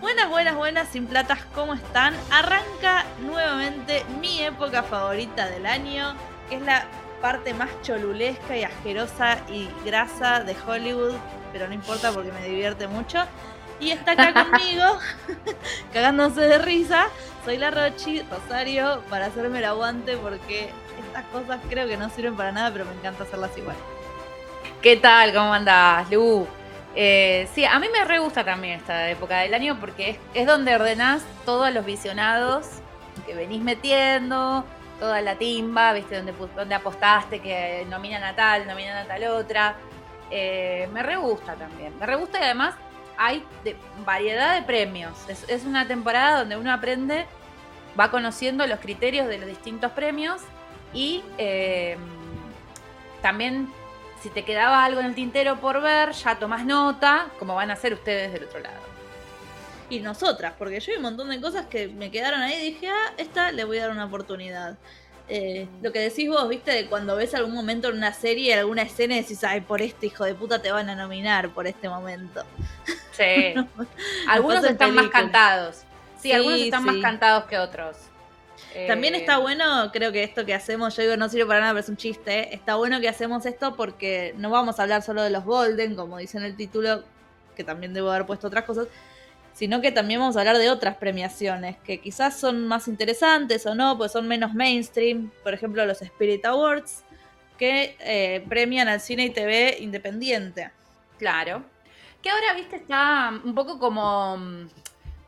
Buenas, buenas, buenas, sin platas, ¿cómo están? Arranca nuevamente mi época favorita del año, que es la parte más cholulesca y asquerosa y grasa de Hollywood, pero no importa porque me divierte mucho. Y está acá conmigo, cagándose de risa. Soy la Rochi, Rosario, para hacerme el aguante porque estas cosas creo que no sirven para nada, pero me encanta hacerlas igual. ¿Qué tal? ¿Cómo andás, Lu? Eh, sí, a mí me re gusta también esta época del año porque es, donde ordenás todos los visionados que venís metiendo, toda la timba, ¿viste? Donde, donde apostaste que nominan a tal, nominan a tal otra. Eh, me re gusta también. Me re gusta y además hay variedad de premios. Es, una temporada donde uno aprende, va conociendo los criterios de los distintos premios y eh, también si te quedaba algo en el tintero por ver, ya tomás nota, como van a hacer ustedes del otro lado. Y nosotras, porque yo hay un montón de cosas que me quedaron ahí y dije, ah, esta le voy a dar una oportunidad. Eh, lo que decís vos, viste, de cuando ves algún momento en una serie, alguna escena y decís, ay, por este hijo de puta te van a nominar por este momento. Sí. algunos están más cantados. Sí, algunos están más cantados que otros. También está eh, bueno, creo que esto que hacemos, yo digo no sirve para nada, pero es un chiste. Está bueno que hacemos esto porque no vamos a hablar solo de los Golden, como dice en el título, que también debo haber puesto otras cosas, sino que también vamos a hablar de otras premiaciones que quizás son más interesantes o no, pues son menos mainstream. Por ejemplo, los Spirit Awards, que eh, premian al cine y TV independiente. Claro. Que ahora, viste, está un poco como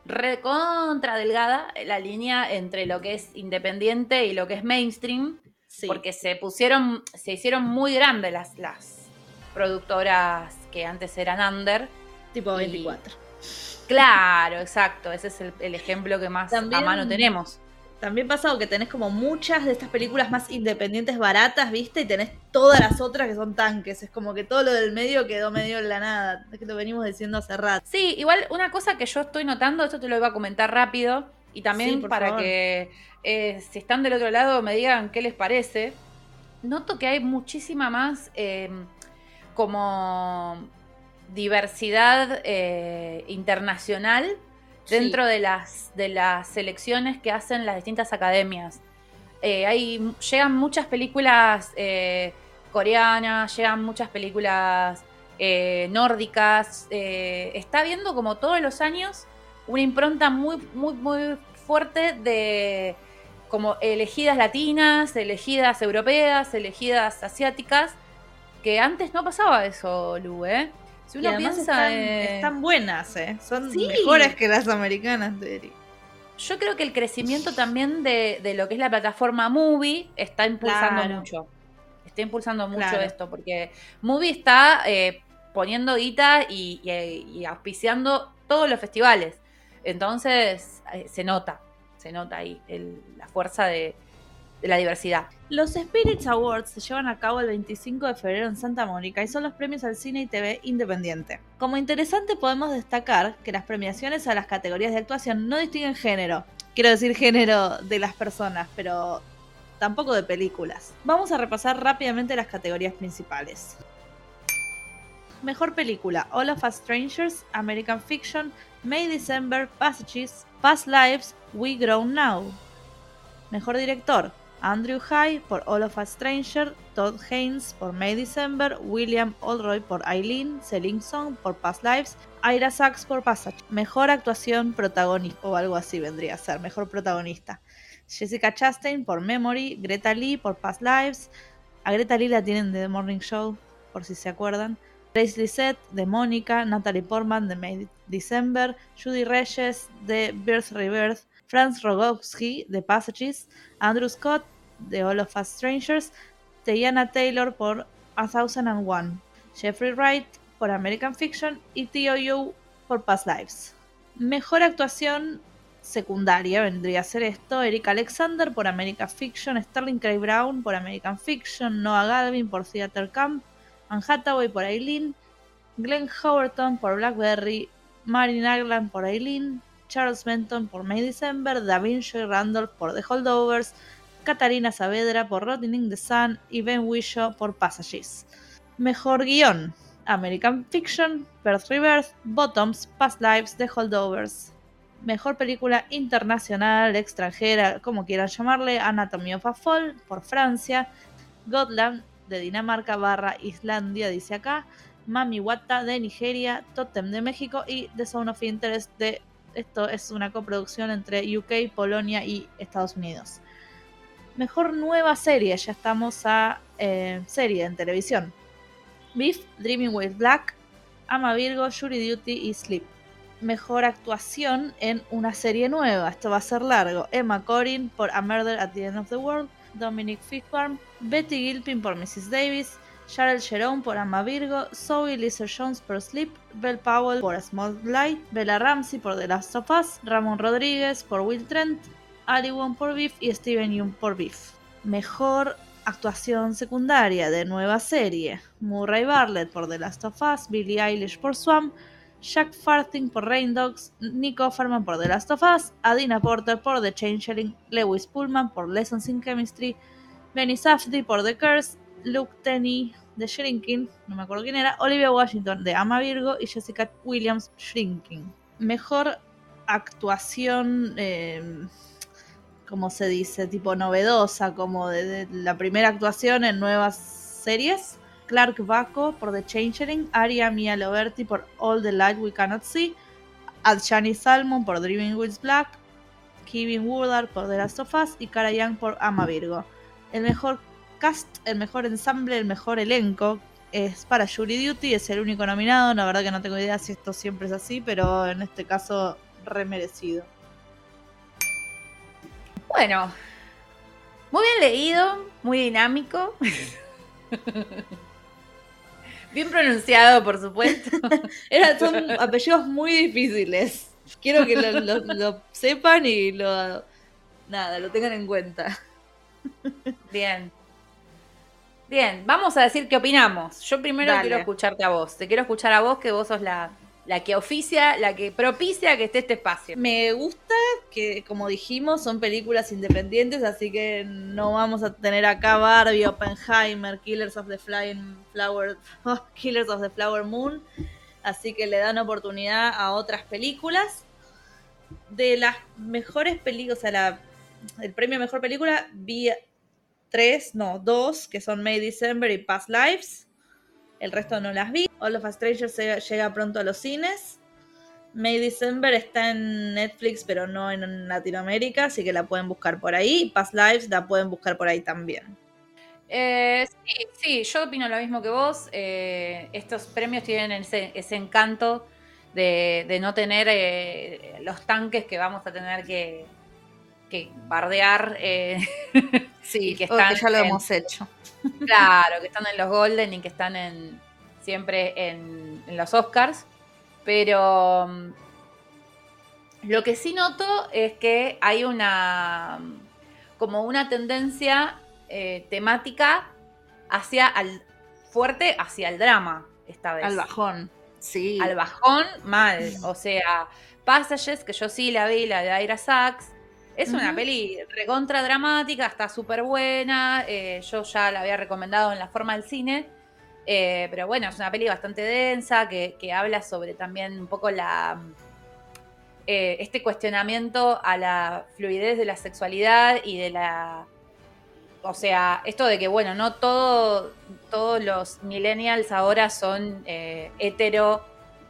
recontra delgada la línea entre lo que es independiente y lo que es mainstream. Porque se pusieron, se hicieron muy grandes las, las productoras que antes eran under. Tipo 24. claro, exacto. Ese es el, ejemplo que más a mano tenemos. También pasa que tenés como muchas de estas películas más independientes baratas, ¿viste? Y tenés todas las otras que son tanques. Es como que todo lo del medio quedó medio en la nada. Es que lo venimos diciendo hace rato. Sí, igual una cosa que yo estoy notando, esto te lo iba a comentar rápido, y también para que eh, si están del otro lado me digan qué les parece. Noto que hay muchísima más eh, como diversidad eh, internacional dentro de, las, de las selecciones que hacen las distintas academias. Eh, hay, llegan muchas películas eh, coreanas, llegan muchas películas eh, nórdicas. está viendo como todos los años una impronta muy, muy, muy fuerte de como elegidas latinas, elegidas europeas, elegidas asiáticas, que antes no pasaba eso, Lu, ¿eh? Si uno piensa. Están, buenas, ¿eh? Son mejores que las americanas, de Yo creo que el crecimiento también de, lo que es la plataforma Movie está impulsando mucho. Está impulsando mucho esto, porque Movie está eh, poniendo guita y, auspiciando todos los festivales. Entonces, eh, se nota, se nota ahí la fuerza de, de la diversidad. Los Spirits Awards se llevan a cabo el 25 de febrero en Santa Mónica y son los premios al cine y TV independiente. Como interesante podemos destacar que las premiaciones a las categorías de actuación no distinguen género, quiero decir género de las personas, pero tampoco de películas. Vamos a repasar rápidamente las categorías principales. Mejor película: All of Us Strangers, American Fiction, May December, Passages, Past Lives, We Grow Now. Mejor director: Andrew High por All of Us Stranger, Todd Haynes por May December, William Oldroy por Eileen, Celine Song por Past Lives, Ira Sachs por Passage. Mejor actuación protagonista, o algo así vendría a ser, mejor protagonista. Jessica Chastain por Memory, Greta Lee por Past Lives. A Greta Lee la tienen de The Morning Show, por si se acuerdan. Grace Lissette de Mónica, Natalie Portman de May December, Judy Reyes de Birth Rebirth, Franz Rogowski de Passages, Andrew Scott de All of Us Strangers, Tiana Taylor por A Thousand and One, Jeffrey Wright por American Fiction y Tio Yu por Past Lives. Mejor actuación secundaria vendría a ser esto: Eric Alexander por American Fiction, Sterling K. Brown por American Fiction, Noah Galvin por Theater Camp, Anne Hathaway por Eileen, Glenn Howerton por Blackberry, Marin Agland por Eileen, Charles Benton por May December, Da Vinci Randolph por The Holdovers, Katarina Saavedra por Rotting in the Sun y Ben Whishaw por Passages. Mejor guion: American Fiction, Birth Rebirth, Bottoms, Past Lives, The Holdovers. Mejor película internacional, extranjera, como quieran llamarle, Anatomy of a Fall por Francia, Gotland de Dinamarca barra Islandia, dice acá, Mami Wata de Nigeria, Totem de México y The Zone of Interest de... Esto es una coproducción entre UK, Polonia y Estados Unidos. Mejor nueva serie, ya estamos a eh, serie en televisión. Beef, Dreaming with Black, Ama Virgo, Jury Duty y Sleep. Mejor actuación en una serie nueva, esto va a ser largo. Emma Corrin por A Murder at the End of the World, Dominic Fishburne, Betty Gilpin por Mrs. Davis, Cheryl Sharon por Ama Virgo, Zoe Lisa Jones por Sleep, Belle Powell por A Small Light, Bella Ramsey por The Last of Us, Ramón Rodríguez por Will Trent, Ali Wong por Beef y Steven Yeun por Beef. Mejor actuación secundaria de nueva serie: Murray Bartlett por The Last of Us, Billie Eilish por Swamp, Jack Farthing por Rain Dogs, Nico Offerman por The Last of Us, Adina Porter por The Changeling, Lewis Pullman por Lessons in Chemistry, Benny Safdie por The Curse, Luke Tenney de Shrinking, no me acuerdo quién era, Olivia Washington de Ama Virgo y Jessica Williams Shrinking. Mejor actuación, eh, como se dice, tipo novedosa, como de, la primera actuación en nuevas series. Clark Baco por The Changeling, Aria Mia Loberti por All the Light We Cannot See, Adjani Salmon por Dreaming with Black, Kevin Woodard por The Last of Us y Cara Young por Ama Virgo. El mejor cast, el mejor ensamble, el mejor elenco es para Jury Duty, es el único nominado. La verdad que no tengo idea si esto siempre es así, pero en este caso remerecido. Bueno, muy bien leído, muy dinámico. bien pronunciado, por supuesto. son apellidos muy difíciles. Quiero que lo sepan y lo nada, lo tengan en cuenta. Bien. Bien, vamos a decir qué opinamos. Yo primero quiero escucharte a vos. Te quiero escuchar a vos, que vos sos la, la que oficia, la que propicia que esté este espacio. Me gusta que, como dijimos, son películas independientes, así que no vamos a tener acá Barbie, Oppenheimer, Killers of the Flying Flower, Killers of the Flower Moon, así que le dan oportunidad a otras películas. De las mejores películas, o sea, la, el premio mejor película, vi tres, no, dos, que son May December y Past Lives. El resto no las vi. All of Us Strangers llega pronto a los cines. May December está en Netflix, pero no en Latinoamérica, así que la pueden buscar por ahí. Past Lives la pueden buscar por ahí también. Eh, sí, sí, yo opino lo mismo que vos. Eh, estos premios tienen ese, encanto de, no tener eh, los tanques que vamos a tener que, que bardear. sí, que, están ya lo hemos hecho. Claro, que están en los Golden y que están en siempre en, los Oscars. Pero mm, lo que sí noto es que hay una como una tendencia eh, temática hacia al fuerte hacia el drama esta vez. Al bajón, sí. Al bajón, mal. O sea, Passages, que yo sí la vi, la de Ira Sachs, es una peli recontra dramática, está súper buena. Eh, yo ya la había recomendado en la forma del cine. Eh, pero bueno, es una peli bastante densa que, habla sobre también un poco la. Eh, este cuestionamiento a la fluidez de la sexualidad y de la. O sea, esto de que, bueno, no todo, todos los millennials ahora son hetero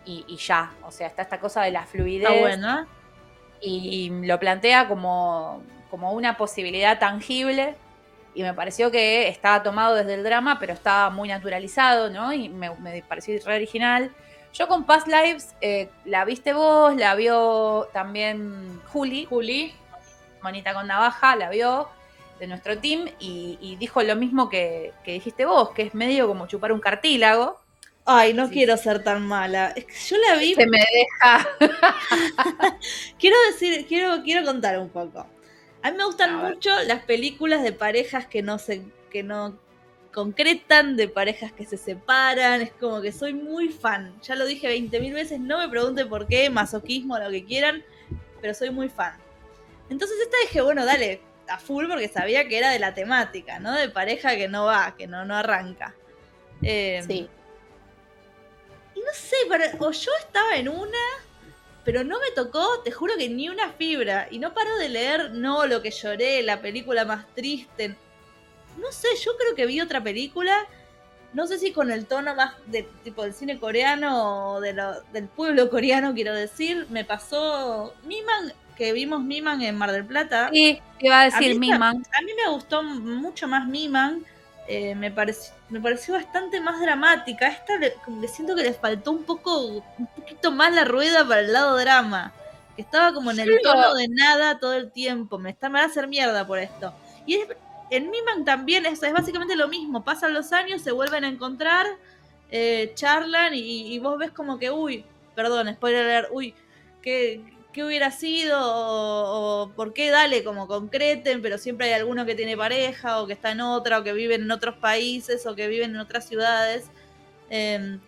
y, y, ya. O sea, está esta cosa de la fluidez. Está buena y lo plantea como, una posibilidad tangible y me pareció que estaba tomado desde el drama, pero estaba muy naturalizado, ¿no? Y me, pareció re original. Yo con Past Lives eh, la viste vos, la vio también Juli. Juli. Monita con navaja, la vio de nuestro team y, dijo lo mismo que, que, dijiste vos, que es medio como chupar un cartílago. Ay, no quiero ser tan mala. Es que yo la vi. Se me deja. quiero decir, quiero, quiero contar un poco. A mí me gustan mucho las películas de parejas que no se, que no concretan, de parejas que se separan. Es como que soy muy fan. Ya lo dije 20.000 veces, no me pregunten por qué, masoquismo, lo que quieran, pero soy muy fan. Entonces esta dije, bueno, dale, a full porque sabía que era de la temática, ¿no? De pareja que no va, que no, no arranca. Eh, sí no sé, o yo estaba en una pero no me tocó, te juro que ni una fibra. Y no paro de leer, no, lo que lloré, la película más triste. No sé, yo creo que vi otra película, no sé si con el tono más de tipo del cine coreano o de del pueblo coreano, quiero decir, me pasó Miman, que vimos Miman en Mar del Plata. Sí, iba a decir Miman. A mí me gustó mucho más Miman. Eh, me, pareció, me pareció bastante más dramática. Esta le, siento que le faltó un poco, un poquito más la rueda para el lado drama. Que estaba como en el tono de nada todo el tiempo. Me, está, me va a hacer mierda por esto. Y en Miman también es, es, básicamente lo mismo. Pasan los años, se vuelven a encontrar, eh, charlan y, y, vos ves como que, uy, perdón, spoiler, uy, que qué hubiera sido o, por qué dale como concreten, pero siempre hay alguno que tiene pareja o que está en otra o que vive en otros países o que viven en otras ciudades. Em,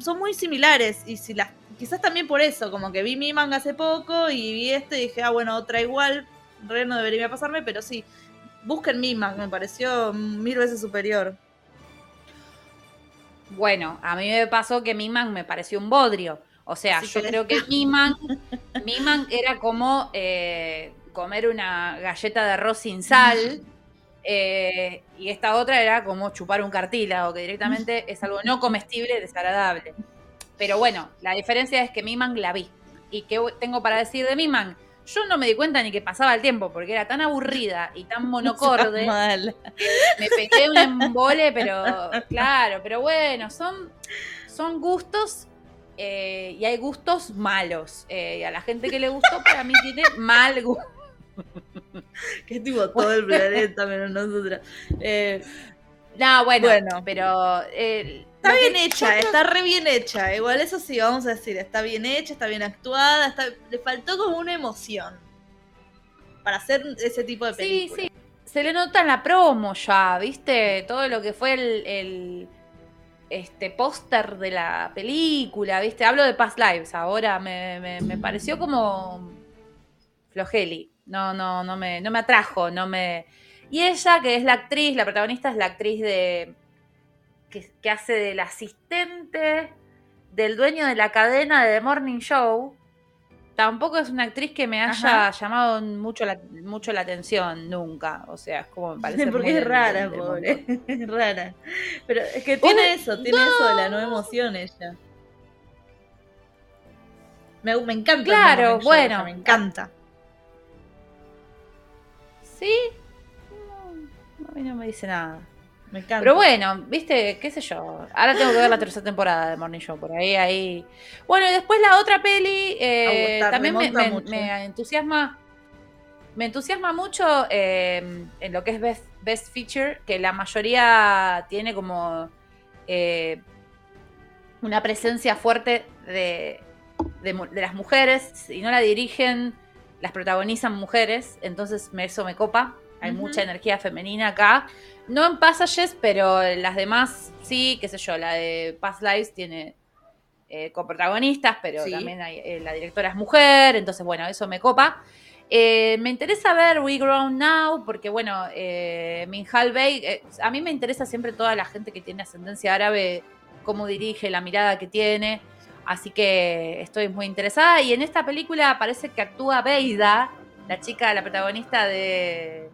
son muy similares y si las, quizás también por eso, como que vi mi manga hace poco y vi este y dije, ah, bueno, otra igual, re no debería pasarme, pero sí, busquen mi manga, me pareció mil veces superior. Bueno, a mí me pasó que mi manga me pareció un bodrio o sea, yo creo que Miman, Miman era como eh, comer una galleta de arroz sin sal. Eh, y esta otra era como chupar un cartílago, que directamente es algo no comestible, desagradable. Pero bueno, la diferencia es que Miman la vi. ¿Y qué tengo para decir de Miman? Yo no me di cuenta ni que pasaba el tiempo, porque era tan aburrida y tan monocorde. me pegué un embole, pero claro, pero bueno, son, son gustos eh, y hay gustos malos. Eh, y a la gente que le gustó, para mí tiene mal gusto. que es tipo todo el planeta menos nosotras. Eh, no, bueno, pero. está bien hecha, está re bien hecha. Igual eso sí, vamos a decir, está bien hecha, está bien actuada, le faltó como una emoción para hacer ese tipo de película. Sí, sí. Se le nota en la promo ya, ¿viste? Todo lo que fue el este póster de la película, ¿viste? Hablo de Past Lives ahora, me, pareció como flojeli. No, no, no me, no me atrajo, no me. Y ella, que es la actriz, la protagonista es la actriz de. que, que hace del asistente del dueño de la cadena de The Morning Show tampoco es una actriz que me haya llamado mucho la, mucho la atención nunca. O sea, es como me parece. Porque es rara, pobre. Es rara. Pero es que tiene eso, tiene eso de la no emoción ella. Me, me encanta. Claro, bueno. me encanta. ¿Sí? No, a mí no me dice nada. Me encanta. Pero bueno, viste, qué sé yo. Ahora tengo que ver la tercera temporada de Morning Show, por ahí, ahí. Bueno, y después la otra peli eh, también me, entusiasma. Me entusiasma mucho em, en lo que es Best, Feature, que la mayoría tiene como eh, una presencia fuerte de, las mujeres, y no la dirigen, las protagonizan mujeres, entonces eso me copa. Hay mucha energía femenina acá. No en Passages, pero las demás sí, qué sé yo, la de Past Lives tiene eh, coprotagonistas, pero también eh, la directora es mujer, entonces bueno, eso me copa. Eh, me interesa ver We Grown Now, porque bueno, eh, Minhal Bey, a mí me interesa siempre toda la gente que tiene ascendencia árabe, cómo dirige, la mirada que tiene, así que estoy muy interesada. Y en esta película parece que actúa Beida, la chica, la protagonista de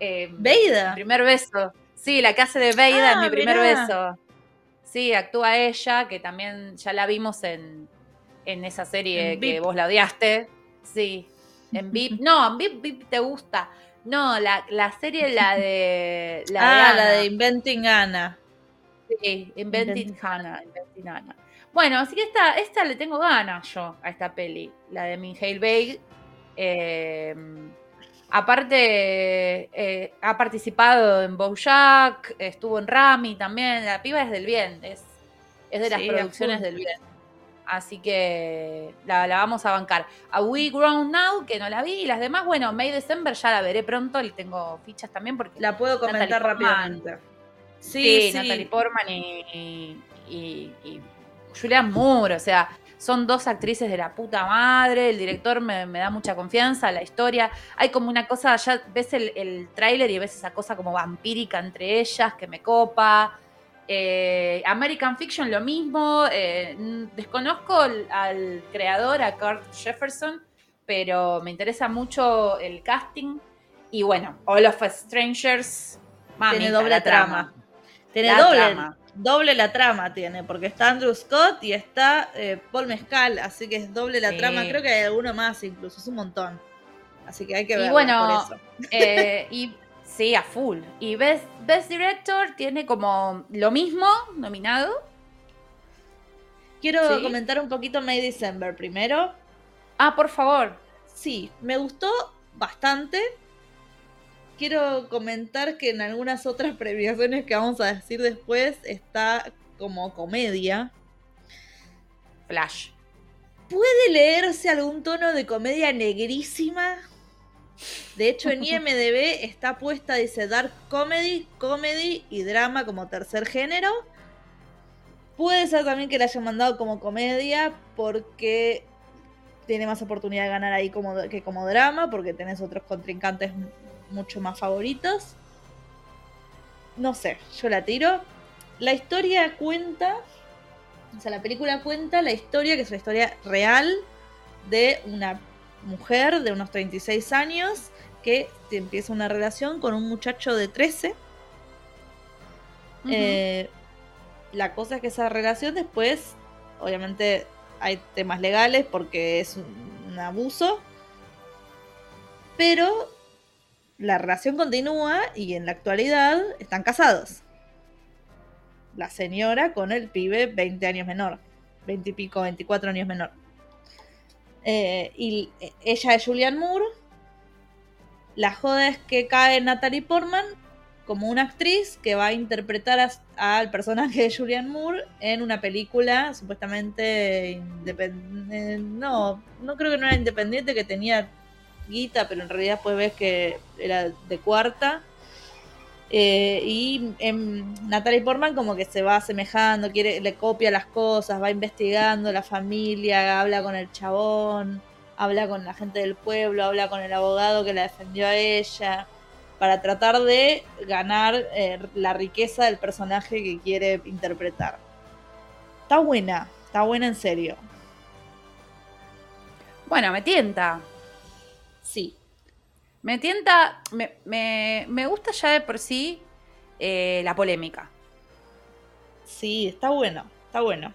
eh, Veida. Mi primer beso. Sí, la que hace de Veida es ah, mi primer beso. Sí, actúa ella, que también ya la vimos en, en esa serie que vos la odiaste. Sí. En VIP. No, en VIP, te gusta. No, la, la serie, la de. La ah, la de Inventing Anna. Sí, Inventing Hannah. Inventing Anna. Bueno, así que esta, esta le tengo ganas yo a esta peli. La de Minhale Bay. Eh, Aparte, eh, ha participado en Bojack, estuvo en Rami también. La piba es del bien, es, es de las producciones del bien. Así que la, vamos a bancar. A We Grown Now, que no la vi, y las demás, bueno, May December ya la veré pronto, le tengo fichas también porque. La puedo comentar rápidamente. Sí, sí, Natalie Portman y, y, y Julian Moore, o sea, son dos actrices de la puta madre, el director me, da mucha confianza, la historia. Hay como una cosa, ya ves el, el tráiler y ves esa cosa como vampírica entre ellas que me copa. Eh, American Fiction lo mismo. Eh, desconozco al, creador, a Kurt Jefferson, pero me interesa mucho el casting. Y bueno, All of Strangers. tiene doble trama. Tiene doble, doble la trama, tiene, porque está Andrew Scott y está eh, Paul Mescal, así que es doble la trama. Creo que hay alguno más incluso, es un montón. Así que hay que verlo y bueno, por eso. y Sí, a full. Y Best, Best Director tiene como lo mismo nominado. Quiero comentar un poquito May December primero. Ah, por favor. Sí, me gustó bastante. Quiero comentar que en algunas otras premiaciones que vamos a decir después está como comedia. Flash. ¿Puede leerse algún tono de comedia negrísima? De hecho, en IMDB está puesta, dice Dark Comedy, Comedy y Drama como tercer género. Puede ser también que la hayan mandado como comedia porque tiene más oportunidad de ganar ahí como, que como drama, porque tenés otros contrincantes mucho más favoritos. No sé, yo la tiro. La historia cuenta, o sea, la película cuenta la historia, que es una historia real, de una mujer de unos 36 años que empieza una relación con un muchacho de 13. Eh, la cosa es que esa relación después, obviamente hay temas legales porque es un, abuso, pero la relación continúa y en la actualidad están casados. La señora con el pibe 20 años menor, 20 y pico, 24 años menor. Eh, y ella es Julianne Moore. La joda es que cae Natalie Portman como una actriz que va a interpretar al personaje de Julianne Moore en una película supuestamente independiente. No, no creo que no era independiente, que tenía guita, pero en realidad pues ves que era de cuarta. Eh, y en Natalie Portman como que se va asemejando, quiere, le copia las cosas, va investigando la familia, habla con el chabón, habla con la gente del pueblo, habla con el abogado que la defendió a ella, para tratar de ganar eh, la riqueza del personaje que quiere interpretar. Está buena, está buena en serio. Bueno, me tienta. Sí, me tienta, me, gusta ya de por sí eh, la polémica. Sí, está bueno, está bueno.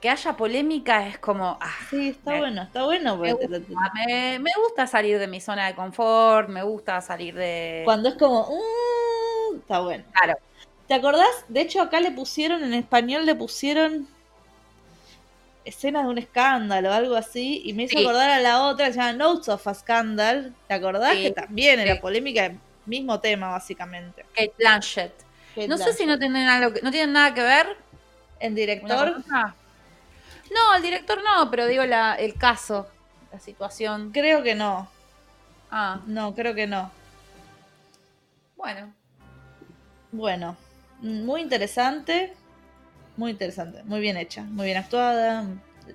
Que haya polémica es como... Ah, sí, está bueno, está bueno. Me gusta, salir de mi zona de confort, me gusta salir de... Cuando es como... Uh", está bueno. Claro. ¿Te acordás? De hecho, acá le pusieron, en español le pusieron escenas de un escándalo, algo así, y me hizo acordar a la otra que se llama Notes of a Scandal, ¿te acordás? que también era polémica, mismo tema básicamente. Kate Blanchett. no sé si no tienen algo no tienen nada que ver. ¿El director? No, el director no, pero digo la, el caso, la situación. Creo que no. Ah. No, creo que no. Bueno. Bueno, muy interesante. Muy interesante, muy bien hecha, muy bien actuada,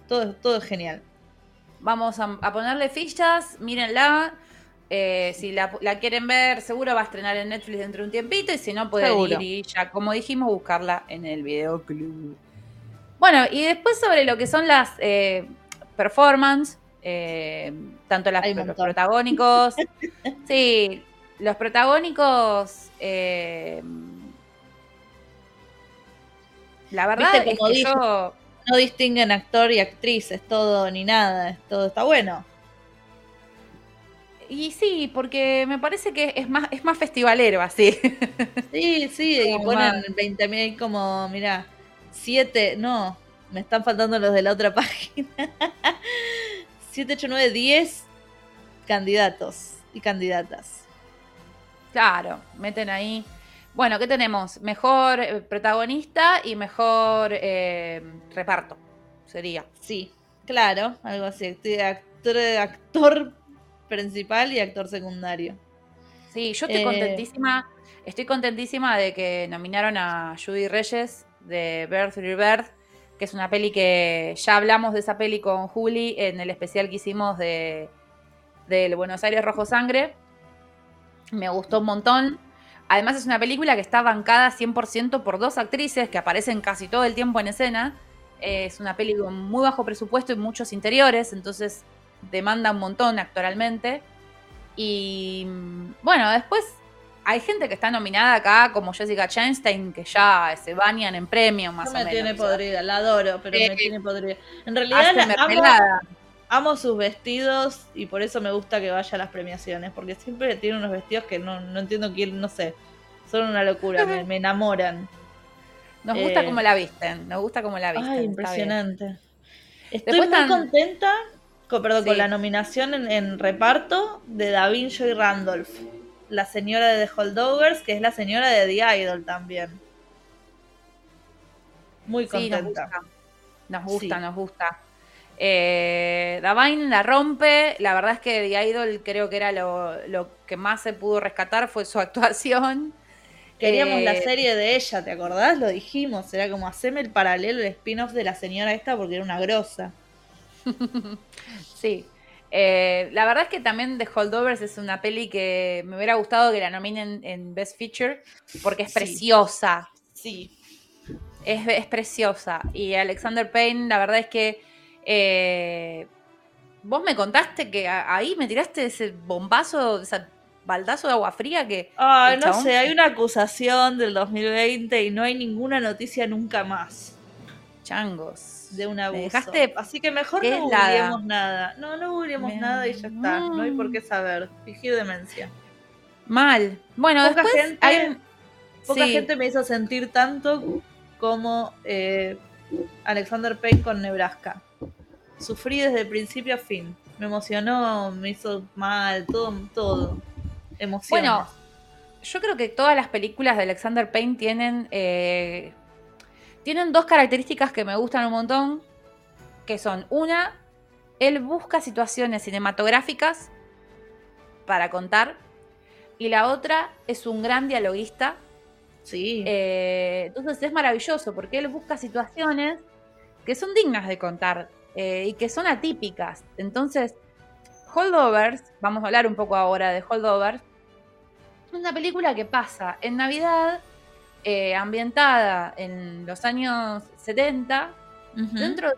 todo, todo es genial. Vamos a, ponerle fichas, mírenla. Eh, si la, quieren ver, seguro va a estrenar en Netflix dentro de un tiempito. Y si no, pueden ir y ya, como dijimos, buscarla en el videoclub. Bueno, y después sobre lo que son las eh, performances, eh, tanto las, los protagónicos. sí, los protagónicos. La verdad es que yo... No distinguen actor y actriz, es todo ni nada, es todo está bueno. Y sí, porque me parece que es más, es más festivalero así. Sí, sí, y ponen 20.000 como, mira, siete, no, me están faltando los de la otra página. 7, 8, 9, 10 candidatos y candidatas. Claro, meten ahí bueno, ¿qué tenemos? Mejor eh, protagonista y mejor eh, reparto, sería. Sí, claro, algo así. Actor, actor principal y actor secundario. Sí, yo estoy eh, contentísima. Estoy contentísima de que nominaron a Judy Reyes de Birth Rebirth, que es una peli que ya hablamos de esa peli con Juli en el especial que hicimos de del Buenos Aires Rojo Sangre. Me gustó un montón Además es una película que está bancada 100% por dos actrices que aparecen casi todo el tiempo en escena. es una película con muy bajo presupuesto y muchos interiores, entonces demanda un montón actoralmente. Y bueno, después hay gente que está nominada acá, como Jessica Chastain, que ya se bañan en premio más o menos. Me tiene podrida, la adoro, pero me eh, tiene podrida. En realidad amo, amo, sus vestidos y por eso me gusta que vaya a las premiaciones, porque siempre tiene unos vestidos que no, entiendo quién, no sé, son una locura, me, enamoran. Nos gusta eh, como la visten, nos gusta como la visten. Ay, impresionante. Estoy muy contenta con, perdón, con la nominación en, reparto de Da Vinci y Randolph, la señora de The Holdovers, que es la señora de The Idol también. Muy contenta. nos gusta, nos gusta. Eh, Davine la rompe. La verdad es que The Idol creo que era lo, que más se pudo rescatar fue su actuación. Queríamos la eh, serie de ella, ¿te acordás? Lo dijimos. Era como hacerme el paralelo, el spin-off de la señora esta porque era una grosa. sí. Eh, la verdad es que también The Holdovers es una peli que me hubiera gustado que la nominen en Best Feature porque es preciosa. Sí. Es, preciosa. Y Alexander Payne, la verdad es que eh, vos me contaste que ahí me tiraste ese bombazo, ese baldazo de agua fría que... Ah, no sé, hay una acusación del 2020 y no hay ninguna noticia nunca más. Changos de un abuso. Así que mejor no googleemos nada. No, no googleemos nada y ya está. No hay por qué saber. Fingir demencia. Mal. Bueno, poca gente, poca gente me hizo sentir tanto como eh, Alexander Payne con Nebraska. Sufrí desde principio a fin. Me emocionó, me hizo mal, todo, todo. Bueno, yo creo que todas las películas de Alexander Payne tienen eh, tienen dos características que me gustan un montón, que son una, él busca situaciones cinematográficas para contar, y la otra es un gran dialoguista. Sí. Eh, entonces es maravilloso porque él busca situaciones que son dignas de contar eh, y que son atípicas. Entonces, Holdovers, vamos a hablar un poco ahora de Holdovers, es una película que pasa en Navidad eh, ambientada en los años 70, dentro,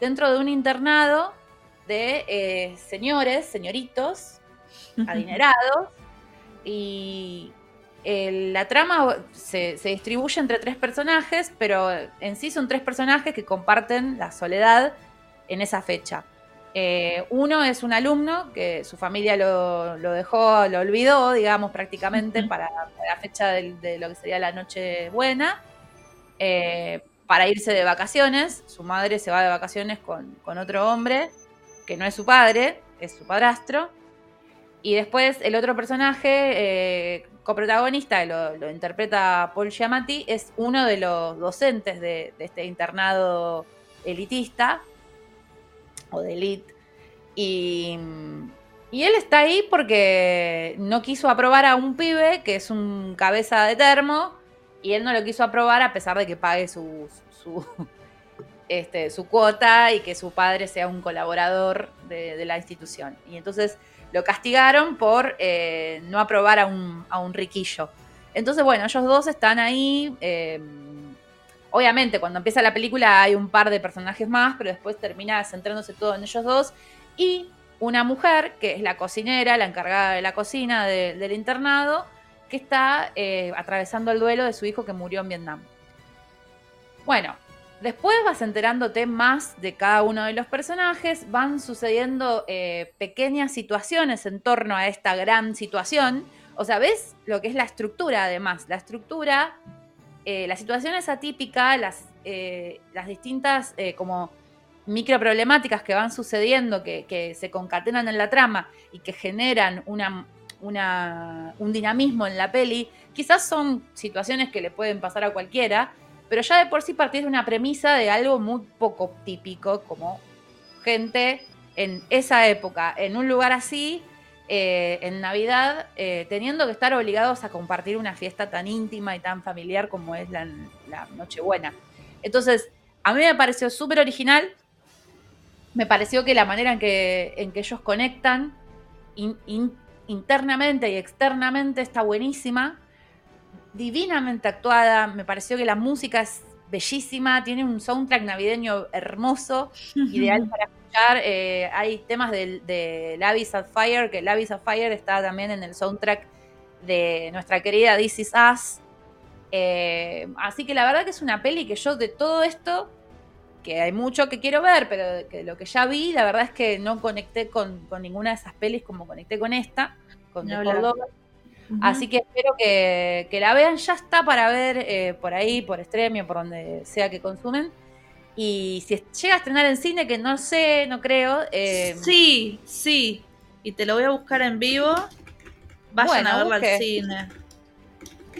dentro de un internado de eh, señores, señoritos, adinerados, y la trama se, se, distribuye entre tres personajes, pero en sí son tres personajes que comparten la soledad en esa fecha. Eh, uno es un alumno que su familia lo, dejó, lo olvidó, digamos, prácticamente para, la fecha de, lo que sería la noche buena, eh, para irse de vacaciones. Su madre se va de vacaciones con, otro hombre, que no es su padre, es su padrastro. Y después el otro personaje, eh, coprotagonista, lo, lo, interpreta Paul Giamatti, es uno de los docentes de este internado elitista o de elite. Y, él está ahí porque no quiso aprobar a un pibe que es un cabeza de termo y él no lo quiso aprobar a pesar de que pague su, su, este, su cuota y que su padre sea un colaborador de, la institución. Y entonces lo castigaron por eh, no aprobar a un, a un, riquillo. Entonces, bueno, ellos dos están ahí. Eh, Obviamente, cuando empieza la película hay un par de personajes más, pero después termina centrándose todo en ellos dos. Y una mujer, que es la cocinera, la encargada de la cocina del internado, que está eh, atravesando el duelo de su hijo que murió en Vietnam. Bueno, después vas enterándote más de cada uno de los personajes, van sucediendo eh, pequeñas situaciones en torno a esta gran situación. O sea, ves lo que es la estructura además. La estructura eh, la situación es atípica, las, eh, distintas eh, como microproblemáticas que van sucediendo, que, se concatenan en la trama y que generan un dinamismo en la peli, quizás son situaciones que le pueden pasar a cualquiera, pero ya de por sí partís de una premisa de algo muy poco típico, como gente en esa época, en un lugar así, eh, en Navidad, eh, teniendo que estar obligados a compartir una fiesta tan íntima y tan familiar como es la, Nochebuena. Entonces, a mí me pareció súper original. Me pareció que la manera en que, en que ellos conectan internamente y externamente está buenísima. Divinamente actuada, me pareció que la música es bellísima, tiene un soundtrack navideño hermoso, ideal para escuchar. Eh, hay temas de, de Lavis of Fire, que Lavis of Fire está también en el soundtrack de nuestra querida This Is Us. Eh, así que la verdad que es una peli que yo de todo esto, que hay mucho que quiero ver, pero que lo que ya vi, la verdad es que no conecté con, ninguna de esas pelis como conecté con esta, con The Así que espero que, la vean. Ya está para ver eh, por ahí, por Estremio, por donde sea que consumen. Y si llega a estrenar en cine, que no sé, no creo. Eh, sí, sí. Y te lo voy a buscar en vivo. Vayan a verla al cine.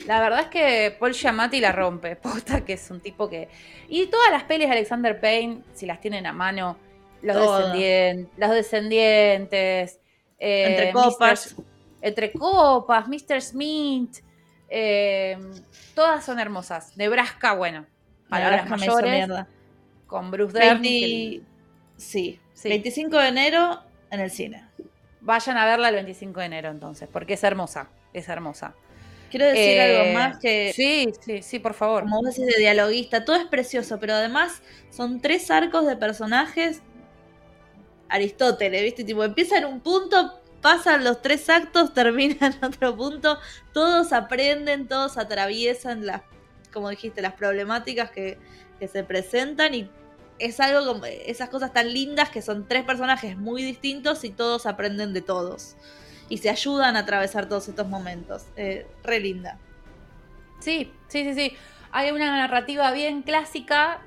La verdad es que Paul Giamatti la rompe. Posta que es un tipo que. Y todas las pelis de Alexander Payne, si las tienen a mano, los, descendientes, los descendientes. Eh, Entre copas. Entre Copas, Mr. Smith, eh, todas son hermosas. Nebraska, bueno, palabras mayores. Con Bruce Dern. Sí, 25 de enero en el cine. Vayan a verla el 25 de enero entonces, porque es hermosa, es hermosa. Quiero decir algo eh, más que. Sí, sí, sí, por favor. Como vos decís de dialoguista, todo es precioso, pero además son tres arcos de personajes Aristóteles, ¿viste? Tipo, empieza en un punto, pasan los tres actos, terminan en otro punto, todos aprenden, todos atraviesan las, como dijiste, las problemáticas que, se presentan y es algo como esas cosas tan lindas que son tres personajes muy distintos y todos aprenden de todos y se ayudan a atravesar todos estos momentos. Eh, re linda. Sí, sí, sí, sí. Hay una narrativa bien clásica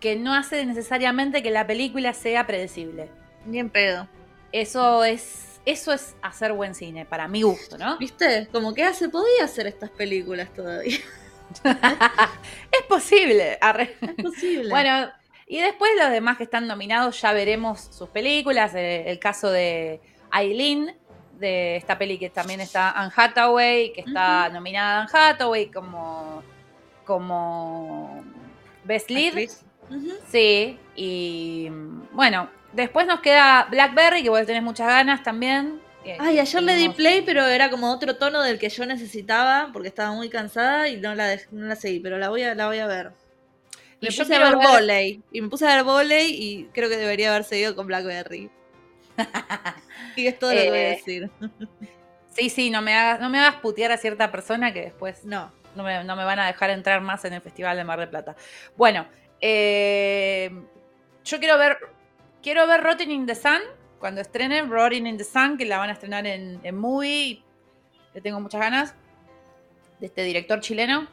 que no hace necesariamente que la película sea predecible. Ni en pedo. Eso es eso es hacer buen cine, para mi gusto, ¿no? ¿Viste? Como que se podía hacer estas películas todavía. es posible. Es posible. bueno, y después los demás que están nominados ya veremos sus películas. Eh, el, caso de Aileen, de esta peli que también está Anne Hathaway, que está nominada Anne Hathaway como, como Best Lead. Sí, y bueno, Después nos queda Blackberry, que vos tenés muchas ganas también. Ay, ayer le di play, pero era como otro tono del que yo necesitaba, porque estaba muy cansada y no la, no la seguí, pero la voy a, la voy a ver. Me puse a ver, volei. Y me puse a ver volei y creo que debería haber seguido con Blackberry. y es todo lo que voy a eh, decir. sí, sí, no me, hagas, no me hagas putear a cierta persona que después no. No me, no me van a dejar entrar más en el Festival de Mar del Plata. Bueno, eh, yo quiero ver quiero ver Rotting in the Sun cuando estrenen Rotting in the Sun, que la van a estrenar en, en Movie. Le tengo muchas ganas. De este director chileno.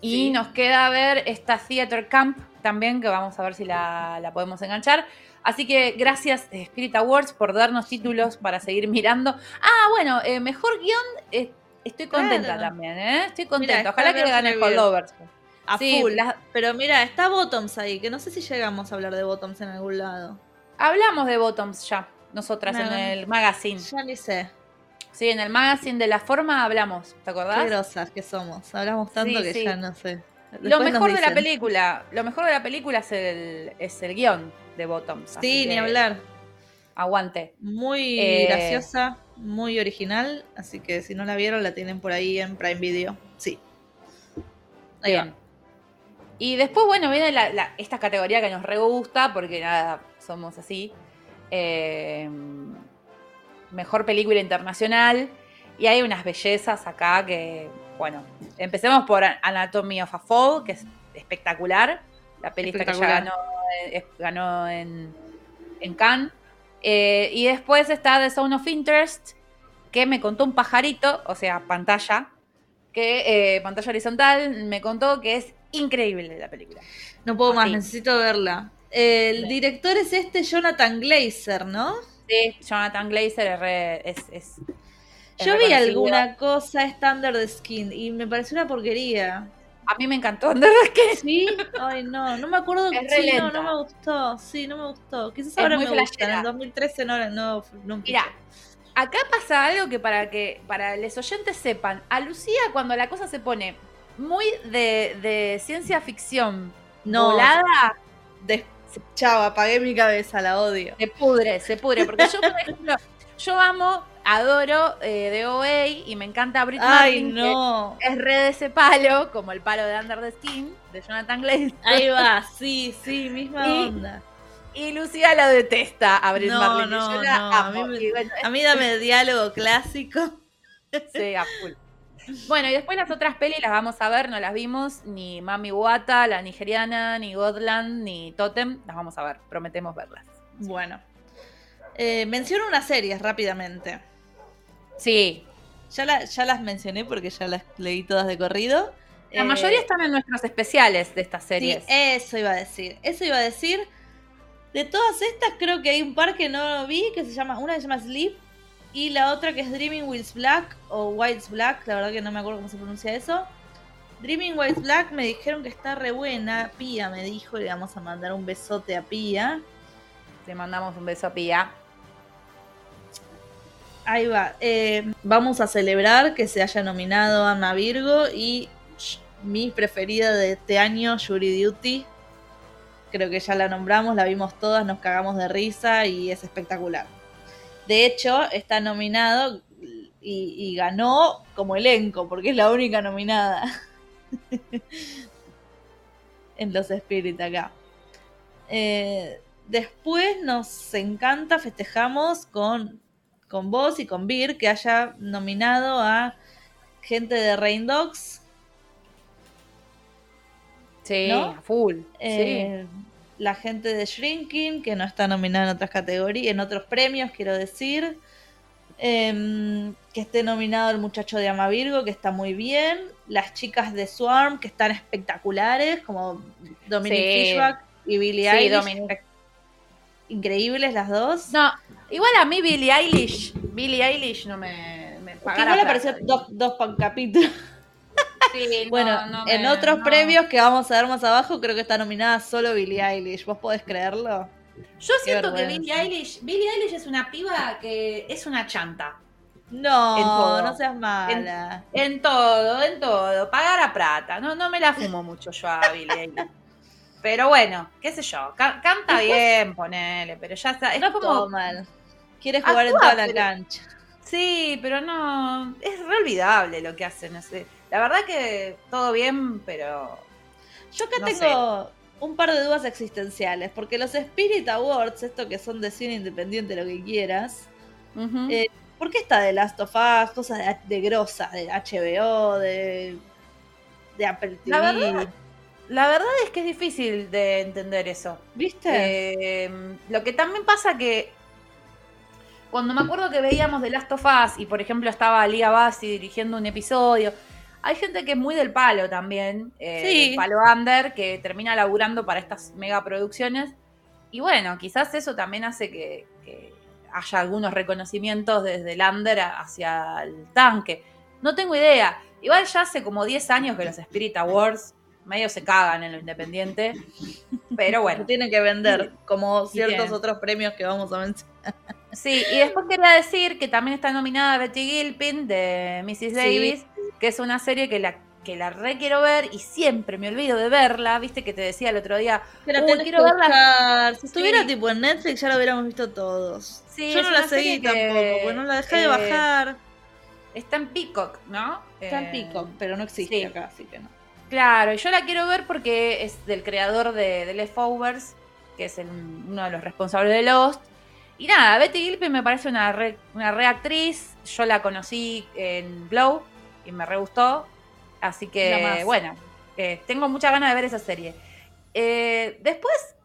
Y nos queda ver esta Theater Camp también, que vamos a ver si la, podemos enganchar. Así que gracias Spirit Awards por darnos títulos para seguir mirando. Ah, bueno, eh, mejor guion, eh, estoy contenta también, ¿eh? Estoy contenta. Ojalá que gane Holdovers. A full. pero mira, está Bottoms ahí, que no sé si llegamos a hablar de Bottoms en algún lado. Hablamos de Bottoms ya, nosotras, en el magazine. Ya ni sé. Sí, en el magazine de la forma hablamos, ¿te acordás? Qué grosas que somos. Hablamos tanto que ya no sé. lo mejor de la película, lo mejor de la película es el, es el guion de Bottoms. Sí, ni hablar. Aguante. Muy eh, graciosa, muy original, así que si no la vieron la tienen por ahí en Prime Video. Sí. Bien. Y después, bueno, viene esta categoría que nos re gusta, porque nada, somos así. Eh, mejor película internacional. Y hay unas bellezas acá que, bueno, empecemos por Anatomy of a Fall, que es espectacular. La película que ya ganó, eh, ganó en, en Cannes. Eh, y después está The Zone of Interest, que me contó un pajarito, o sea, pantalla, que pantalla horizontal, me contó que es increíble la película. No puedo más, necesito verla. El director es este Jonathan Glazer, ¿no? Sí, Jonathan Glazer es... es, Yo vi alguna cosa Standard Skin y me pareció una porquería. A mí me encantó Under Skin. Sí, ay no, no me acuerdo. Sí, no, no me gustó. Sí, no me gustó. Quizás ahora me gusta. En el 2013 no, no, no Mira, acá pasa algo que para que para los oyentes sepan, a Lucía cuando la cosa se pone muy de, de ciencia ficción no, volada, de, chao, apagué mi cabeza, la odio. Se pudre, se pudre. Porque yo, por ejemplo, yo amo adoro eh, de OA y me encanta Brit Ay, no. es re de ese palo, como el palo de Under the Skin, de Jonathan Glazer. Ahí va, sí, sí, misma onda. Y Lucía lo detesta a Brit no, No, no, A, mí, dame diálogo clásico. Sí, a full. Bueno, y después las otras pelis las vamos a ver, no las vimos, ni Mami Wata, la nigeriana, ni Godland, ni Totem, las vamos a ver, prometemos verlas. Bueno. Eh, menciono unas series rápidamente. Sí. Ya, ya las mencioné porque ya las leí todas de corrido. La mayoría eh, están en nuestros especiales de estas series. Sí, eso iba a decir. Eso iba a decir. De todas estas, creo que hay un par que no vi, que se llama, una que se llama Sleep, y la otra que es Dreaming Wills Black, o White's Black, la verdad que no me acuerdo cómo se pronuncia eso. Dreaming White's Black me dijeron que está re buena, Pía me dijo, le vamos a mandar un besote a Pía. Le mandamos un beso a Pía. Ahí va. Eh, vamos a celebrar que se haya nominado Ana Virgo y mi preferida de este año, Jury Duty. Creo que ya la nombramos, la vimos todas, nos cagamos de risa y es espectacular. De hecho, está nominado y, ganó como elenco, porque es la única nominada en los Spirit acá. Eh, después nos encanta, festejamos con con vos y con Beer que haya nominado a gente de Rain Dogs. Sí, full. Eh, la gente de Shrinking, que no está nominada en otras categorías, en otros premios, quiero decir. Em, que esté nominado el muchacho de Amavirgo, que está muy bien. Las chicas de Swarm, que están espectaculares, como Dominic Fishback y Billie Eilish. Increíbles las dos. No, Igual a mí Billie Eilish, Billie Eilish no me, me Igual apareció dos, dos capítulos. Sí, bueno, en otros premios que vamos a ver más abajo, creo que está nominada solo Billie Eilish. ¿Vos podés creerlo? Yo siento que Billie Eilish, Billie Eilish es una piba que es una chanta. No, no seas mala. En, todo, en todo. Pagar a plata. No, no me la fumo mucho yo a Billie Eilish. Pero bueno, qué sé yo. canta bien, ponele, pero ya está. Es no como mal. Quiere jugar en toda la cancha. Sí, pero no. Es re olvidable lo que hacen. La verdad que todo bien, pero. Yo acá tengo un par de dudas existenciales. Porque los Spirit Awards, esto que son de cine independiente, lo que quieras. Eh, ¿Por qué está de Last of Us? Cosas de, de grosa, de HBO, de. de Apple TV. La verdad, la verdad es que es difícil de entender eso. ¿Viste? Eh, lo que también pasa que cuando me acuerdo que veíamos The Last of Us y por ejemplo estaba Liga Bassi dirigiendo un episodio, hay gente que es muy del palo también, eh, del palo under, que termina laburando para estas megaproducciones. Y bueno, quizás eso también hace que, haya algunos reconocimientos desde el under hacia el tanque. No tengo idea. Igual ya hace como 10 años que los Spirit Awards medio se cagan en lo independiente. Pero bueno. tienen que vender, como ciertos otros premios que vamos a mencionar. Sí, y después quería decir que también está nominada Betty Gilpin de Mrs. Davis, que es una serie que la que la re quiero ver y siempre me olvido de verla, viste que te decía el otro día, pero quiero verla. Si estuviera tipo en Netflix ya la hubiéramos visto todos. Sí, Yo no la seguí tampoco, porque no la dejé de eh, bajar. Está en Peacock, ¿no? Está en eh, Peacock, pero no existe acá, así que no. Claro, yo la quiero ver porque es del creador de, The Leftovers, que es uno de los responsables de Lost. Y nada, Betty Gilpin me parece una re, una actriz. Yo la conocí en Glow y me re gustó. Así que, bueno, eh, tengo muchas ganas de ver esa serie. Eh, después,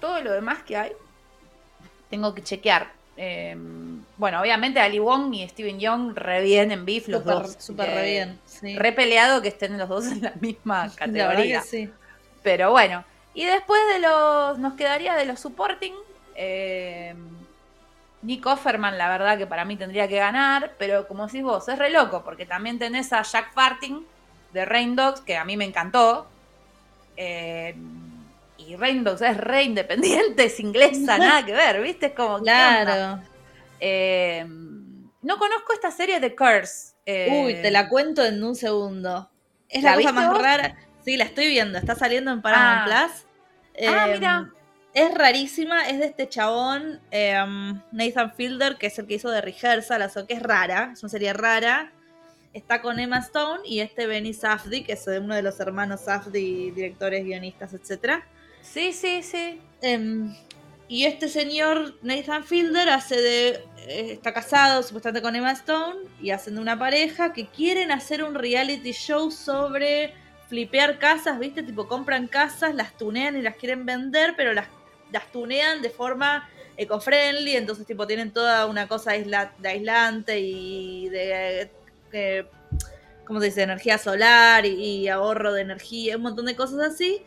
todo lo demás que hay, tengo que chequear. Em, bueno, obviamente Ali Wong y Steven Young re bien en Beef, los dos. Súper re bien. Re peleado que estén los dos en la misma categoría. Pero bueno. Y después de los. Nos quedaría de los supporting. Eh, Nick Offerman, la verdad que para mí tendría que ganar, pero como decís vos, es re loco, porque también tenés a Jack Farting de Rain Dogs, que a mí me encantó. Eh, y Rain Dogs es re independiente, es inglesa, nada que ver, ¿viste? Es como. Claro. Eh, no conozco esta serie de Curse. Uy, te la cuento en un segundo. Es la, cosa más rara. Sí, la estoy viendo, está saliendo en Paramount ah. Plus. ah, mira es rarísima, es de este chabón, em, Nathan Fielder, que es el que hizo de Rehearsal, o que es rara, es una serie rara. Está con Emma Stone y este Benny Safdie, que es uno de los hermanos Safdie, directores, guionistas, etc. Sí, sí, sí. Em, y este señor, Nathan Fielder, hace de. Eh, está casado supuestamente con Emma Stone y hacen de una pareja que quieren hacer un reality show sobre flipear casas, ¿viste? Tipo, compran casas, las tunean y las quieren vender, pero las las tunean de forma eco-friendly, entonces tipo tienen toda una cosa de aislante y de, eh, ¿cómo se dice? Energía solar y, ahorro de energía, un montón de cosas así.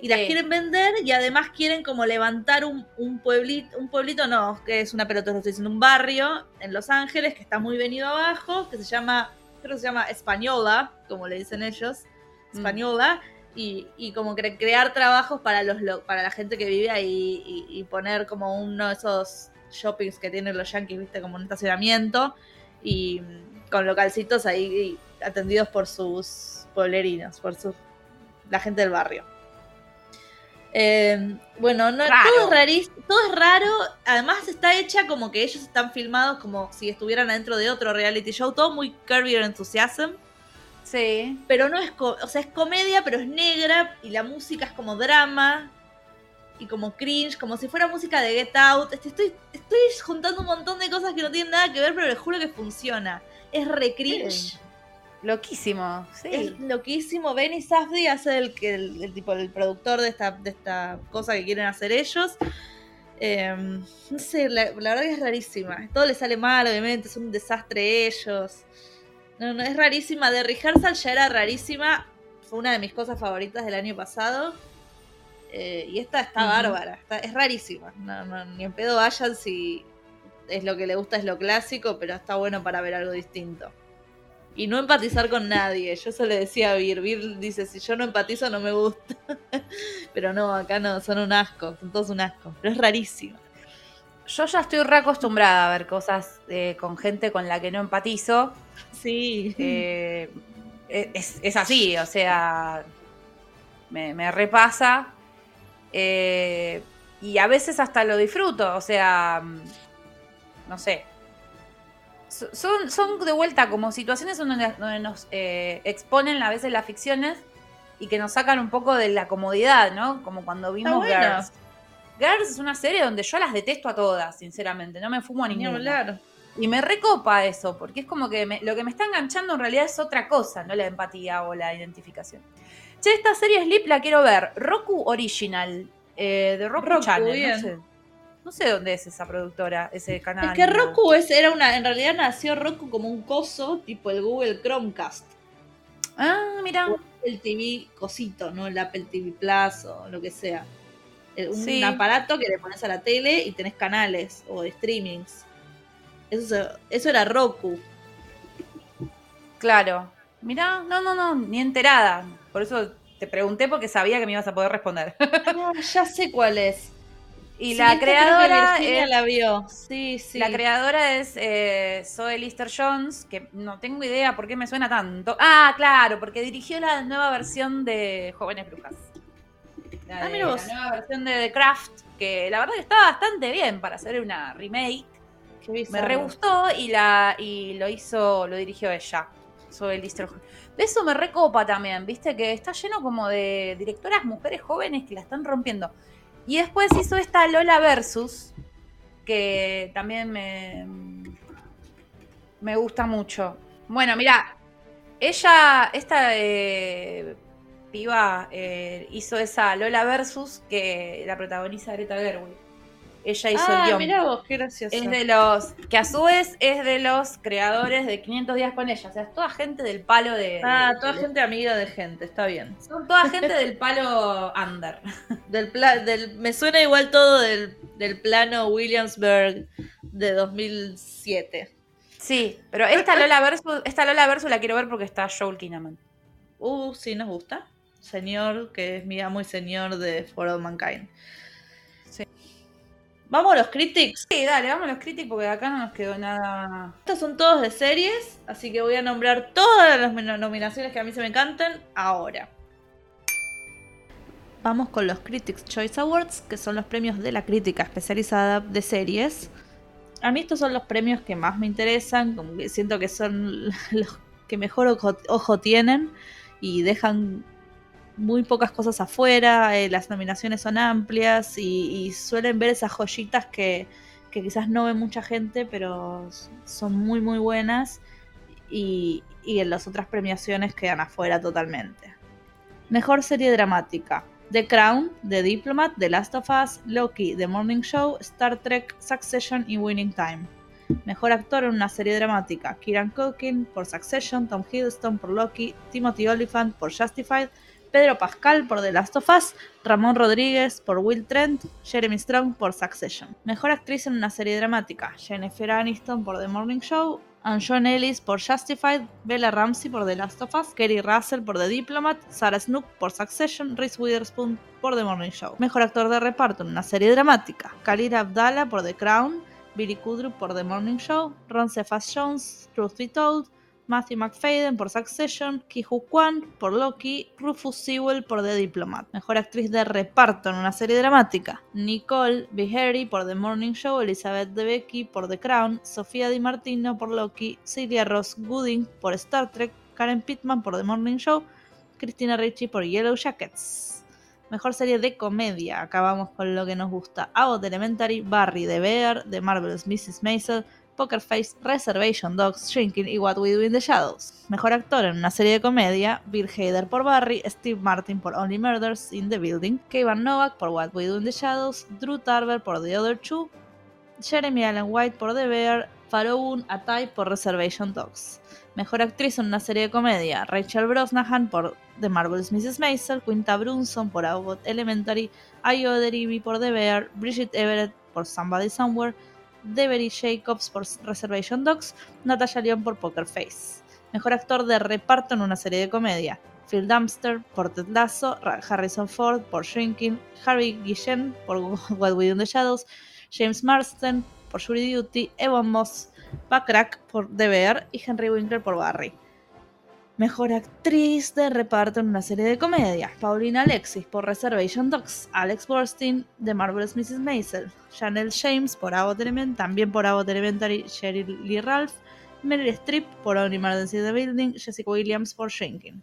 Y las quieren vender y además quieren como levantar un, pueblito, un pueblito no, que es una pelota, estoy diciendo, un barrio en Los Ángeles que está muy venido abajo, que se llama, creo que se llama Española, como le dicen ellos, mm. Española, y, como crear trabajos para los para la gente que vive ahí y, poner como uno de esos shoppings que tienen los yankees, viste, como un estacionamiento y con localcitos ahí atendidos por sus pueblerinos, por su, la gente del barrio. Eh, bueno, no, todo, es todo es raro. Además está hecha como que ellos están filmados como si estuvieran adentro de otro reality show. Todo muy Curb Your Enthusiasm. Sí. Pero no es, o sea, es comedia, pero es negra y la música es como drama y como cringe, como si fuera música de Get Out. Este, estoy, estoy juntando un montón de cosas que no tienen nada que ver, pero les juro que funciona. Es re cringe. Loquísimo, sí. Es loquísimo. Benny Safdie hace el, el, el, tipo, el productor de esta, de esta cosa que quieren hacer ellos. Em, no sé, la, la, verdad que es rarísima. Todo le sale mal, obviamente, es un desastre ellos. No, no, es rarísima. De Rehearsal ya era rarísima. Fue una de mis cosas favoritas del año pasado. Eh, y esta está bárbara. es rarísima. No, ni en pedo vayan si es lo que le gusta, es lo clásico, pero está bueno para ver algo distinto. Y no empatizar con nadie. Yo eso le decía a Vir. Vir dice, si yo no empatizo no me gusta. pero no, acá no, son un asco. Son todos un asco. Pero es rarísimo yo ya estoy reacostumbrada a ver cosas eh, con gente con la que no empatizo. Sí. Eh, es, así, o sea, me, repasa. Eh, y a veces hasta lo disfruto, o sea, no sé. Son, son de vuelta como situaciones donde, nos exponen a veces las ficciones y que nos sacan un poco de la comodidad, ¿no? Como cuando vimos Girls Girls es una serie donde yo las detesto a todas, sinceramente. No me fumo a ninguna. Y me recopa eso, porque es como que lo que me está enganchando en realidad es otra cosa, no la empatía o la identificación. Che, esta serie Sleep la quiero ver. Roku Original, eh, de Roku, Channel. No sé. dónde es esa productora, ese canal. Es que Roku es, era una, en realidad nació Roku como un coso, tipo el Google Chromecast. Ah, mira. el TV cosito, ¿no? El Apple TV Plus o lo que sea. Eh, un aparato que le pones a la tele y tenés canales o streamings. Eso, eso era Roku. Claro. Mirá, no, no, no, ni enterada. Por eso te pregunté porque sabía que me ibas a poder responder. Ah, ya sé cuál es. Y la creadora. la vio. Sí, sí. La creadora es eh, Zoe Lister Jones, que no tengo idea por qué me suena tanto. Ah, claro, porque dirigió la nueva versión de Jóvenes Brujas. La, ah, nueva versión de The Craft, que la verdad que está bastante bien para hacer una remake. Me re gustó y la y lo hizo, lo dirigió ella. Soy el De eso me recopa también, viste, que está lleno como de directoras mujeres jóvenes que la están rompiendo. Y después hizo esta Lola Versus, que también me, me gusta mucho. Bueno, mira, ella, esta eh, piba eh, hizo esa Lola Versus que la protagoniza Greta Gerwig. Ella hizo el ah, guion. Mirá vos, qué gracioso. Es de los. Que a su vez es de los creadores de 500 días con ella. O sea, es toda gente del palo de. Ah, toda gente amiga de gente, está bien. Son toda gente del palo under. Del, del Me suena igual todo del, del plano Williamsburg de 2007. Sí, pero esta Lola Versus, esta Lola Versus la quiero ver porque está Joel Kinnaman. Uh, sí, nos gusta señor, que es mi amo y señor de For All Mankind. ¿Vamos a los critics? Sí, dale, vamos a los critics porque acá no nos quedó nada. Estos son todos de series, así que voy a nombrar todas las nominaciones que a mí se me encantan ahora. vamos con los Critics Choice Awards, que son los premios de la crítica especializada de series. A mí estos son los premios que más me interesan, como que siento que son los que mejor ojo, tienen y dejan muy pocas cosas afuera, eh, las nominaciones son amplias y, suelen ver esas joyitas que, que, quizás no ve mucha gente, pero son muy muy buenas y, y en las otras premiaciones quedan afuera totalmente. Mejor serie dramática. The Crown, The Diplomat, The Last of Us, Loki, The Morning Show, Star Trek, Succession y Winning Time. Mejor actor en una serie dramática: Kieran Culkin por Succession, Tom Hiddleston por Loki, Timothy Olyphant por Justified, Pedro Pascal por The Last of Us, Ramón Rodríguez por Will Trent, Jeremy Strong por Succession. Mejor actriz en una serie dramática: Jennifer Aniston por The Morning Show, John Ellis por Justified, Bella Ramsey por The Last of Us, Kerry Russell por The Diplomat, Sarah Snook por Succession, Reese Witherspoon por The Morning Show. Mejor actor de reparto en una serie dramática: Khalid Abdallah por The Crown, Billy Kudrup por The Morning Show, Ron Cephas Jones, Truth Be Told, Matthew McFadden por Succession, Ki-Hu Kwan por Loki, Rufus Sewell por The Diplomat. Mejor actriz de reparto en una serie dramática: Nicole Beharie por The Morning Show, Elizabeth Debicki por The Crown, Sofía Di Martino por Loki, Celia Ross Gooding por Star Trek, Karen Pittman por The Morning Show, Christina Ricci por Yellow Jackets. Mejor serie de comedia. Acabamos con lo que nos gusta. Abbott Elementary, Barry, The Bear, The Marvelous Mrs. Maisel, Poker Face, Reservation Dogs, Shrinking y What We Do in the Shadows. Mejor actor en una serie de comedia, Bill Hader por Barry, Steve Martin por Only Murders in the Building, Kevin Novak por What We Do in the Shadows, Drew Tarver por The Other Two, Jeremy Allen White por The Bear, Faroun Atai por Reservation Dogs. Mejor actriz en una serie de comedia, Rachel Brosnahan por The Marvelous Mrs. Maisel, Quinta Brunson por Abbott Elementary, Ayo Derivi por The Bear, Bridget Everett por Somebody Somewhere, Devery Jacobs por Reservation Dogs, Natasha Lyon por Poker Face. Mejor actor de reparto en una serie de comedia. Phil Dumpster por Ted Lasso, Harrison Ford por Shrinking, Harry Guillen por What We Do in the Shadows, James Marsden por Jury Duty, Evan Moss, Backrack por The Bear y Henry Winkler por Barry. Mejor actriz de reparto en una serie de comedia. Paulina Alexis por Reservation Dogs. Alex Borstein de Marvelous Mrs. Maisel. Chanel James por Abbott Elementary, también por Abbott Elementary. Sheryl Lee Ralph. Meryl Streep por Only Emergency the Building. Jessica Williams por Shrinking.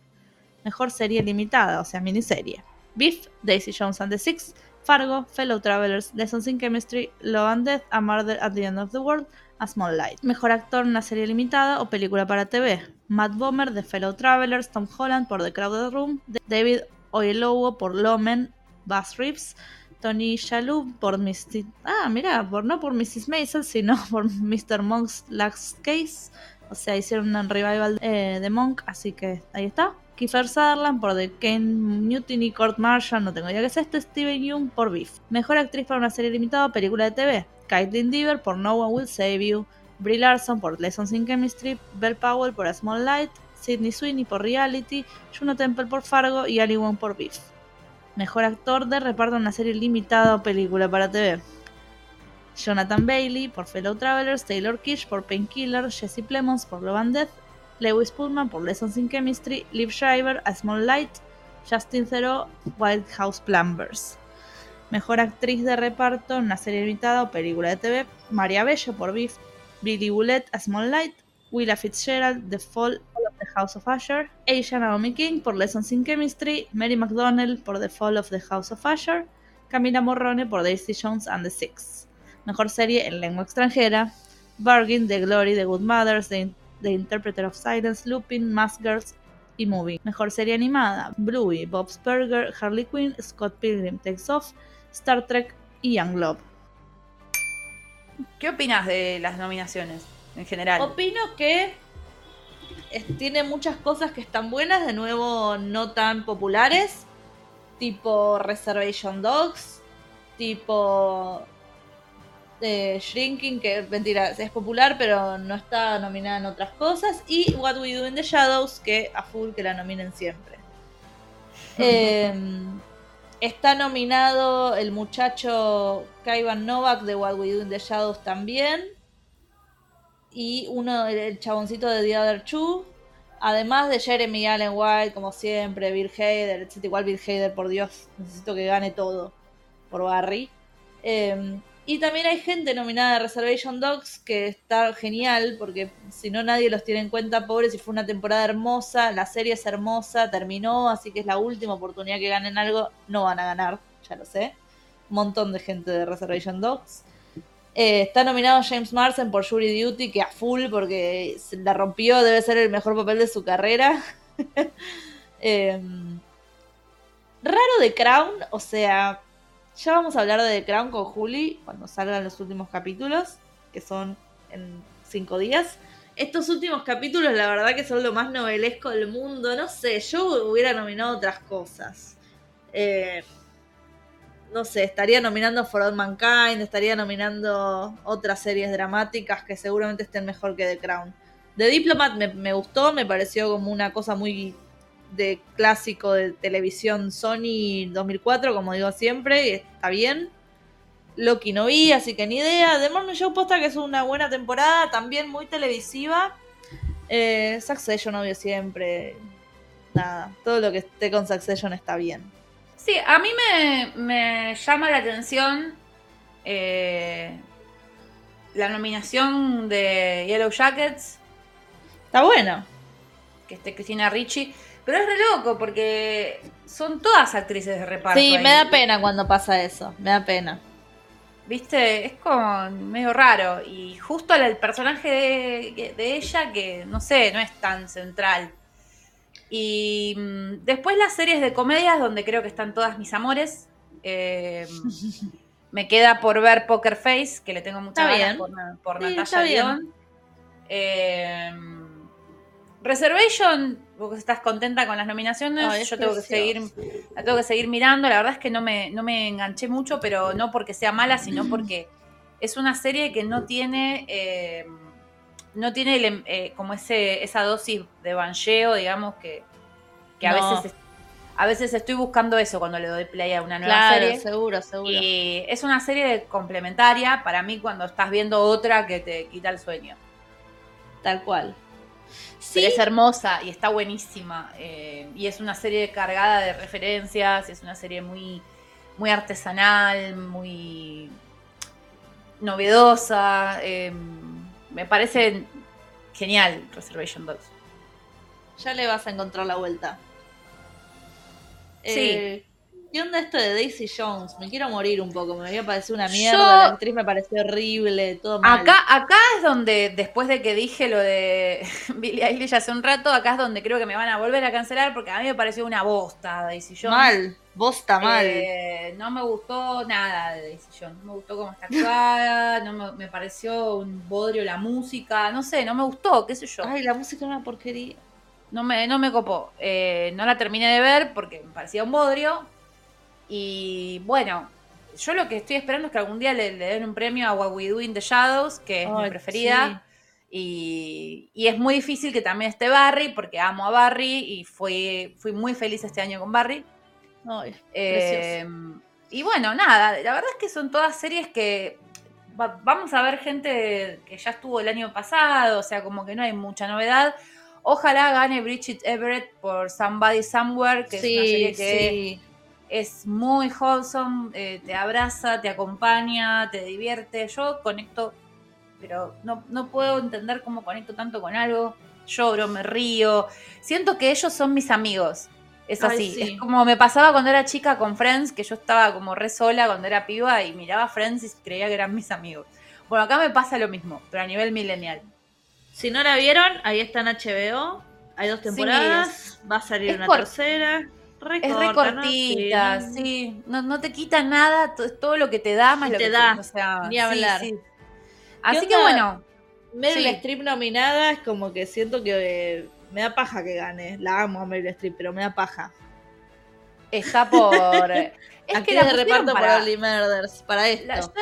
Mejor serie limitada, o sea, miniserie. Beef, Daisy Jones and the Six. Fargo, Fellow Travelers, Lessons in Chemistry, Love and Death, A Murder at the End of the World, A Small Light. Mejor actor en una serie limitada o película para TV. Matt Bomer de Fellow Travelers, Tom Holland por The Crowded Room, David Oyelowo por Lomen, Bass Reeves, Tony Shalhoub por Misty... Ah, mira, por, no por Mrs. Maisel, sino por Mr. Monk's Last Case. O sea, hicieron un revival eh, de Monk, así que ahí está. Kiefer Sutherland por The Kane Mutiny Court Marshall, no tengo idea qué es esto, Steven Young por Beef. Mejor actriz para una serie limitada película de TV. Caitlin Deaver por No One Will Save You. Brie Larson por Lessons in Chemistry, Belle Powell por A Small Light, Sidney Sweeney por Reality, Juno Temple por Fargo y Ali Wong por Beef. Mejor actor de reparto en una serie limitada o película para TV. Jonathan Bailey por Fellow Travelers, Taylor Kish por Painkiller, Jesse Plemons por Love and Death, Lewis Pullman por Lessons in Chemistry, Liv Schreiber, A Small Light, Justin Theroux, White House Plumbers. Mejor actriz de reparto en una serie limitada o película de TV, María Bello por Beef, Billy Bullet, A Small Light, Willa Fitzgerald, The Fall of the House of Usher, Asia Naomi King por Lessons in Chemistry, Mary McDonnell por The Fall of the House of Usher, Camila Morrone por Daisy Jones and the Six. Mejor serie en lengua extranjera, Bargain, The Glory, The Good Mothers, The, Interpreter of Silence, Lupin, Mask Girls y Movie. Mejor serie animada, Bluey, Bob's Burger, Harley Quinn, Scott Pilgrim Takes Off, Star Trek y Young Love. ¿Qué opinas de las nominaciones en general? Opino que tiene muchas cosas que están buenas, de nuevo no tan populares, tipo Reservation Dogs, tipo eh, Shrinking, que mentira, es popular pero no está nominada en otras cosas, y What We Do in the Shadows, que a full que la nominen siempre. eh, Está nominado el muchacho Kaivan Novak de What We Do in the Shadows también. Y uno, el chaboncito de The Other Two. Además de Jeremy Allen White, como siempre, Bill Hader, etc. Igual Bill Hader, por Dios, necesito que gane todo por Barry. Em, y también hay gente nominada a Reservation Dogs que está genial, porque si no nadie los tiene en cuenta, pobres, y fue una temporada hermosa, la serie es hermosa, terminó, así que es la última oportunidad que ganen algo, no van a ganar, ya lo sé. Un montón de gente de Reservation Dogs. Eh, está nominado James Marsden por Jury Duty, que a full, porque la rompió, debe ser el mejor papel de su carrera. Em, raro de Crown, o sea, ya vamos a hablar de The Crown con Juli cuando salgan los últimos capítulos, que son en cinco días. Estos últimos capítulos, la verdad que son lo más novelesco del mundo. No sé, yo hubiera nominado otras cosas. Eh, no sé, estaría nominando For All Mankind, estaría nominando otras series dramáticas que seguramente estén mejor que The Crown. The Diplomat me, gustó, me pareció como una cosa muy de clásico de televisión Sony 2004, como digo siempre, y está bien. Loki no vi, así que ni idea. The Morning Show posta que es una buena temporada, también muy televisiva. Eh, Succession, obvio, siempre. Nada, todo lo que esté con Succession está bien. Sí, a mí me, llama la atención eh, la nominación de Yellow Jackets. Está bueno. Que esté Cristina Ricci. Pero es re loco porque son todas actrices de reparto. Sí, me da pena cuando pasa eso. Me da pena. ¿Viste? Es como medio raro. Y justo el personaje de, de ella, que no sé, no es tan central. Y mm, después las series de comedias, donde creo que están todas mis amores. Eh, me queda por ver Poker Face, que le tengo mucha ganas por, por Natalia eh, Reservation, vos estás contenta con las nominaciones, yo tengo que seguir, la tengo que seguir mirando. La verdad es que no me, no me enganché mucho, pero no porque sea mala, sino porque es una serie que no tiene eh, no tiene em, eh, como ese, esa dosis de bancheo, digamos, que, a veces a veces estoy buscando eso cuando le doy play a una nueva claro, serie. seguro, seguro. Y es una serie complementaria para mí cuando estás viendo otra que te quita el sueño. Tal cual. Sí. es hermosa y está buenísima. Eh, y es una serie cargada de referencias, es una serie muy, muy artesanal, muy novedosa. Eh, me parece genial Reservation Dogs. Ya le vas a encontrar la vuelta. Sí. Eh, ¿Qué onda esto de Daisy Jones? Me quiero morir un poco, me había parecido una mierda, la actriz me pareció horrible, todo mal. Acá, acá es donde, después de que dije lo de Billie Eilish hace un rato, acá es donde creo que me van a volver a cancelar porque a mí me pareció una bosta Daisy Jones. Mal, bosta mal. Eh, no me gustó nada de Daisy Jones, no me gustó cómo está actuada, no me, pareció un bodrio la música, no sé, no me gustó, qué sé yo. Ay, la música era una porquería. No me, no me copó. Eh, no la terminé de ver porque me parecía un bodrio y bueno, yo lo que estoy esperando es que algún día le, den un premio a What We Do in the Shadows, que es mi preferida. Y, es muy difícil que también esté Barry, porque amo a Barry y fui, fui muy feliz este año con Barry. Eh, y bueno, nada, la verdad es que son todas series que vamos a ver gente que ya estuvo el año pasado, o sea, como que no hay mucha novedad. Ojalá gane Bridget Everett por Somebody Somewhere, que es una serie que es muy wholesome, eh, te abraza, te acompaña, te divierte. Yo conecto, pero no, no puedo entender cómo conecto tanto con algo. Lloro, me río. Siento que ellos son mis amigos. Es así. Es como me pasaba cuando era chica con Friends, que yo estaba como re sola cuando era piba y miraba Friends y creía que eran mis amigos. Bueno, acá me pasa lo mismo, pero a nivel millennial. Si no la vieron, ahí está en HBO. Hay dos temporadas. va a salir una tercera es recortita, sí. No, te quita nada, todo lo que te da más lo te que da. o sea, ni hablar. Así que bueno. Meryl Streep nominada es como que siento que eh, me da paja que gane. La amo a Meryl Streep, pero me da paja. Está por. es que la de reparto para, Only Murders, para esto.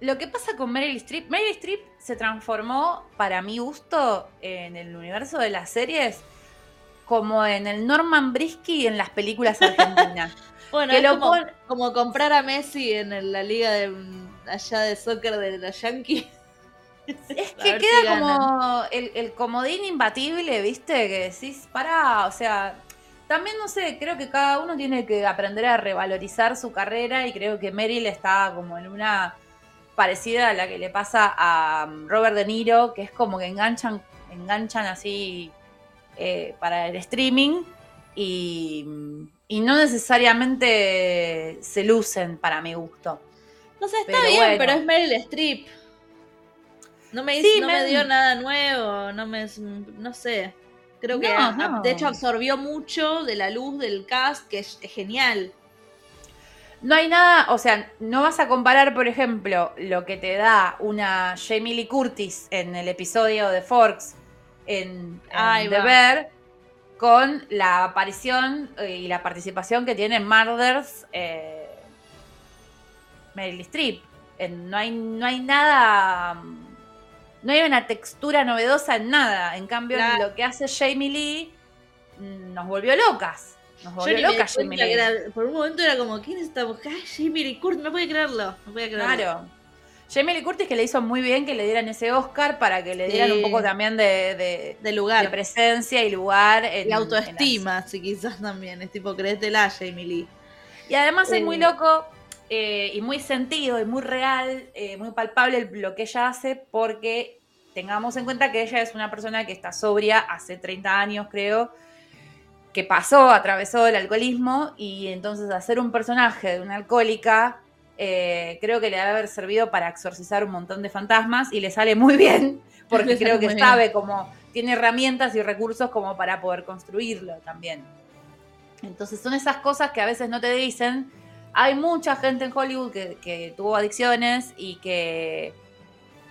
lo que pasa con Meryl Streep, Meryl Streep se transformó, para mi gusto, en el universo de las series como en el Norman Brisky en las películas argentinas. bueno, es como, como, comprar a Messi en la liga de allá de soccer de la Yankee. Es que queda como el, comodín imbatible, ¿viste? Que decís, para, o sea, también no sé, creo que cada uno tiene que aprender a revalorizar su carrera y creo que Meryl está como en una parecida a la que le pasa a um, Robert De Niro, que es como que enganchan, enganchan así eh, para el streaming y, no necesariamente se lucen para mi gusto. No sé, está bien, pero es Meryl Streep. No me, no me dio nada nuevo, no me, no sé. Creo que de hecho absorbió mucho de la luz del cast, que es, genial. No hay nada, o sea, no vas a comparar, por ejemplo, lo que te da una Jamie Lee Curtis en el episodio de Forks en, en The Bear con la aparición eh, y la participación que tiene Murders eh, Meryl Streep. no, hay, no hay nada no hay una textura novedosa en nada. En cambio, lo que hace Jamie Lee mm, nos volvió locas. Nos volvió locas Jamie Lee. por un momento era como, ¿quién es esta mujer? Jamie Lee Curtis, no puede creerlo. No puede creerlo. Claro. Jamie Lee Curtis que le hizo muy bien que le dieran ese Oscar para que le dieran un poco también de, de, lugar. De presencia y lugar. En, y autoestima, si quizás también. Es tipo, créetela, Jamie Lee. Y además es muy eh, loco eh, y muy sentido y muy real, eh, muy palpable lo que ella hace, porque tengamos en cuenta que ella es una persona que está sobria hace 30 años, creo, que pasó, atravesó el alcoholismo y entonces hacer un personaje de una alcohólica eh, creo que le debe haber servido para exorcizar un montón de fantasmas y le sale muy bien, porque creo que sabe cómo, tiene herramientas y recursos como para poder construirlo también. Entonces son esas cosas que a veces no te dicen hay mucha gente en Hollywood que, tuvo adicciones y que,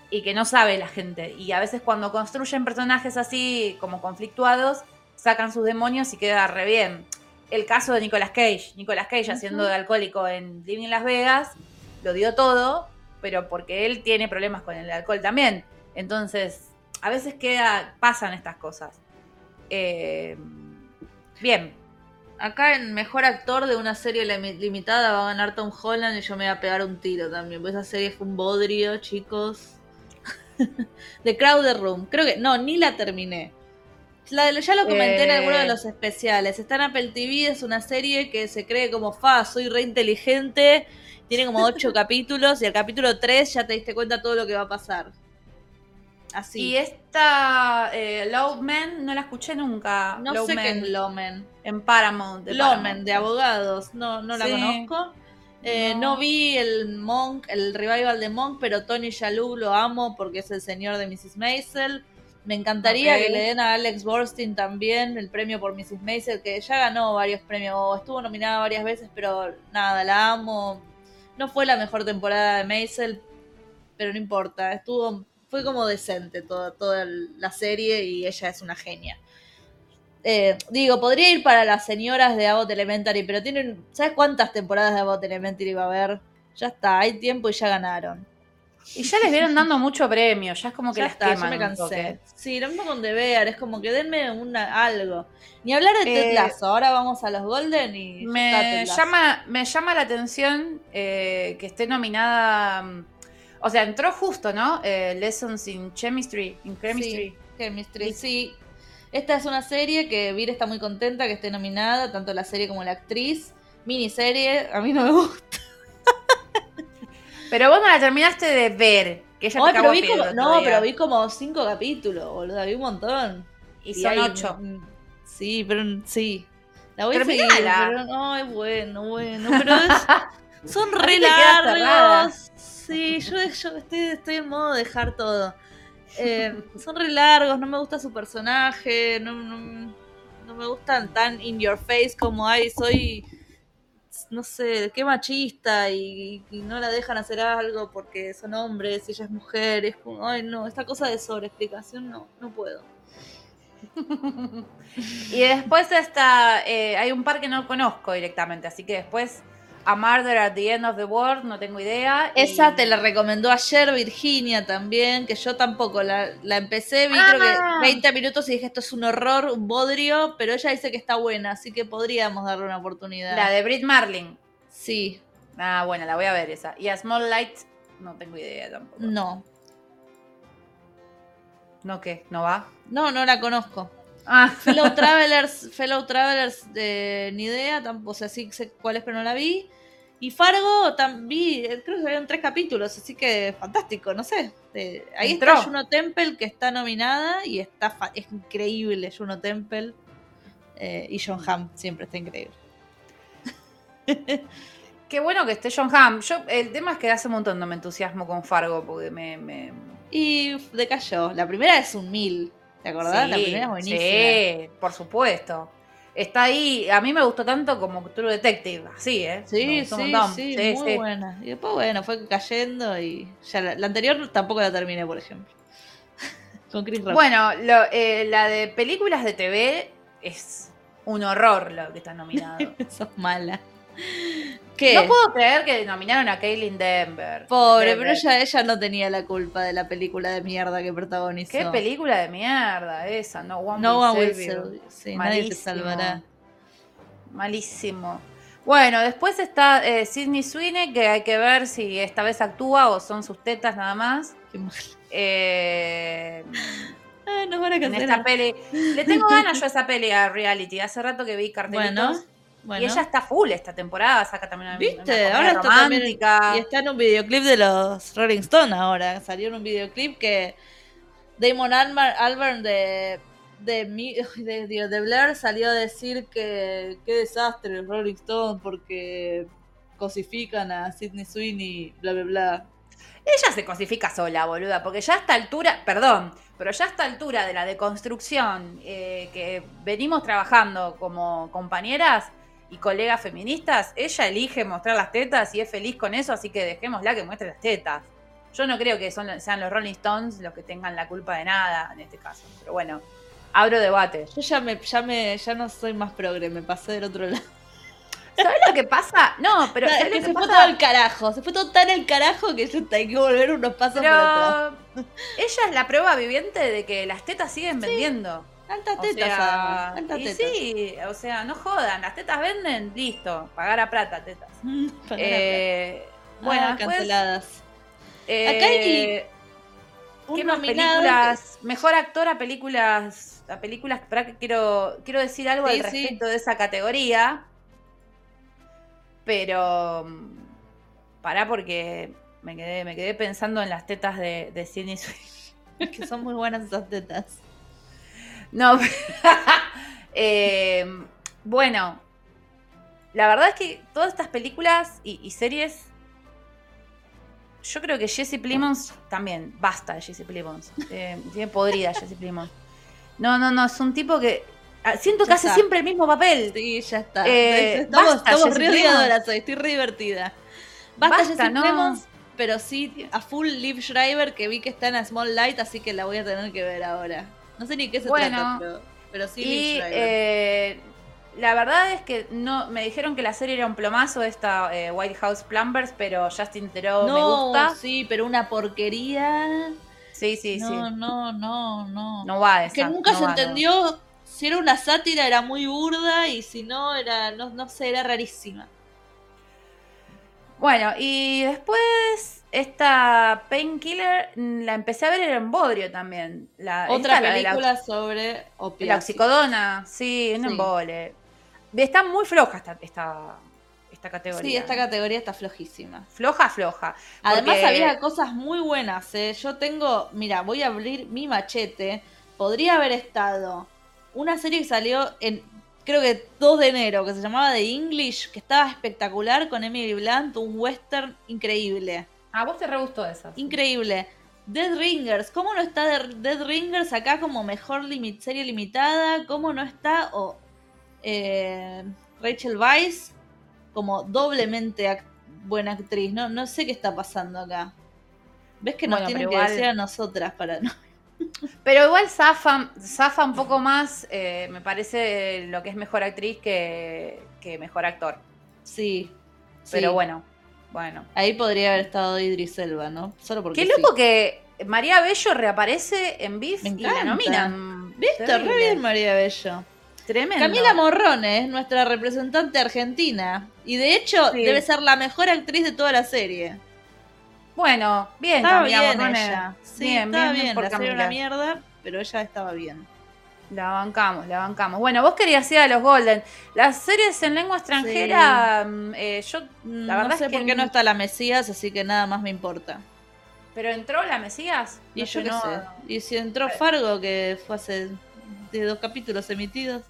y que no sabe la gente. Y a veces cuando construyen personajes así como conflictuados, sacan sus demonios y queda re bien. El caso de Nicolas Cage. Nicolas Cage haciendo de alcohólico en Living Las Vegas, lo dio todo, pero porque él tiene problemas con el alcohol también. Entonces, a veces queda, pasan estas cosas. Eh, bien, Acá el mejor actor de una serie limitada va a ganar Tom Holland y yo me voy a pegar un tiro también. Pues esa serie fue un bodrio, chicos. The Crowder Room. Creo que. No, ni la terminé. Ya lo comenté en alguno de eh. los especiales. Está en Apple TV, es una serie que se cree como fa, soy re inteligente. Tiene como ocho capítulos y el capítulo 3 ya te diste cuenta todo lo que va a pasar. Y esta eh, Lowman no la escuché nunca. No sé qué es. En Paramount. De Lowman, de abogados. No, no la conozco. Eh, no. vi el Monk, el revival de Monk, pero Tony Shalhoub lo amo porque es el señor de Mrs. Maisel. Me encantaría que le den a Alex Borstein también el premio por Mrs. Maisel, que ya ganó varios premios, estuvo nominada varias veces, pero nada, la amo. No fue la mejor temporada de Maisel, pero no importa, estuvo fue como decente toda, toda la serie y ella es una genia. Eh, digo, podría ir para las señoras de Abbott Elementary, pero tienen. ¿Sabes cuántas temporadas de Abbott Elementary va a haber? Ya está, hay tiempo y ya ganaron. Y ya les vieron dando mucho premio, ya es como que ya está, me cansé. Sí, lo mismo con The Bear, es como que denme una, algo. Ni hablar de Ted eh, ahora vamos a los Golden y. Me, llama, me llama la atención eh, que esté nominada mm, o sea, entró justo, ¿no? Eh, Lessons in Chemistry. In Chemistry. Sí, chemistry, sí. Esta es una serie que Vir está muy contenta que esté nominada, tanto la serie como la actriz. Miniserie, a mí no me gusta. Pero vos no la terminaste de ver. Que ella te vi como, No, pero vi como cinco capítulos, boludo. Vi un montón. Y, son ocho. Sí, pero sí. La voy a seguir, pero no, es bueno, bueno. Pero es, son re largos. Sí, yo, estoy, en modo de dejar todo. Eh, son re largos, no me gusta su personaje, no, me gustan tan in your face como hay, soy, no sé, qué machista y, no la dejan hacer algo porque son hombres y ella es mujer. Es ay no, esta cosa de sobreexplicación no, no puedo. y después está, eh, hay un par que no conozco directamente, así que después a Murder at the End of the World, no tengo idea. Esa te la recomendó ayer Virginia también, que yo tampoco la, empecé, vi creo que 20 ah. minutos y dije esto es un horror, un bodrio, pero ella dice que está buena, así que podríamos darle una oportunidad. La de Brit Marlin. Sí. Ah, bueno, la voy a ver esa. Y a Small Light, no tengo idea tampoco. No. ¿No qué? ¿No va? No, no la conozco. Ah. Fellow Travelers, Fellow Travelers, de, ni idea, tampoco, o sea, sí sé cuál es, pero no la vi. Y Fargo también, creo que habían tres capítulos, así que fantástico, no sé. ahí está Juno Temple, que está nominada y está es increíble Juno Temple. Eh, y John Hamm siempre está increíble. Qué bueno que esté John Hamm. Yo, el tema es que hace un montón no me entusiasmo con Fargo, porque me... me... Y decayó. La primera es un mil. ¿Te acordás? la primera es buenísima. Sí, por supuesto está ahí. A mí me gustó tanto como True Detective, así, ¿eh? Sí, sí, sí, muy buena. Y después, bueno, fue cayendo y ya la, anterior tampoco la terminé, por ejemplo. Con Chris Rock. Bueno, eh, la de películas de TV es un horror lo que está nominado. Sos mala. No puedo creer que nominaron a Kaylin Denver. Pobre, pero ella, ella no tenía la culpa de la película de mierda que protagonizó. ¿Qué película de mierda esa? No One no Will Save Sí, nadie te salvará. Malísimo. Bueno, después está eh, Sidney Sweeney, que hay que ver si esta vez actúa o son sus tetas nada más. Qué mal. Eh, ah, nos van a en esta peli. Le tengo ganas yo a esa peli a reality. Hace rato que vi cartelitos. Bueno. Y ella está full esta temporada, saca también una ¿Viste? ahora está romántica. y está en un videoclip de los Rolling Stones ahora. Salió en un videoclip que Damon Albarn de de, de, de, Blair salió a decir que qué desastre el Rolling Stone porque cosifican a Sidney Sweeney, bla, bla, bla. Ella se cosifica sola, boluda, porque ya a esta altura, perdón, pero ya a esta altura de la deconstrucción eh, que venimos trabajando como compañeras, y colegas feministas, ella elige mostrar las tetas y es feliz con eso, así que dejémosla que muestre las tetas. Yo no creo que son, sean los Rolling Stones los que tengan la culpa de nada en este caso. Pero bueno, abro debate. Yo ya me, ya me, ya no soy más progre, me pasé del otro lado. ¿Sabes lo que pasa? No, pero es que se fue todo el carajo. Se fue todo tan el carajo que hay que volver unos pasos para atrás. Ella es la prueba viviente de que las tetas siguen vendiendo. Altas tetas, y Sí, o sea, no jodan, las tetas venden, listo, pagar a plata tetas. eh, bueno, ah, canceladas. Eh, Acá hay ¿Qué más películas? Mejor actor a películas, a películas, para que quiero, quiero decir algo al respecto de esa categoría. Pero pará porque me quedé, me quedé pensando en las tetas de, de Sidney Swift. que son muy buenas esas tetas. No, eh, bueno, la verdad es que todas estas películas y, series, yo creo que Jesse Plimons también, basta de Jesse Plimons, eh, tiene podrida Jesse Plimons. No, no, no, es un tipo que ah, siento que hace siempre el mismo papel. Sí, ya está. Eh, estamos estamos re estoy re divertida. Basta, Jesse Plimons, pero sí a full Liv Schreiber que vi que está en a Small Light, así que la voy a tener que ver ahora. No sé ni qué se trata, pero, sí. Y eh, la verdad es que no me dijeron que la serie era un plomazo esta eh, White House Plumbers, pero Justin Theroux me gusta. Sí, pero una porquería. Sí, sí, sí. No, no, no, no. No va esa, Que nunca se entendió si era una sátira era muy burda y si no era no, no sé, era rarísima. Bueno, y después esta Painkiller la empecé a ver en Bodrio también. La, Otra película sobre La oxicodona, sí, un embole. Está muy floja esta, esta, esta, categoría. Sí, esta categoría está flojísima. Floja, floja. Además había cosas muy buenas. ¿eh? Yo tengo, mira, voy a abrir mi machete. Podría haber estado una serie que salió en, creo que 2 de enero, que se llamaba The English, que estaba espectacular con Emily Blunt, un western increíble. Ah, vos te re gustó esa. Increíble. Dead Ringers, ¿cómo no está Dead Ringers acá como mejor serie limitada? ¿Cómo no está eh, Rachel Weisz como doblemente buena actriz? No, no sé qué está pasando acá. ¿Ves que nos tienen que decir a nosotras para no? Pero igual zafa, zafa un poco más, eh, me parece lo que es mejor actriz que, que mejor actor. Sí. Pero bueno, bueno. Ahí podría haber estado Idris Elba, ¿no? Solo porque. Qué loco que María Bello reaparece en BIF y la nominan. ¿Viste? Re bien María Bello. Tremendo. Camila Morrone es nuestra representante argentina. Y de hecho, debe ser la mejor actriz de toda la serie. Bueno, bien, Camila bien Morrone. Sí, bien, bien, bien, por la una mierda. pero ella estaba bien. La bancamos, la bancamos. Bueno, vos querías ir a los Golden. Las series en lengua extranjera, mm, eh, yo la verdad no sé por qué no está la Mesías, así que nada más me importa. ¿Pero entró la Mesías? y yo qué sé. Y si entró Fargo, que fue hace de dos capítulos emitidos.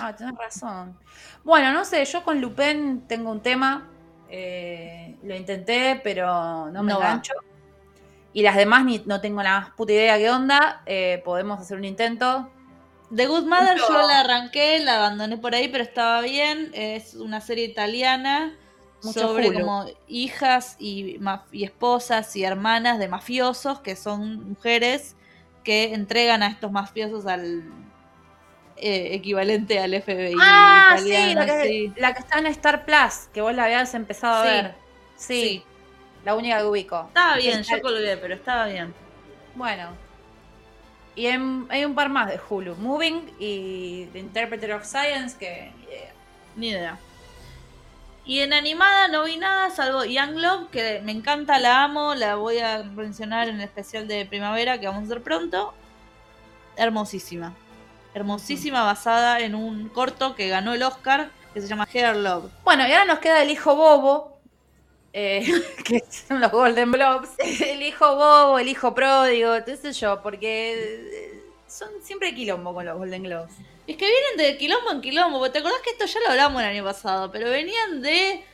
Ah, tenés razón. Bueno, no sé, yo con Lupin tengo un tema. Eh, lo intenté, pero no me engancho. Y las demás ni, no tengo la más puta idea qué onda. Eh, podemos hacer un intento. The Good Mother yo la arranqué, la abandoné por ahí, pero estaba bien. Es una serie italiana sobre como hijas y, y esposas y hermanas de mafiosos que son mujeres que entregan a estos mafiosos al eh, equivalente al FBI. Ah, sí la, que, está en Star Plus, que vos la habías empezado a ver. Sí, La única que ubico. Estaba bien, yo colgué, pero estaba bien. Bueno. Y hay un par más de Hulu. Moving y The Interpreter of Science, que ni idea. Y en animada no vi nada, salvo Young Love, que me encanta, la amo, la voy a mencionar en el especial de primavera que vamos a hacer pronto. Hermosísima hermosísima basada en un corto que ganó el Oscar que se llama Hair Love. Bueno, y ahora nos queda el hijo bobo, eh, que son los Golden Blobs. El hijo bobo, el hijo pródigo, qué sé yo, porque eh, son siempre quilombo con los Golden Globes. Es que vienen de quilombo en quilombo, ¿te acordás que esto ya lo hablamos el año pasado? Pero venían de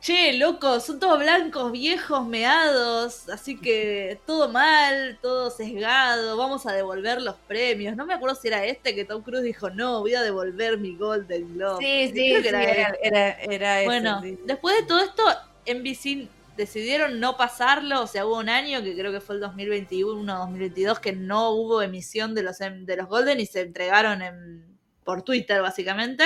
che, loco, son todos blancos, viejos, meados, así que todo mal, todo sesgado, vamos a devolver los premios. No me acuerdo si era este que Tom Cruise dijo, no, voy a devolver mi Golden Globe. Sí, sí, era, era, Bueno, después de todo esto, NBC decidieron no pasarlo, o sea, hubo un año que creo que fue el 2021, 2022, que no hubo emisión de los, de los Golden y se entregaron en, por Twitter, básicamente.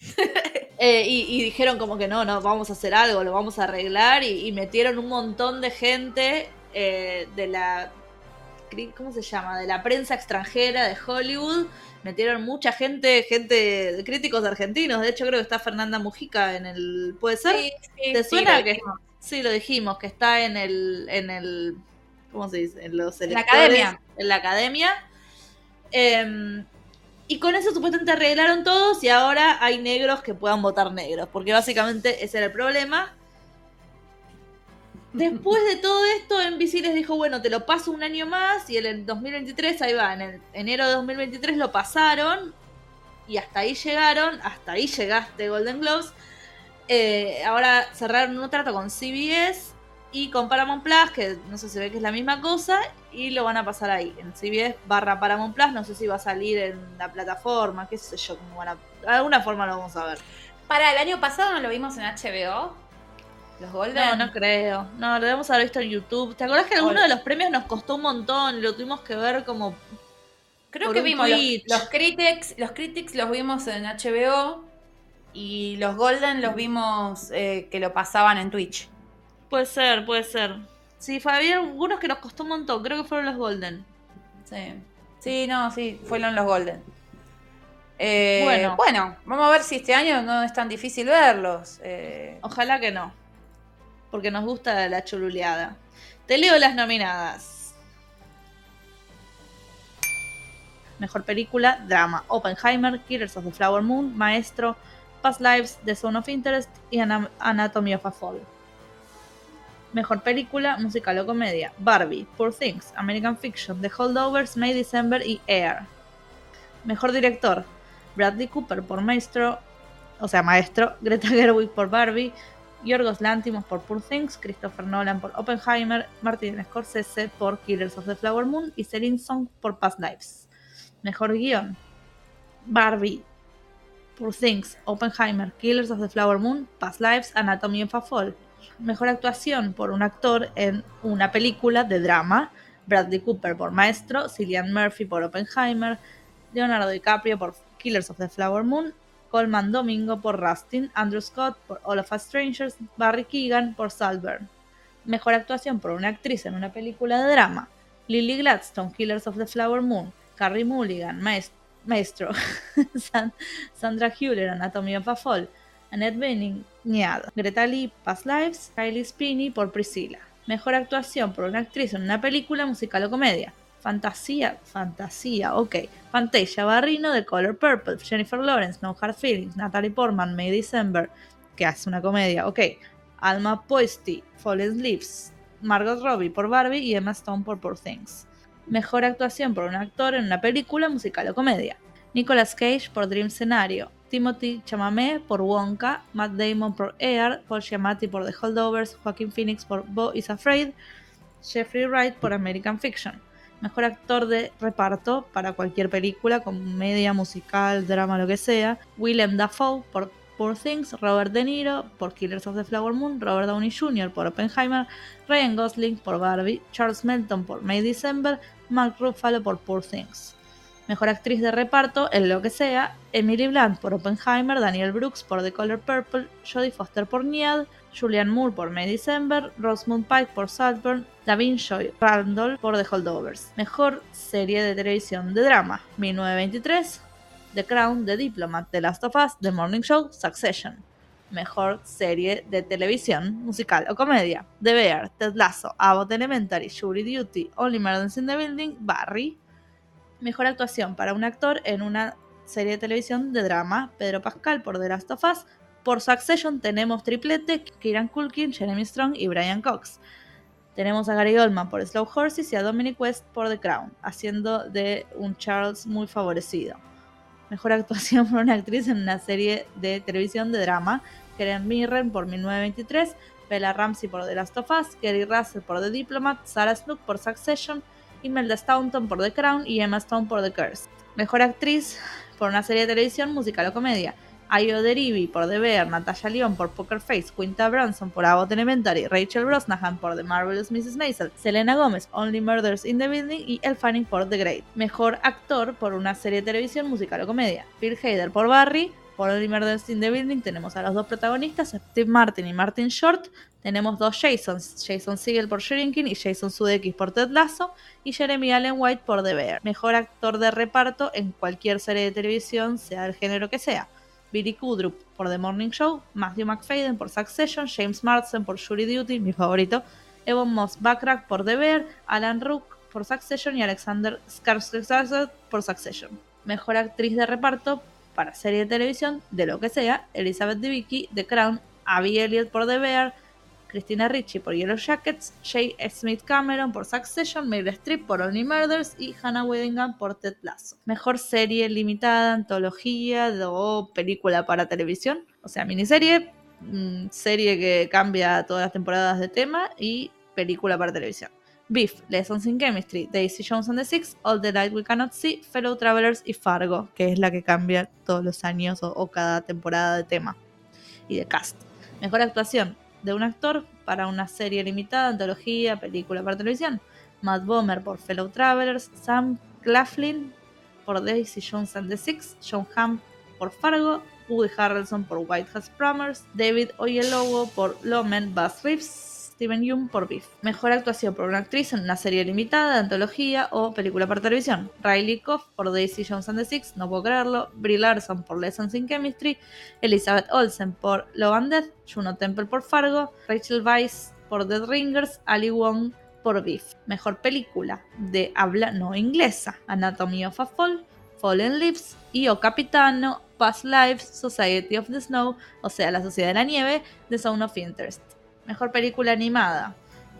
Eh, y, dijeron como que no, no, vamos a hacer algo, lo vamos a arreglar y, metieron un montón de gente eh, de la, ¿cómo se llama? De la prensa extranjera de Hollywood. Metieron mucha gente, gente, críticos argentinos. De hecho, creo que está Fernanda Mujica en el. ¿Puede ser? Sí, sí, ¿Te suena que.? Sí, lo dijimos, que está en el. En el ¿Cómo se dice? En los la academia. En la academia. Eh, y con eso supuestamente arreglaron todos y ahora hay negros que puedan votar negros, porque básicamente ese era el problema. Después de todo esto, NBC les dijo, bueno, te lo paso un año más y en el 2023, ahí va, en el enero de 2023 lo pasaron y hasta ahí llegaron, hasta ahí llegaste Golden Globes. Eh, ahora cerraron un trato con CBS y con Paramount Plus, que no sé si ve que es la misma cosa, y lo van a pasar ahí, en CBS barra Paramount Plus, no sé si va a salir en la plataforma, qué sé yo, cómo van a, de alguna forma lo vamos a ver. Para el año pasado no lo vimos en HBO. Los Golden. No, no creo. No, lo debemos haber visto en YouTube. ¿Te acuerdas que alguno de los premios nos costó un montón? Lo tuvimos que ver como. Creo que vimos los, critics, los critics los vimos en HBO y los Golden los vimos eh, que lo pasaban en Twitch. Puede ser, puede ser. Sí, había algunos que nos costó un montón. Creo que fueron los Golden. Sí. Sí, no, sí, fueron los Golden. Eh, bueno. bueno, vamos a ver si este año no es tan difícil verlos. Eh. Ojalá que no. Porque nos gusta la chululeada. Te leo las nominadas. Mejor película, drama, Oppenheimer, Killers of the Flower Moon, Maestro, Past Lives, The Zone of Interest y Anatomy of a Fall. Mejor película, musical o comedia. Barbie, Poor Things, American Fiction, The Holdovers, May December y Air. Mejor director, Bradley Cooper por Maestro, o sea, Maestro, Greta Gerwig por Barbie, Yorgos Lantimos por Poor Things, Christopher Nolan por Oppenheimer, Martin Scorsese por Killers of the Flower Moon y Celine Song por Past Lives. Mejor guion, Barbie, Poor Things, Oppenheimer, Killers of the Flower Moon, Past Lives, Anatomy of a Fall. Mejor actuación por un actor en una película de drama. Bradley Cooper por Maestro, Cillian Murphy por Oppenheimer, Leonardo DiCaprio por Killers of the Flower Moon, Colman Domingo por Rustin, Andrew Scott por All of Us Strangers, Barry Keegan por Saltburn. Mejor actuación por una actriz en una película de drama. Lily Gladstone, Killers of the Flower Moon, Carrie Mulligan, Maestro, Sandra Hewler, Anatomy of a Fall, Annette Bening, Greta Lee, Past Lives, Kylie Spinney por Priscilla. Mejor actuación por una actriz en una película, musical o comedia. Fantasía, fantasía, ok. Fantasia Barrino de Color Purple, Jennifer Lawrence, No Hard Feelings, Natalie Portman, May December, que hace una comedia, ok. Alma Poisty, Fallen Leaves, Margot Robbie por Barbie y Emma Stone por Poor Things. Mejor actuación por un actor en una película, musical o comedia. Nicolas Cage por Dream Scenario, Timothy Chalamet por Wonka, Matt Damon por Air, Paul Giamatti por The Holdovers, Joaquin Phoenix por Bo is Afraid, Jeffrey Wright por American Fiction. Mejor actor de reparto para cualquier película, comedia, musical, drama, lo que sea. Willem Dafoe por Poor Things, Robert De Niro por Killers of the Flower Moon, Robert Downey Jr. por Oppenheimer, Ryan Gosling por Barbie, Charles Melton por May December, Mark Ruffalo por Poor Things. Mejor actriz de reparto en lo que sea, Emily Blunt por Oppenheimer, Daniel Brooks por The Color Purple, Jodie Foster por Niad, Julianne Moore por May December, Rosamund Pike por Saltburn, Davin Joy Randall por The Holdovers. Mejor serie de televisión de drama, 1923, The Crown, The Diplomat, The Last of Us, The Morning Show, Succession. Mejor serie de televisión, musical o comedia, The Bear, Ted Lasso, Abbott Elementary, Jury Duty, Only Murders in the Building, Barry. Mejor actuación para un actor en una serie de televisión de drama, Pedro Pascal por The Last of Us, por Succession tenemos triplete, Kieran Culkin, Jeremy Strong y Brian Cox. Tenemos a Gary Oldman por Slow Horses y a Dominic West por The Crown, haciendo de un Charles muy favorecido. Mejor actuación por una actriz en una serie de televisión de drama, Karen Mirren por 1923, Bella Ramsey por The Last of Us, Kerry Russell por The Diplomat, Sarah Snook por Succession, Imelda Staunton por The Crown y Emma Stone por The Curse. Mejor actriz por una serie de televisión, musical o comedia. Ayo Derivi por The Bear, Natasha Lyon por Poker Face, Quinta Branson por Abbott Elementary, Rachel Brosnahan por The Marvelous Mrs. Maisel, Selena Gomez, Only Murders in the Building y Elle Fanning por The Great. Mejor actor por una serie de televisión, musical o comedia. Phil Hader por Barry, por Only Murders in the Building tenemos a los dos protagonistas, Steve Martin y Martin Short. Tenemos dos Jasons, Jason Segel por Shrinking y Jason Sudeikis por Ted Lasso y Jeremy Allen White por The Bear. Mejor actor de reparto en cualquier serie de televisión, sea el género que sea. Billy Kudrup por The Morning Show, Matthew McFadden por Succession, James Marsden por Jury Duty, mi favorito, Evan Moss Backrack por The Bear, Alan Rook por Succession y Alexander Skarsgård por Succession. Mejor actriz de reparto para serie de televisión, de lo que sea, Elizabeth Debicki, The Crown, Abby Elliott por The Bear, Christina Ricci por Yellow Jackets, Jay Smith Cameron por Succession, Meryl Streep por Only Murders y Hannah Weddingham por Ted Lasso. Mejor serie limitada, antología o película para televisión, o sea, miniserie, mm, serie que cambia todas las temporadas de tema y película para televisión. Beef, Lessons in Chemistry, Daisy Jones and the Six, All the Light We Cannot See, Fellow Travelers y Fargo, que es la que cambia todos los años o, o cada temporada de tema y de cast. Mejor actuación, de un actor para una serie limitada, antología, película para televisión. Matt Bomer por Fellow Travelers, Sam Claflin por Daisy Jones and the Six, John Hamm por Fargo, Woody Harrelson por White House Plumbers, David Oyelowo por Lomen Bass Reeves, Steven Yeun por Beef. Mejor actuación por una actriz en una serie limitada, antología o película para televisión. Riley Koff por Daisy Jones and the Six, no puedo creerlo. Brie Larson por Lessons in Chemistry. Elizabeth Olsen por Love and Death. Juno Temple por Fargo. Rachel Weisz por The Ringers. Ali Wong por Beef. Mejor película de habla no inglesa. Anatomy of a Fall. Fallen Leaves y O Capitano, Past Lives, Society of the Snow, o sea, la Sociedad de la Nieve, The Zone of Interest. Mejor película animada.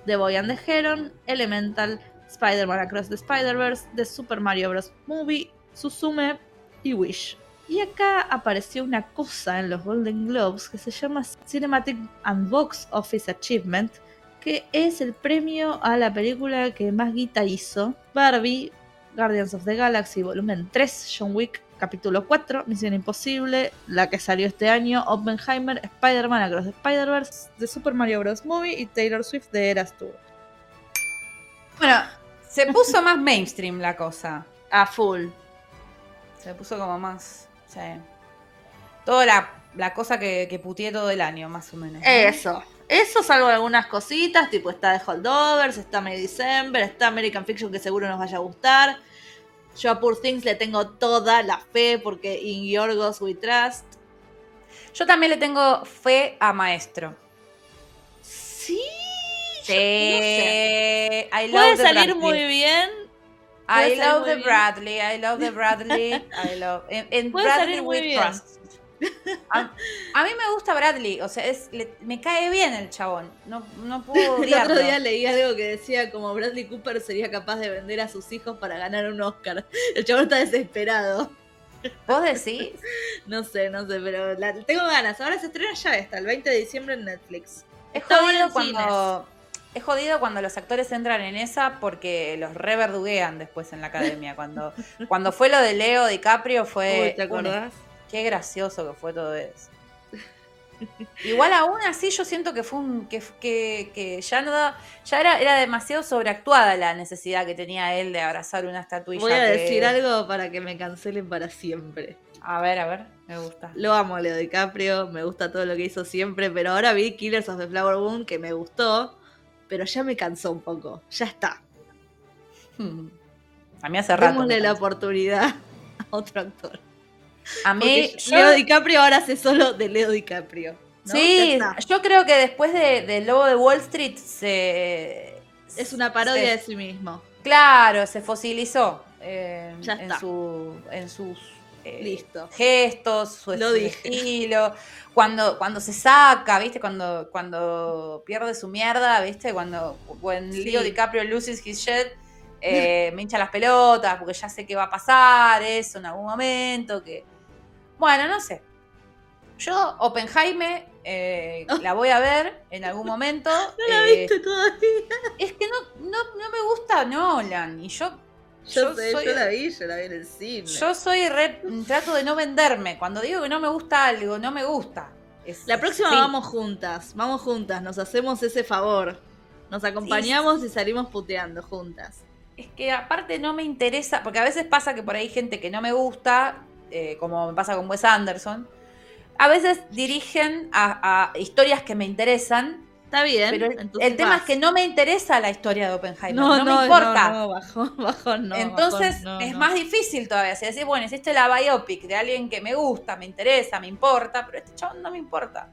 The Boy and the Heron, Elemental, Spider-Man Across the Spider-Verse, The Super Mario Bros. Movie, Suzume y Wish. Y acá apareció una cosa en los Golden Globes que se llama Cinematic and Box Office Achievement, que es el premio a la película que más guita hizo. Barbie, Guardians of the Galaxy, volumen 3, John Wick, capítulo 4, Misión Imposible, la que salió este año, Oppenheimer, Spider-Man Across the Spider-Verse, The Super Mario Bros. Movie y Taylor Swift de Eras Tour. Bueno, se puso más mainstream la cosa. A full. Se puso como más. Sí. Toda la, la cosa que, que puteé todo el año, más o menos. Eso. Eso salvo algunas cositas, tipo está The Holdovers, está May December, está American Fiction que seguro nos vaya a gustar. Yo a Poor Things le tengo toda la fe porque in your goes we trust. Yo también le tengo fe a Maestro. Sí. Sí. Puede salir muy bien. I love the Bradley, I love the Bradley, I love. En, Bradley with trust. A, mí me gusta Bradley, o sea, es, me cae bien el chabón. No, no puedo El otro día leí algo que decía como Bradley Cooper sería capaz de vender a sus hijos para ganar un Oscar. El chabón está desesperado. ¿Vos decís? no sé, no sé, pero tengo ganas. Ahora se estrena ya esta, el 20 de diciembre en Netflix. Es jodido cuando. Es jodido cuando los actores entran en esa porque los reverduguean después en la academia. Cuando, cuando fue lo de Leo DiCaprio fue. ¿Te acordás? Qué gracioso que fue todo eso. Igual aún así yo siento que fue un. que, que, ya no ya era, era demasiado sobreactuada la necesidad que tenía él de abrazar una estatuilla. Voy a decir algo para que me cancelen para siempre. A ver, a ver, me gusta. Lo amo Leo DiCaprio, me gusta todo lo que hizo siempre, pero ahora vi Killers of the Flower Moon que me gustó, pero ya me cansó un poco. Ya está. A mí hace rato. Démosle la oportunidad a otro actor. A mí. Leo DiCaprio ahora hace solo de Leo DiCaprio. Sí, yo creo que después de, Lobo de Wall Street se. Es una parodia de sí mismo. Claro, se fosilizó en, su, en sus eh, gestos, su, estilo. Cuando, cuando se saca, ¿viste? Cuando, cuando pierde su mierda, ¿viste? Cuando Leo DiCaprio loses his shit, eh, me hincha las pelotas porque ya sé qué va a pasar, eso en algún momento, que bueno, no sé. Yo, Oppenheimer, eh, la voy a ver en algún momento. ¿No la eh, viste todavía? Es que no, no, no me gusta Nolan. Y yo. Yo, sé, yo la vi, yo la vi en el cine. Yo soy re, trato de no venderme. Cuando digo que no me gusta algo, no me gusta. la próxima vamos juntas, vamos juntas, nos hacemos ese favor. Nos acompañamos y salimos puteando juntas. Es que aparte no me interesa, porque a veces pasa que por ahí hay gente que no me gusta eh, como me pasa con Wes Anderson, a veces dirigen a, historias que me interesan. Está bien. Pero el tema es que no me interesa la historia de Oppenheimer. No, me importa. No, bajo, no. Entonces es más difícil todavía. Si decís, bueno, hiciste la biopic de alguien que me gusta, me interesa, me importa, pero este chabón no me importa.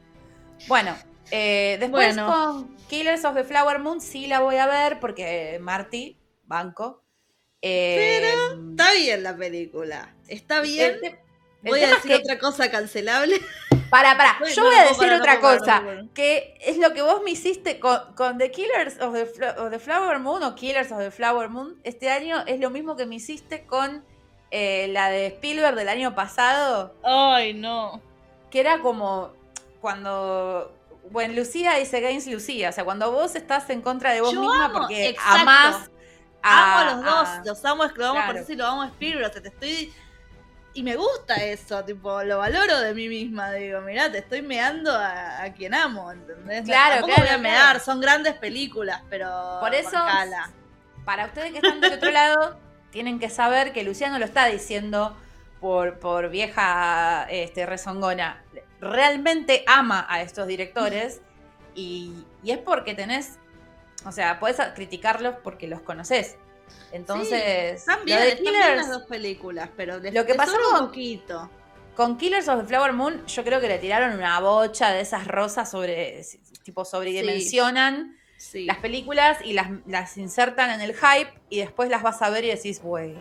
Bueno, eh, después con Killers of the Flower Moon sí la voy a ver porque Marty, banco, pero em, está bien la película. Está bien. voy a decir otra cosa cancelable. Para, para. Yo voy a decir otra cosa. Que es lo que vos me hiciste con, The Killers of the, Flower Moon o Killers of the Flower Moon. Este año es lo mismo que me hiciste con eh, la de Spielberg del año pasado. Ay, no. Que era como cuando. Bueno, Lucía dice Games Lucía. O sea, cuando vos estás en contra de vos misma porque amás amo a los dos, los amo, lo amo por eso y lo amo a Spielberg, o sea, te estoy... Y me gusta eso, tipo, lo valoro de mí misma, digo, mirá, te estoy meando a, quien amo, ¿entendés? Claro, claro, voy a mear, son grandes películas, pero... Por eso, para ustedes que están del otro lado, tienen que saber que Luciano lo está diciendo por, por vieja este, rezongona. Realmente ama a estos directores y, y es porque tenés o sea, puedes criticarlos porque los conoces. Entonces, también, están las dos películas, pero lo que pasó un poquito. Con Killers of the Flower Moon, yo creo que le tiraron una bocha de esas rosas sobre, tipo, sobredimensionan las películas y las, las insertan en el hype y después las vas a ver y decís, güey,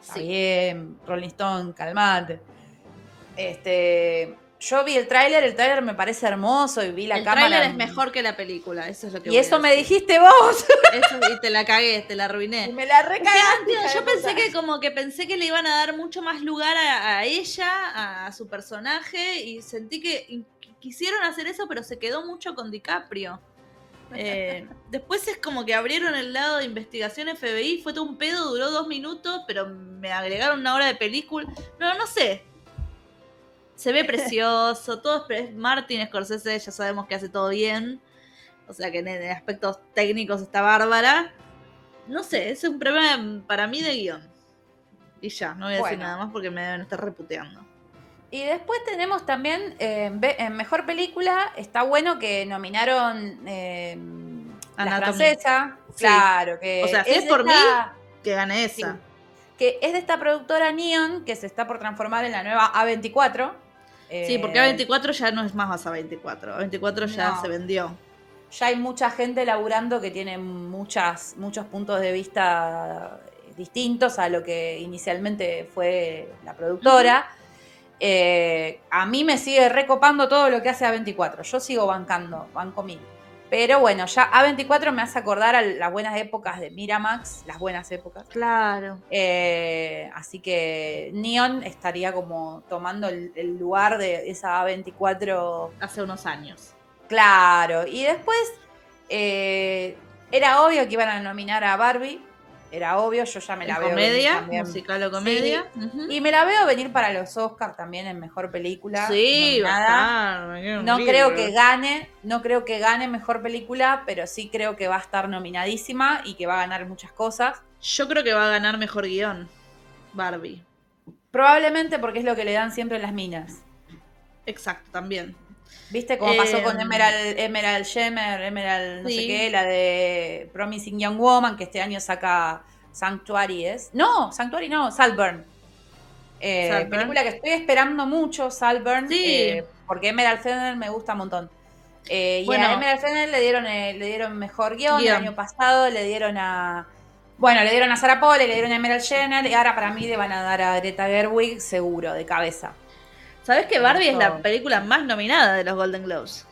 está bien, Rolling Stone, calmate. Este, yo vi el tráiler, el tráiler me parece hermoso y vi la cámara. El tráiler es mejor que la película, eso es lo que Y eso me dijiste vos. Eso, y te la cagué, te la arruiné. Y me la recagaste. Yo pensé que como que pensé que le iban a dar mucho más lugar a, ella, a, su personaje, y sentí que quisieron hacer eso, pero se quedó mucho con DiCaprio. Eh, después es como que abrieron el lado de investigación FBI, fue todo un pedo, duró dos minutos, pero me agregaron una hora de película. No, no sé, se ve precioso, todo es Martin Scorsese, ya sabemos que hace todo bien. O sea que en, aspectos técnicos está bárbara. No sé, es un problema para mí de guion. Y ya, no voy a decir nada más porque me deben estar reputeando. Y después tenemos también, eh, en Mejor Película, está bueno que nominaron eh, a la francesa. Claro, que O sea, es, por mí, que gane esa. que es de esta productora Neon, que se está por transformar en la nueva A24 sí, porque A24 ya no es más A24. A24 ya se vendió. Ya hay mucha gente laburando que tiene muchas, muchos puntos de vista distintos a lo que inicialmente fue la productora. Eh, a mí me sigue recopando todo lo que hace A24. Yo sigo bancando, banco mil. Pero bueno, ya A24 me hace acordar a las buenas épocas de Miramax, las buenas épocas. Claro. Eh, así que Neon estaría como tomando el, lugar de esa A24. Hace unos años. Claro. Y después eh, era obvio que iban a nominar a Barbie era obvio, yo ya me la veo. Comedia, musical o comedia. Y me la veo venir para los Oscars también en mejor película. Sí, nada. No creo que gane, no creo que gane mejor película, pero sí creo que va a estar nominadísima y que va a ganar muchas cosas. Yo creo que va a ganar mejor guion, Barbie. Probablemente porque es lo que le dan siempre las minas. Exacto, también. ¿Viste cómo pasó con em, Emerald, Emerald Shemer, Emerald no sé qué, la de Promising Young Woman, que este año saca Sanctuary es? No, Sanctuary no, Salburn. Eh, película que estoy esperando mucho, Salburn, sí. Eh, porque Emerald Fennel me gusta un montón. Eh, y a Emerald Fennel le dieron, le dieron mejor guion, el año pasado le dieron a... Bueno, le dieron a Sarah Paul, le dieron a Emerald Jenner y ahora para mí le van a dar a Greta Gerwig seguro, de cabeza. ¿Sabes que Barbie es la película más nominada de los Golden Globes?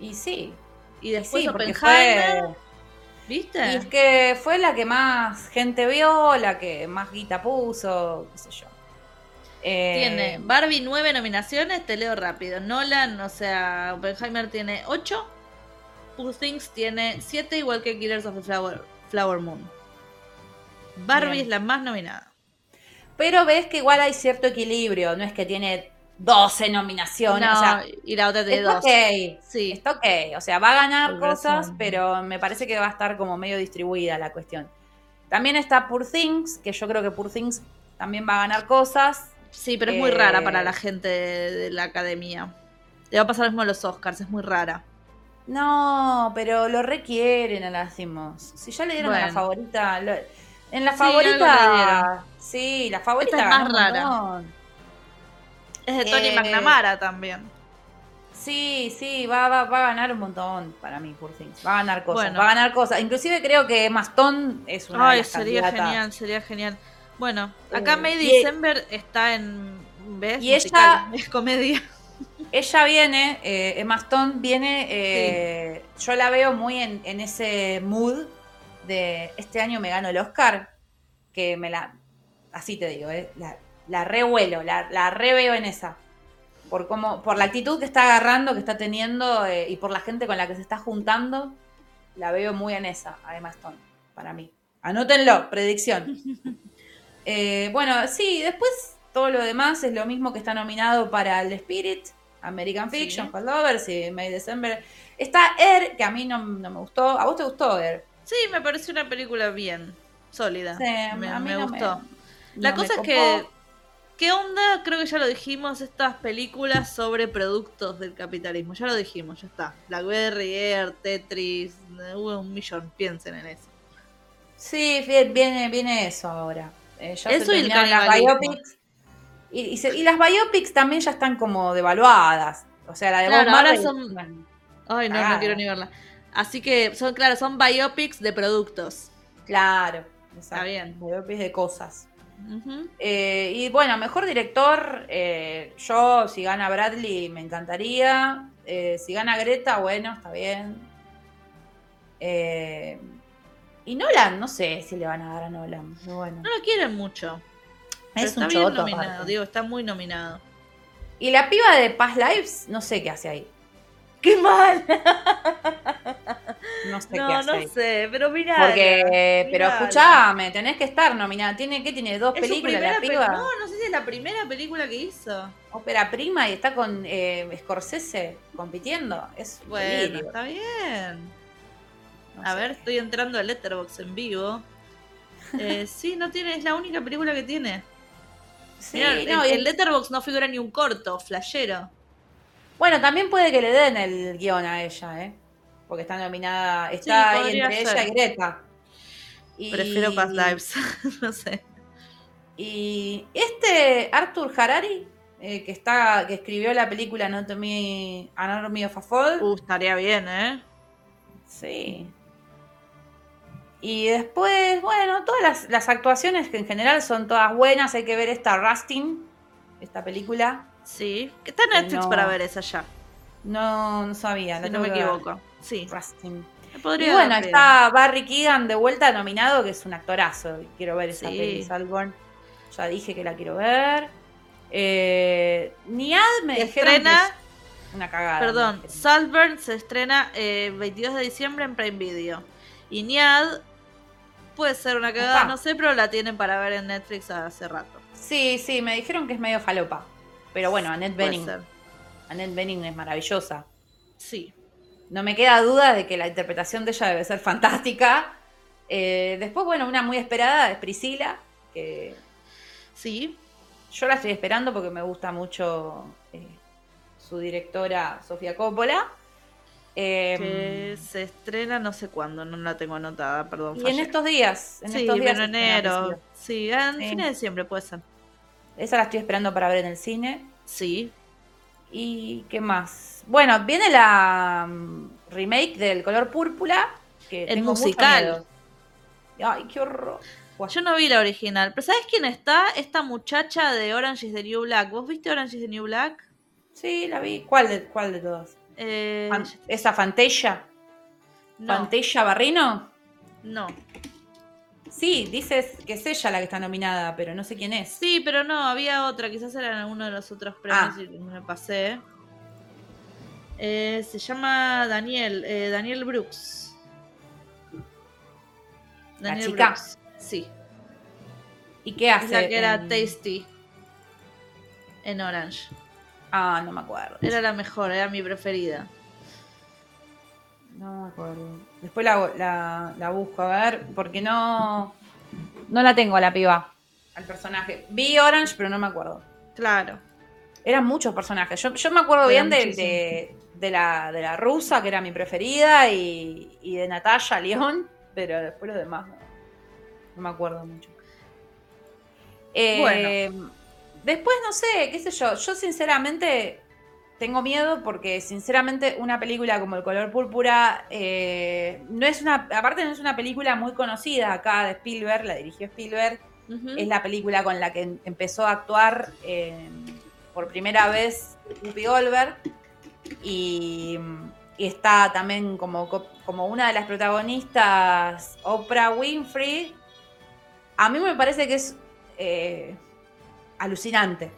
Y sí. Y después Oppenheimer. ¿Viste? Y es que fue la que más gente vio, la que más guita puso, qué sé yo. Eh, tiene Barbie nueve nominaciones, te leo rápido. Nolan, o sea, Oppenheimer tiene ocho. Poor Things tiene siete, igual que Killers of the Flower, Flower Moon. Barbie es la más nominada. Pero ves que igual hay cierto equilibrio, no es que tiene 12 nominaciones. y la otra de dos. Sí. Está ok. O sea, va a ganar cosas, pero me parece que va a estar como medio distribuida la cuestión. También está Poor Things, que yo creo que Poor Things también va a ganar cosas. Sí, pero es muy rara para eh, la gente de, la academia. Le va a pasar lo mismo a los Oscars, es muy rara. No, pero lo requieren a las Si ya le dieron a la favorita. en la favorita. Sí, la favorita es más rara. Es de Tony eh, McNamara también. Sí, sí, va, va, va, a ganar un montón para mí, por fin. Va a ganar cosas, va a ganar cosas. Inclusive creo que Maston es una Ay, sería genial, sería genial. Bueno, acá May December está en... ¿Ves? Y ella... Es comedia. Ella viene, eh, Stone viene, eh, yo la veo muy en, ese mood de este año me gano el Oscar, que me la, así te digo, eh, la, la revuelo, la, la reveo en esa. Por, cómo, por la actitud que está agarrando, que está teniendo eh, y por la gente con la que se está juntando, la veo muy en esa, además, Stone, para mí. Anótenlo, predicción. Eh, bueno, sí, después todo lo demás es lo mismo que está nominado para el Spirit, American Fiction, sí. Lovers y May December. Está Air, que a mí no, me gustó. ¿A vos te gustó Air? Sí, me pareció una película bien, sólida. Sí, a mí me gustó. la cosa es que ¿Qué onda? Creo que ya lo dijimos, estas películas sobre productos del capitalismo. Ya lo dijimos, ya está. Blackberry, Air, Tetris, hubo un millón, piensen en eso. Sí, viene, viene eso ahora. Eh, eso y las biopics. Y, las biopics también ya están como devaluadas. O sea, la de claro, son... Ay, no, no quiero ni verla. Así que son, claro, son biopics de productos. Claro, está bien. Biopics de cosas. Eh, y bueno, mejor director, eh, yo si gana Bradley me encantaría. Eh, si gana Greta, bueno, está bien. y Nolan, no sé si le van a dar a Nolan. No lo quieren mucho. Es está bien nominado, digo, está muy nominado. Y la piba de Past Lives, no sé qué hace ahí. ¡Qué mal! No sé qué hace. No sé, pero mira. Porque, pero escuchame, tenés que estar nominada. ¿Tiene qué? ¿Tiene dos películas la piba? No, no sé si es la primera película que hizo. Ópera prima y está con eh, Scorsese compitiendo. Es bueno, está bien. a ver, estoy entrando a Letterboxd en vivo. Eh, sí, no tiene, es la única película que tiene. Sí, no, en, Letterboxd no figura ni un corto, flashero. Bueno, también puede que le den el guion a ella, ¿eh? Porque está nominada, está ahí entre ella y Greta. Prefiero Past Lives, no sé. Y este Arthur Harari, eh, que está, que escribió la película Anatomy, Anatomy of a Fall. Uh, estaría bien, ¿eh? Sí. Y después, bueno, todas las, actuaciones que en general son todas buenas. Hay que ver esta Rustin, esta película. Sí, que está en Netflix para ver esa ya. No, no sabía, no me equivoco. Sí. Rustin. y bueno, está Barry Keegan de vuelta nominado, que es un actorazo. Quiero ver esa sí. Salborn. Ya dije que la quiero ver. Eh, Niad me estrena. una cagada. Perdón, Salburn se estrena el eh, 22 de diciembre en Prime Video. Y Niad puede ser una cagada, no sé, pero la tienen para ver en Netflix hace rato. Sí, sí, me dijeron que es medio falopa. Pero bueno, Annette Bening. Annette Bening es maravillosa. Sí. No me queda duda de que la interpretación de ella debe ser fantástica. Eh, después, bueno, una muy esperada es Priscila, que... Sí. Yo la estoy esperando porque me gusta mucho eh, su directora Sofía Coppola. que em, se estrena no sé cuándo, no la tengo anotada, perdón. Y en estos días, en estos días. en enero. Sí, en fines de diciembre puede ser. Esa la estoy esperando para ver en el cine. Sí. ¿Y qué más? Bueno, viene la mm, remake del color púrpura. Que el musical. Ay, qué horror. Yo no vi la original, pero ¿sabes quién está? Esta muchacha de Orange is the New Black. ¿Vos viste Orange is the New Black? Sí, la vi. ¿Cuál de, cuál de todas? Eh, ¿Esa Fantasia? ¿Fantasia Barrino? No. Sí, dices que es ella la que está nominada, pero no sé quién es. Sí, pero no, había otra, quizás era en uno de los otros premios ah. y me pasé. Eh, se llama Daniel, eh, Daniel Brooks. Daniel la chica. Brooks. Sí. ¿Y qué hace? la que era Tasty en Orange. Ah, no me acuerdo. Era la mejor, era mi preferida. No me acuerdo. Después la, la, busco a ver, porque no. No la tengo a la piba. Al personaje. Vi Orange, pero no me acuerdo. Claro. Eran muchos personajes. Yo, me acuerdo bien de, de, la, de la rusa, que era mi preferida, y, y de Natalia León, pero después los demás no, no me acuerdo mucho. Eh, después, no sé, qué sé yo. Yo sinceramente tengo miedo porque sinceramente una película como El color púrpura eh, no es una, aparte no es una película muy conocida acá de Spielberg, la dirigió Spielberg, es la película con la que empezó a actuar eh, por primera vez Whoopi Goldberg y, está también como, como una de las protagonistas Oprah Winfrey. A mí me parece que es eh, alucinante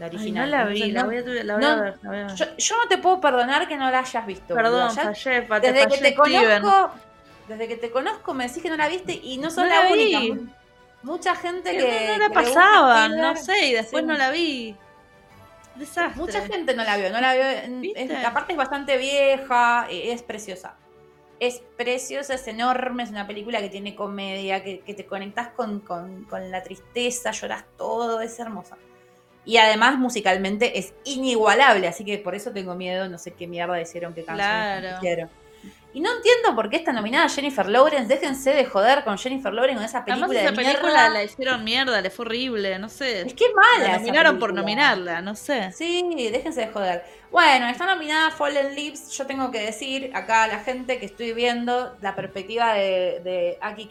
la original. no la vi, la voy a, ver. Yo, no te puedo perdonar que no la hayas visto. Perdón, fallé, desde que te conozco, desde que te conozco me decís que no la viste y no sos la, única. Mucha gente que. No, la pasaba, no sé, y después no la vi. Desastre. Mucha gente no la vio, no la vio. aparte es bastante vieja, es preciosa. Es preciosa, es enorme, es una película que tiene comedia, que, te conectas con, con, con la tristeza, lloras todo, es hermosa. Y además musicalmente es inigualable, así que por eso tengo miedo, no sé qué mierda hicieron, qué canciones claro. Y no entiendo por qué está nominada Jennifer Lawrence. Déjense de joder con Jennifer Lawrence con esa película Además, esa película la hicieron mierda, le fue horrible, no sé. Es que mala. La nominaron por nominarla, no sé. Sí, déjense de joder. Bueno, está nominada Fallen Leaves. Yo tengo que decir acá a la gente que estoy viendo la perspectiva de, de Aki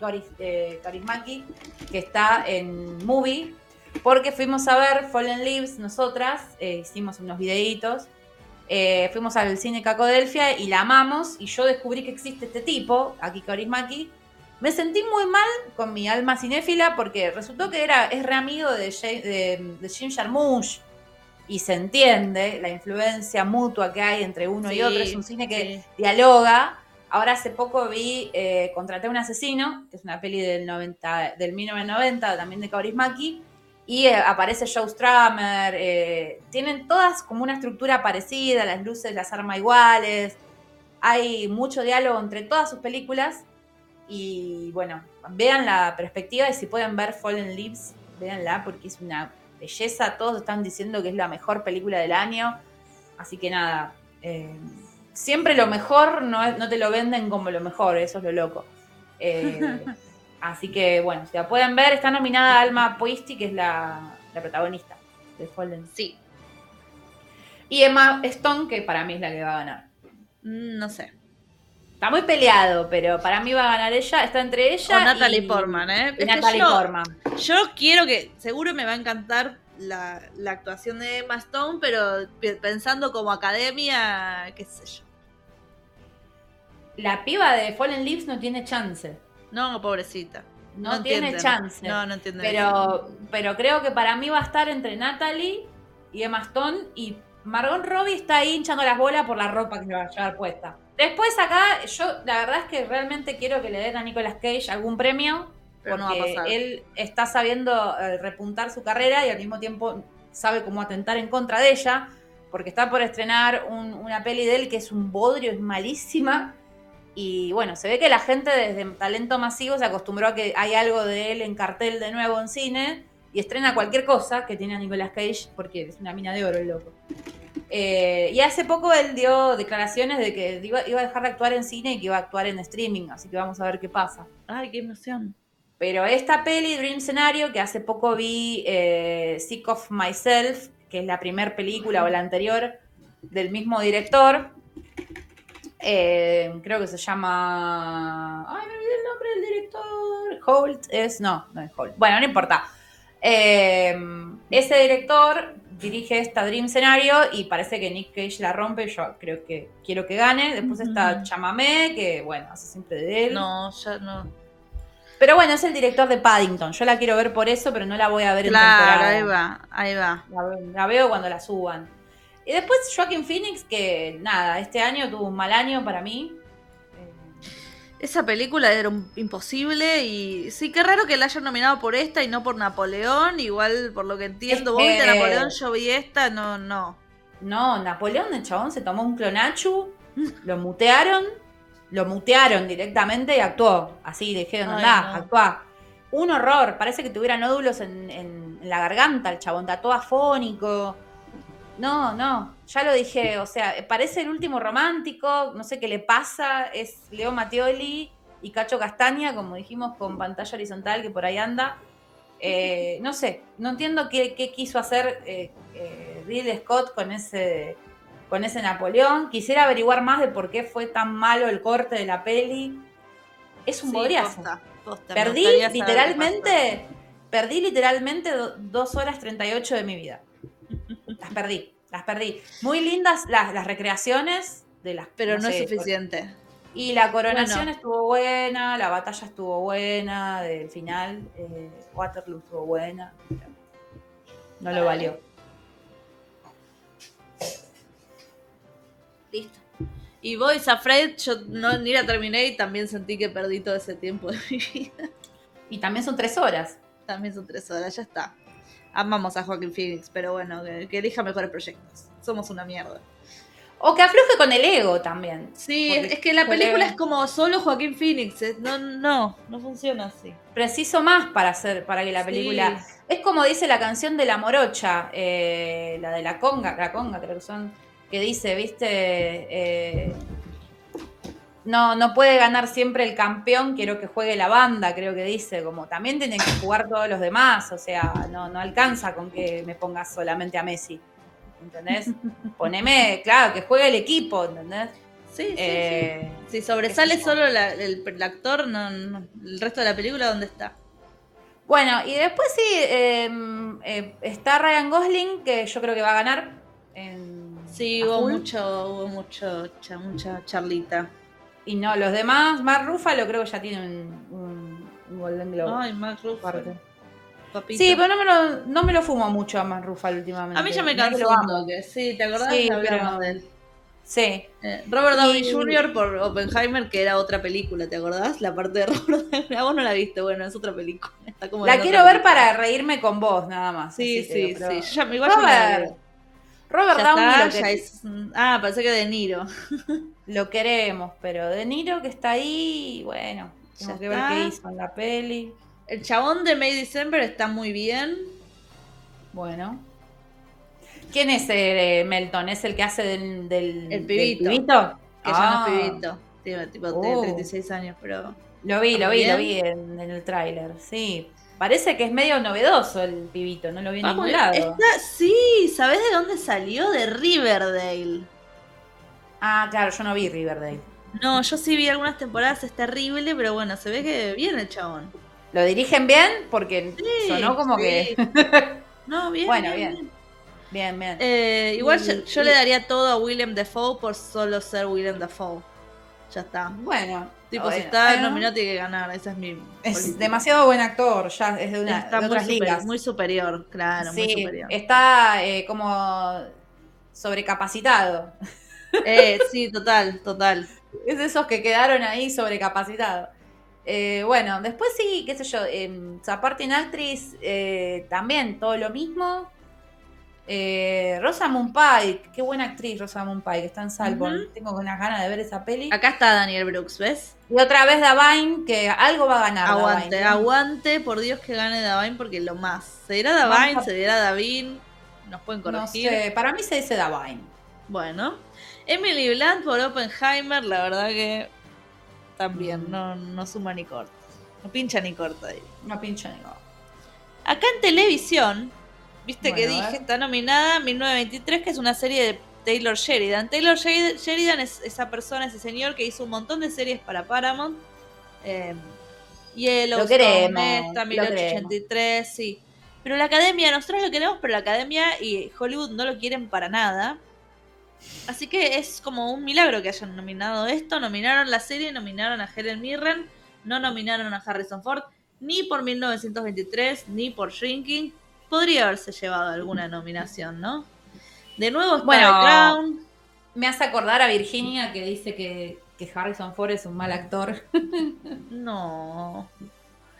Karismaki, que está en Movie, porque fuimos a ver Fallen Leaves nosotras, eh, hicimos unos videitos, eh, fuimos al cine Cacodelfia y la amamos y yo descubrí que existe este tipo, Aki Kaurismaki. Me sentí muy mal con mi alma cinéfila porque resultó que era, es re amigo de, de, Jim Jarmusch y se entiende la influencia mutua que hay entre uno y otro. Es un cine que dialoga. Ahora hace poco vi eh, Contraté a un asesino, que es una peli del, 90, del 1990, también de Kaurismaki y eh, aparece Joe Stramer, eh, tienen todas como una estructura parecida, las luces las arma iguales, hay mucho diálogo entre todas sus películas y bueno, vean la perspectiva y si pueden ver Fallen Leaves, véanla porque es una belleza, todos están diciendo que es la mejor película del año, así que nada, eh, siempre lo mejor no, no, te lo venden como lo mejor, eso es lo loco. Así que bueno, si la pueden ver, está nominada Alma Poisti, que es la, protagonista de Fallen. Sí. Y Emma Stone, que para mí es la que va a ganar. Mm, no sé. Está muy peleado, pero para mí va a ganar ella. Está entre ella Con Natalie Portman, ¿eh? Y Natalie Portman. Yo quiero que, seguro me va a encantar la, la, actuación de Emma Stone, pero pensando como academia, qué sé yo. La piba de Fallen Leaves no tiene chance. No, pobrecita. No, tiene chance. No, no entiende. Pero, pero creo que para mí va a estar entre Natalie y Emma Stone y Margot Robbie está ahí hinchando las bolas por la ropa que se va a llevar puesta. Después acá, yo la verdad es que realmente quiero que le den a Nicolas Cage algún premio. porque él está sabiendo eh, repuntar su carrera y al mismo tiempo sabe cómo atentar en contra de ella. Porque está por estrenar una peli de él que es un bodrio, es malísima. Y bueno, se ve que la gente desde talento masivo se acostumbró a que hay algo de él en cartel de nuevo en cine y estrena cualquier cosa que tiene a Nicolas Cage porque es una mina de oro el loco. Eh, y hace poco él dio declaraciones de que iba, a dejar de actuar en cine y que iba a actuar en streaming, así que vamos a ver qué pasa. Ay, qué emoción. Pero esta peli, Dream Scenario, que hace poco vi eh, Sick of Myself, que es la primera película o la anterior del mismo director, eh, creo que se llama. Ay, me olvidé el nombre del director. Holt es. No, no es Holt. Bueno, no importa. Eh, ese director dirige esta Dream Scenario y parece que Nick Cage la rompe. Yo creo que quiero que gane. Después está Chamamé, que bueno, hace siempre de él. No, ya no. Pero bueno, es el director de Paddington. Yo la quiero ver por eso, pero no la voy a ver en temporada. Ahí va, ahí va. La, veo cuando la suban. Y después Joaquin Phoenix, que nada, este año tuvo un mal año para mí. Esa película era imposible y sí, qué raro que la hayan nominado por esta y no por Napoleón. Igual, por lo que entiendo, vos viste Napoleón, yo vi esta, no, no. No, Napoleón, el chabón se tomó un clonachu, lo mutearon, lo mutearon directamente y actuó. Así, dijeron, anda, actuá. Un horror, parece que tuviera nódulos en, en, la garganta, el chabón, todo afónico. No, no, ya lo dije, o sea, parece el último romántico, no sé qué le pasa, es Leo Mattioli y Cacho Castaña, como dijimos, con pantalla horizontal que por ahí anda. Eh, no sé, no entiendo qué, quiso hacer eh, eh Scott con ese, con ese Napoleón. Quisiera averiguar más de por qué fue tan malo el corte de la peli. Es un sí, perdí literalmente, perdí literalmente dos horas 38 de mi vida. Las perdí, las perdí. Muy lindas las, recreaciones de las. Pero no, es suficiente. Y la coronación estuvo buena, la batalla estuvo buena, del final, eh, Waterloo estuvo buena. No lo valió. Listo. Y Boys Afraid, yo no, ni la terminé y también sentí que perdí todo ese tiempo de mi vida. Y también son tres horas. También son tres horas, ya está amamos a Joaquín Phoenix, pero bueno, que, elija mejores proyectos. Somos una mierda. O que afloje con el ego también. Sí, es que la película es como solo Joaquín Phoenix. No, no, no funciona así. Preciso más para hacer, para que la película. Es como dice la canción de la morocha, eh, la de la conga, la conga creo que son, que dice, viste, eh, no, no puede ganar siempre el campeón, quiero que juegue la banda, creo que dice, como también tienen que jugar todos los demás, o sea, no, no alcanza con que me pongas solamente a Messi, ¿entendés? Poneme, claro, que juegue el equipo, ¿entendés? Sí, sí, eh, Si sobresale solo el, actor, no, el resto de la película, ¿dónde está? Bueno, y después sí, em, eh, está Ryan Gosling, que yo creo que va a ganar. sí, hubo mucho, hubo mucho, mucha charlita. Y no, los demás, Mark Ruffalo creo que ya tiene un, un, Golden Globe. Ay, Mark Ruffalo. Sí, pero no me, lo, no me lo fumo mucho a Mark Ruffalo últimamente. A mí ya me cansó un toque. Sí, ¿te acordás? Sí, pero... de él. Sí. Eh, Robert Downey Jr. por Oppenheimer, que era otra película, ¿te acordás? La parte de Robert Downey. A vos no la viste, bueno, es otra película. la quiero ver para reírme con vos, nada más. Sí, sí, sí. ya, igual Robert, Robert Downey. es... Ah, pensé que De Niro. lo queremos, pero De Niro que está ahí, bueno, tenemos que ver qué hizo en la peli. El chabón de May December está muy bien. Bueno. ¿Quién es eh, Melton? ¿Es el que hace del, del, el pibito? Que ya no es ah. pibito. Tiene tipo 36 años, pero. Lo vi, lo vi, lo vi en, el tráiler, sí. Parece que es medio novedoso el pibito, no lo vi en ningún lado. sí, ¿sabés de dónde salió? De Riverdale. Ah, claro, yo no vi Riverdale. No, yo sí vi algunas temporadas, es terrible, pero bueno, se ve que viene el chabón. ¿Lo dirigen bien? Porque sonó como que. no, bien. Bueno, bien. Bien, bien. Eh, igual yo, le daría todo a William Defoe por solo ser William Defoe. Ya está. Bueno. Tipo, si está nominado tiene que ganar, esa es mi. Es demasiado buen actor, ya es de una está otras muy ligas. muy superior, claro, muy superior. Está eh, como sobrecapacitado. Eh, sí, total, total. Es de esos que quedaron ahí sobrecapacitados. Eh, bueno, después sí, qué sé yo, eh, Supporting Actress eh, también, todo lo mismo. Eh, Rosamund Pike, qué buena actriz Rosamund Pike, está en Salborn. Tengo unas ganas de ver esa peli. Acá está Daniel Brooks, ¿ves? Y otra vez Davine, que algo va a ganar. Aguante, aguante, por Dios que gane Davine, porque lo más. ¿Se dirá Davine? ¿Se dirá Davin? Nos pueden corregir. No sé, para mí se dice Davine. Bueno. Emily Blunt por Oppenheimer, la verdad que también mm. no, no suma ni corta. No pincha ni corta ahí. No pincha ni corta. Acá en televisión, viste que dije, está nominada 1923, que es una serie de Taylor Sheridan. Taylor Sheridan es esa persona, ese señor que hizo un montón de series para Paramount. Eh, Yellowstone, esta, 1883, sí. Pero la academia, nosotros lo queremos, pero la academia y Hollywood no lo quieren para nada. Así que es como un milagro que hayan nominado esto. Nominaron la serie, nominaron a Helen Mirren, no nominaron a Harrison Ford, ni por 1923, ni por Shrinking. Podría haberse llevado alguna nominación, ¿no? De nuevo está bueno, Crown. Me hace acordar a Virginia que dice que, que Harrison Ford es un mal actor. no.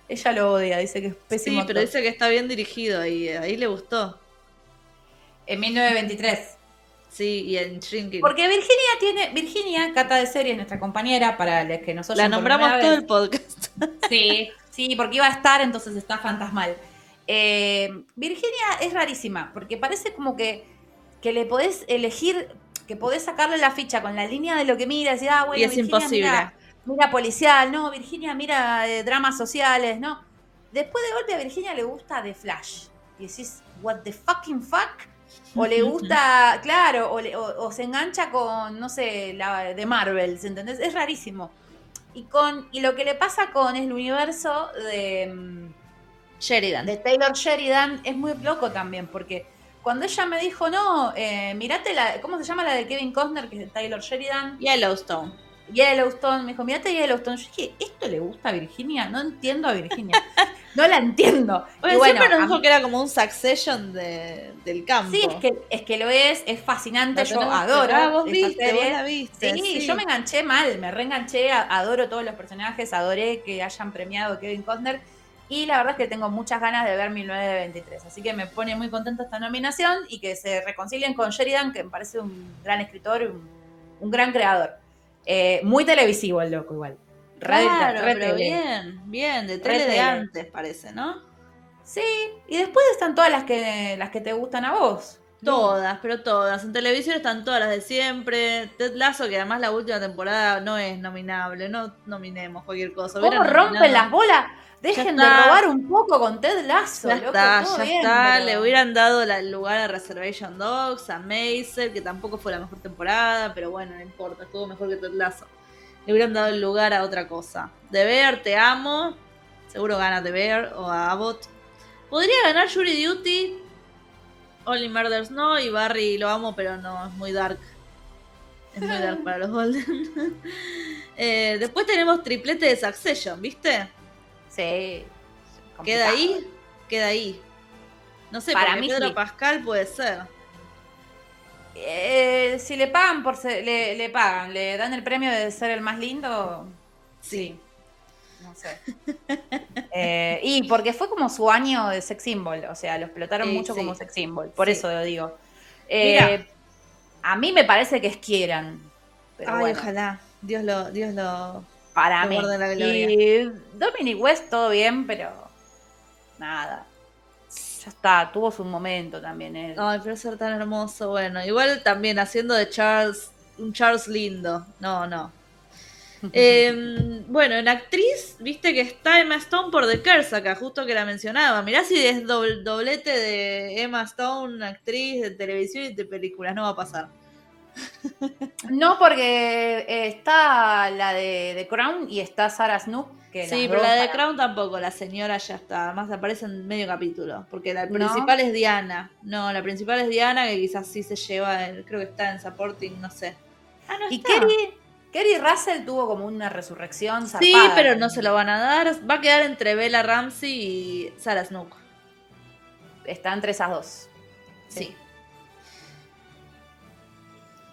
Ella lo odia, dice que es pésimo. Sí, pero dice que está bien dirigido y ahí le gustó. En 1923. Sí, y en Shrinking. Porque Virginia tiene. Virginia, Cata de Series, nuestra compañera, para los que nosotros. La nombramos todo el podcast. Sí, sí, porque iba a estar, entonces está fantasmal. Eh, Virginia es rarísima, porque parece como que, que le podés elegir, que podés sacarle la ficha con la línea de lo que mira, y ah, bueno, y es imposible. Mira, policial, no, Virginia mira eh, dramas sociales, no. Después de golpe a Virginia le gusta The Flash. Y decís, what the fucking fuck? O le gusta, claro, o, se engancha con, no sé, la de Marvel, ¿entendés? Es rarísimo. Y, con, y lo que le pasa con el universo de mm, Sheridan. De Taylor Sheridan es muy loco también, porque cuando ella me dijo, no, eh, mirate la, ¿cómo se llama la de Kevin Costner, que es de Taylor Sheridan? Yellowstone. Yellowstone, me dijo, mirate Yellowstone. Yo dije, ¿esto le gusta a Virginia? No entiendo a Virginia. no la entiendo. Bueno, siempre nos dijo que era como un succession de, del campo. Sí, es que, es que lo es, es fascinante, yo adoro. Ah, vos viste, vos la viste. Sí, yo me enganché mal, me reenganché, adoro todos los personajes, adoré que hayan premiado a Kevin Costner. Y la verdad es que tengo muchas ganas de ver 1923. Así que me pone muy contenta esta nominación y que se reconcilien con Sheridan, que me parece un gran escritor, un, un gran creador. Eh, muy televisivo el loco igual. Claro, pero bien, bien, de tele de antes parece, ¿no? Sí, y después están todas las que, las que te gustan a vos. Todas, pero todas. En televisión están todas las de siempre. Ted Lasso, que además la última temporada no es nominable. No nominemos cualquier cosa. ¿Cómo rompen las bolas? Dejen de robar un poco con Ted Lasso. Ya está, ya está. Le hubieran dado el lugar a Reservation Dogs, a Maisel, que tampoco fue la mejor temporada, pero bueno, no importa, estuvo mejor que Ted Lasso. Le hubieran dado el lugar a otra cosa. De Bear, te amo. Seguro gana The Bear o a Abbott. Podría ganar Jury Duty. Only Murders no. Y Barry lo amo, pero no, es muy dark. Es muy dark para los Golden. Eh, después tenemos triplete de Succession, ¿viste? Sí. ¿Queda ahí? Queda ahí. No sé, para mí Pedro Pascal puede ser. Eh, si le pagan por le, le, pagan, le dan el premio de ser el más lindo. Sí. No sé. Eh, y porque fue como su año de sex symbol, o sea, lo explotaron mucho como sex symbol, por eso lo digo. Eh, a mí me parece que es quieran. Ay, ojalá. Dios lo, Dios lo, para mí. Y Dominic West todo bien, pero nada. Ya está, tuvo su momento también él. Ay, pero ser tan hermoso, bueno. Igual también haciendo de Charles, un Charles lindo. No, no. Em, bueno, en actriz, viste que está Emma Stone por The Curse acá, justo que la mencionaba. Mirá si es doblete de Emma Stone, actriz de televisión y de películas, no va a pasar. No, porque eh, está la de, The Crown y está Sarah Snook. Que sí, pero la de Crown tampoco, la señora ya está. Además aparece en medio capítulo. Porque la principal es Diana. No, la principal es Diana, que quizás sí se lleva, creo que está en Supporting, no sé. Ah, no y Kerry, Kerry Russell tuvo como una resurrección. sí, pero no se lo van a dar. Va a quedar entre Bella Ramsey y Sarah Snook. Está entre esas dos. Sí.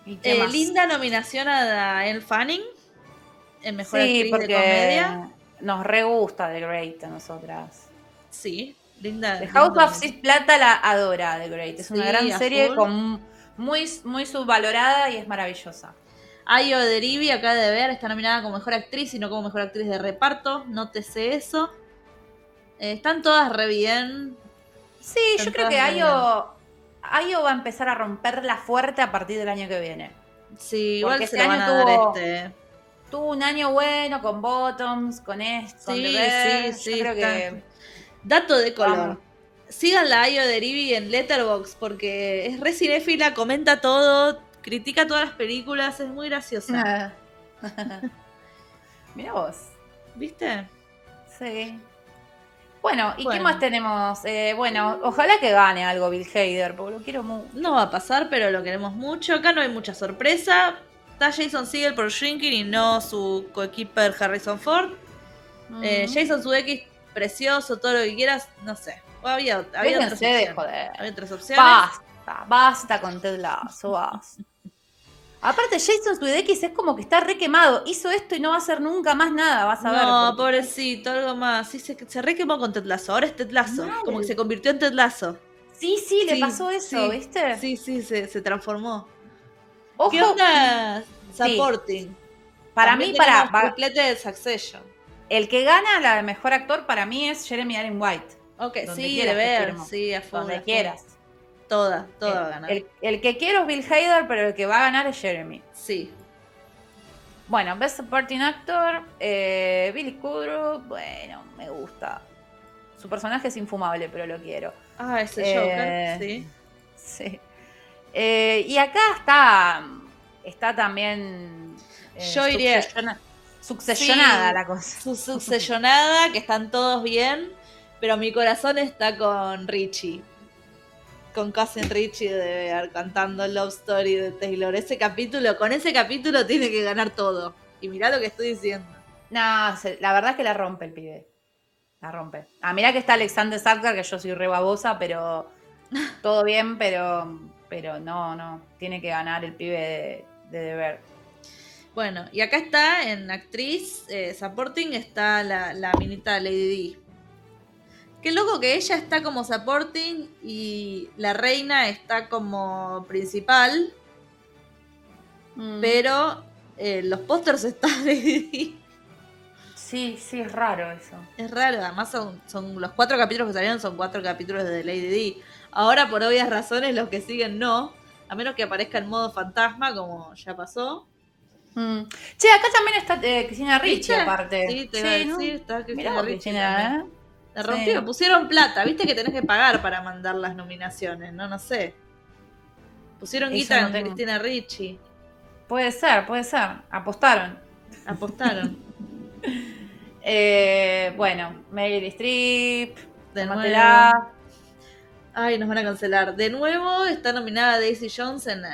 Eh, linda nominación a Elle Fanning en Mejor Actriz de Comedia. Nos re gusta The Great a nosotras. Sí, linda. The House of Six Plata la adora The Great. Es una gran serie con muy, muy subvalorada y es maravillosa. Ayo de Rivi, acá de ver, está nominada como mejor actriz y no como mejor actriz de reparto. Nótese eso. Eh, están todas re bien. Sí, yo creo que Ayo, Ayo va a empezar a romperla fuerte a partir del año que viene. Sí, igual este año tuvo, este. tuvo un año bueno con Bottoms, con esto, sí, sí, sí, creo que... Dato de color. Sigan la Ayo de Rivi en Letterboxd porque es re cinéfila, comenta todo, critica todas las películas, es muy graciosa. Mira vos. ¿Viste? Sí. Bueno, ¿y qué más tenemos? Eh, bueno, ojalá que gane algo Bill Hader, porque lo quiero mucho. No va a pasar, pero lo queremos mucho. Acá no hay mucha sorpresa. Está Jason Segel por Shrinking y no su coequiper Harrison Ford. Eh, Jason Sudeikis, precioso, todo lo que quieras, no sé. Había, había, otras, opciones. había otras opciones. Basta, basta con Ted Lasso, basta. Aparte, Jason Sudeikis es como que está re quemado. Hizo esto y no va a hacer nunca más nada, vas a ver. No, pobrecito, algo más. Sí, se, se re quemó con Tetlazo. Ahora es Tetlazo. Como que se convirtió en Tetlazo. Sí, sí, le pasó eso, ¿viste? Sí, sí, se, se transformó. Ojo. ¿Qué onda? Supporting. Para mí, para. Complete de Succession. El que gana la mejor actor para mí es Jeremy Allen White. Ok, sí, de ver, sí, a fondo. Donde quieras. Toda, toda va a ganar. El, que quiero es Bill Hader, pero el que va a ganar es Jeremy. Sí. Bueno, Best Supporting Actor, eh, Billy Kudrow, bueno, me gusta. Su personaje es infumable, pero lo quiero. Ah, ese Joker, sí. Sí. Eh, y acá está, está también... Eh, Yo iría... Succionada la cosa. Su succionada, que están todos bien, pero mi corazón está con Richie con Cousin Richie de Bear cantando Love Story de Taylor. Ese capítulo, con ese capítulo tiene que ganar todo. Y mirá lo que estoy diciendo. No, la verdad es que la rompe el pibe. La rompe. Ah, mirá que está Alexander Sarkar, que yo soy re babosa, pero todo bien, pero, pero no, no. Tiene que ganar el pibe de, de Bueno, y acá está en actriz eh, supporting está la, la minita Lady D. Qué loco que ella está como supporting y la reina está como principal. Mm. Pero eh, los pósters están Sí, sí, es raro eso. Es raro, además son, son los cuatro capítulos que salieron son cuatro capítulos de Lady D. Ahora, por obvias razones, los que siguen no. A menos que aparezca en modo fantasma, como ya pasó. Mm. Che, acá también está eh, Cristina Ricci, aparte. Sí, te sí, está Cristina Ricci. ¿eh? La rompió, pusieron plata, viste que tenés que pagar para mandar las nominaciones, no, no sé. Pusieron guita en Cristina Ricci. Puede ser, puede ser. Apostaron. Apostaron. eh, bueno, Meryl Streep, de nuevo. Ay, nos van a cancelar. De nuevo está nominada Daisy Jones en,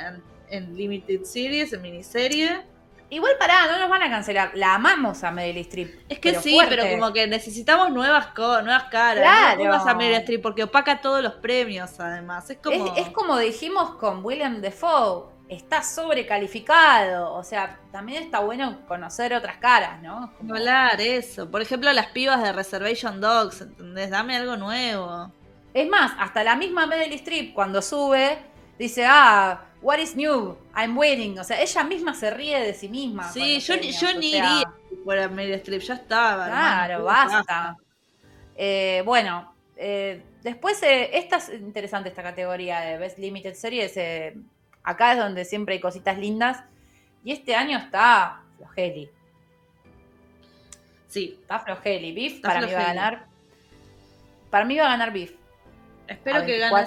en Limited Series, en miniserie. Igual pará, no nos van a cancelar. La amamos a Meryl Streep. Es que sí, pero como que necesitamos nuevas, nuevas caras. Claro. No a Meryl Streep porque opaca todos los premios, además. Es como... Es, como dijimos con William Defoe. Está sobrecalificado. O sea, también está bueno conocer otras caras, ¿no? Hablar eso. Por ejemplo, las pibas de Reservation Dogs, ¿entendés? Dame algo nuevo. Es más, hasta la misma Meryl Streep cuando sube, dice, ah What is new? I'm waiting. O sea, ella misma se ríe de sí misma. Sí, yo, yo ni iría fuera Meryl Streep, ya estaba. Claro, basta. Eh, bueno, eh, después, eh, esta es interesante esta categoría de Best Limited Series. acá es donde siempre hay cositas lindas. Y este año está Flogeli. Sí. Está Flogeli. Beef para mí va a ganar. Para mí va a ganar Beef. Espero que gane,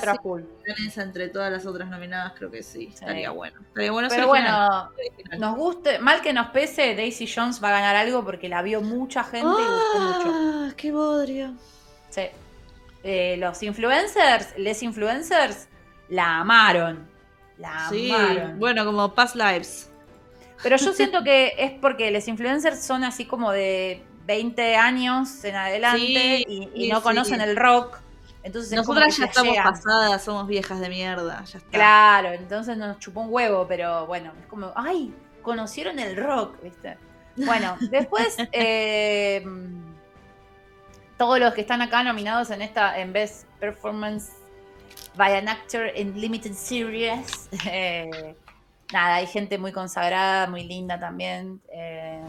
entre todas las otras nominadas, creo que sí. Estaría bueno. Estaría bueno Pero bueno, nos guste, mal que nos pese, Daisy Jones va a ganar algo porque la vio mucha gente y gustó mucho. ¡Ah! ¡Qué bodrio! Sí. Eh, los influencers, les influencers, la amaron. La amaron. Bueno, como Past Lives. Pero yo siento que es porque los influencers son así como de 20 años en adelante y, no conocen el rock. Entonces Nosotras ya estamos pasadas, somos viejas de mierda. Ya está. Claro, entonces nos chupó un huevo, pero bueno, es como, ay, conocieron el rock, ¿viste? Bueno, después, eh, todos los que están acá nominados en esta, en Best Performance by an Actor in Limited Series. Eh, nada, hay gente muy consagrada, muy linda también. Eh,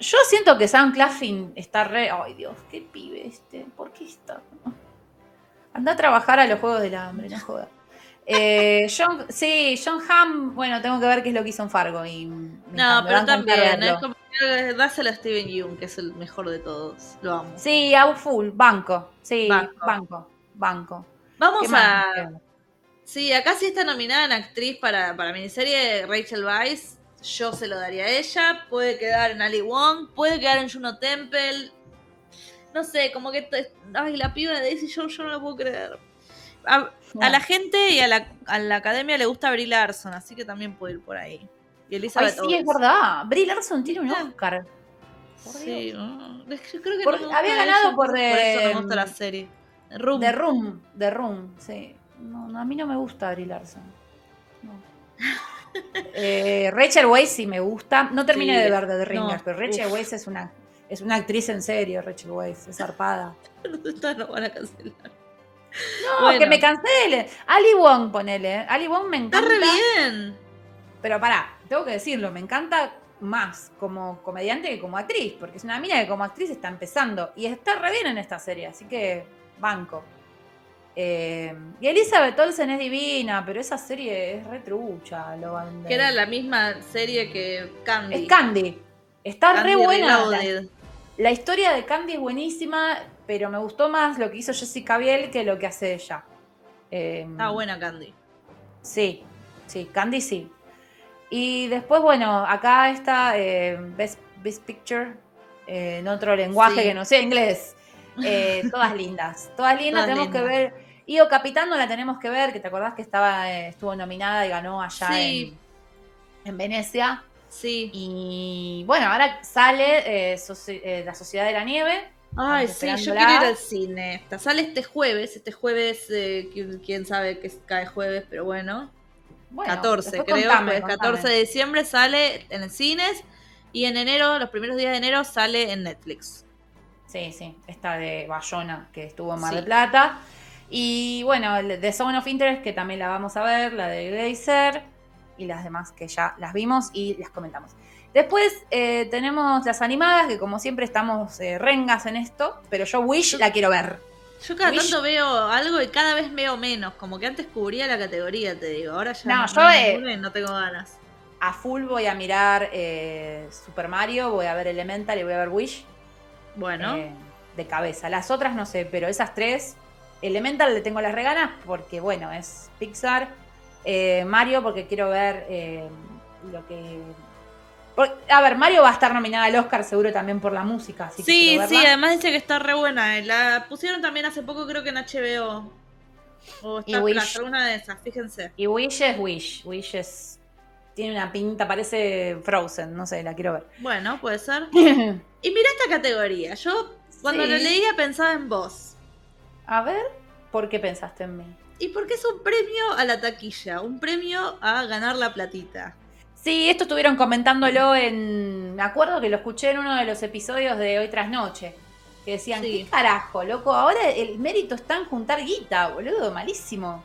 yo siento que Sam Claffin está re. Ay, Dios, qué pibe este. ¿Por qué está? Anda a trabajar a los juegos del hambre, no joda. Eh, John, sí, John Hamm, bueno, tengo que ver qué es lo que hizo en Fargo. Y no, pero también, es como, dáselo a Steven Yeun, que es el mejor de todos. Lo amo. Sí, a full, banco. Sí, banco, banco. Vamos a. Sí, acá sí está nominada en actriz para, para miniserie Rachel Weisz yo se lo daría a ella. Puede quedar en Ali Wong, puede quedar en Juno Temple. No sé, como que. Ay, la piba de Daisy Jones, yo no la puedo creer. A, la gente y a la, academia le gusta Brie Larson, así que también puede ir por ahí. Y Elizabeth Ay, sí, es verdad. Brie Larson tiene un Oscar. sí, yo creo que no había ganado por de. Por eso me gusta la serie. Room. De Room, de Room, sí. No, a mí no me gusta Brie Larson. No. Eh, Rachel Weisz sí me gusta. No terminé de ver The Ringers, pero Rachel Weisz es una, es una actriz en serio, Rachel Weisz, es zarpada. no van a cancelar. No, que me cancelen. Ali Wong, ponele. Ali Wong me encanta. Está re bien. Pero pará, tengo que decirlo, me encanta más como comediante que como actriz, porque es una mina que como actriz está empezando y está re bien en esta serie, así que banco. Eh, y Elizabeth Olsen es divina, pero esa serie es retrucha. Lo que era la misma serie que Candy. Es Candy. Está re buena. La, historia de Candy es buenísima, pero me gustó más lo que hizo Jessica Biel que lo que hace ella. Eh, Está buena Candy. Sí, sí, Candy sí. Y después, bueno, acá está eh, Best, Picture, en otro lenguaje que no sé inglés. Eh, todas lindas, todas lindas, tenemos que ver. Y O Capitán no la tenemos que ver, que te acordás que estaba, eh, estuvo nominada y ganó allá en, Venecia. Sí. Y bueno, ahora sale eh, La Sociedad de la Nieve. Ay, sí, yo quiero ir al cine. Sale este jueves, este jueves, quién sabe que cae jueves, pero bueno. 14, creo, contame, 14 de diciembre sale en cines y en enero, los primeros días de enero, sale en Netflix. Sí, sí, esta de Bayona que estuvo en Mar del Plata. Y bueno, de Zone of Interest, que también la vamos a ver, la de Glazer y las demás que ya las vimos y las comentamos. Después eh, tenemos las animadas, que como siempre estamos eh, rengas en esto, pero yo Wish la quiero ver. Yo cada tanto veo algo y cada vez veo menos, como que antes cubría la categoría, te digo, ahora ya no, yo, eh, no tengo ganas. A full voy a mirar Super Mario, voy a ver Elemental y voy a ver Wish. Bueno. Eh, de cabeza. Las otras no sé, pero esas tres. Elemental le tengo las reganas porque, bueno, es Pixar. Eh, Mario porque quiero ver eh, lo que... a ver, Mario va a estar nominada al Oscar seguro también por la música. sí, sí, además dice que está re buena. La pusieron también hace poco creo que en HBO. O está y una de esas, fíjense. Y Wish es Wish. Wish es tiene una pinta, parece Frozen, no sé, la quiero ver. Bueno, puede ser. y mira esta categoría. Yo cuando lo leía pensaba en vos. A ver, ¿por qué pensaste en mí? Y porque es un premio a la taquilla, un premio a ganar la platita. Sí, esto estuvieron comentándolo en. Me acuerdo que lo escuché en uno de los episodios de Hoy tras Noche. Que decían, ¿qué carajo, loco? Ahora el mérito está en juntar guita, boludo, malísimo.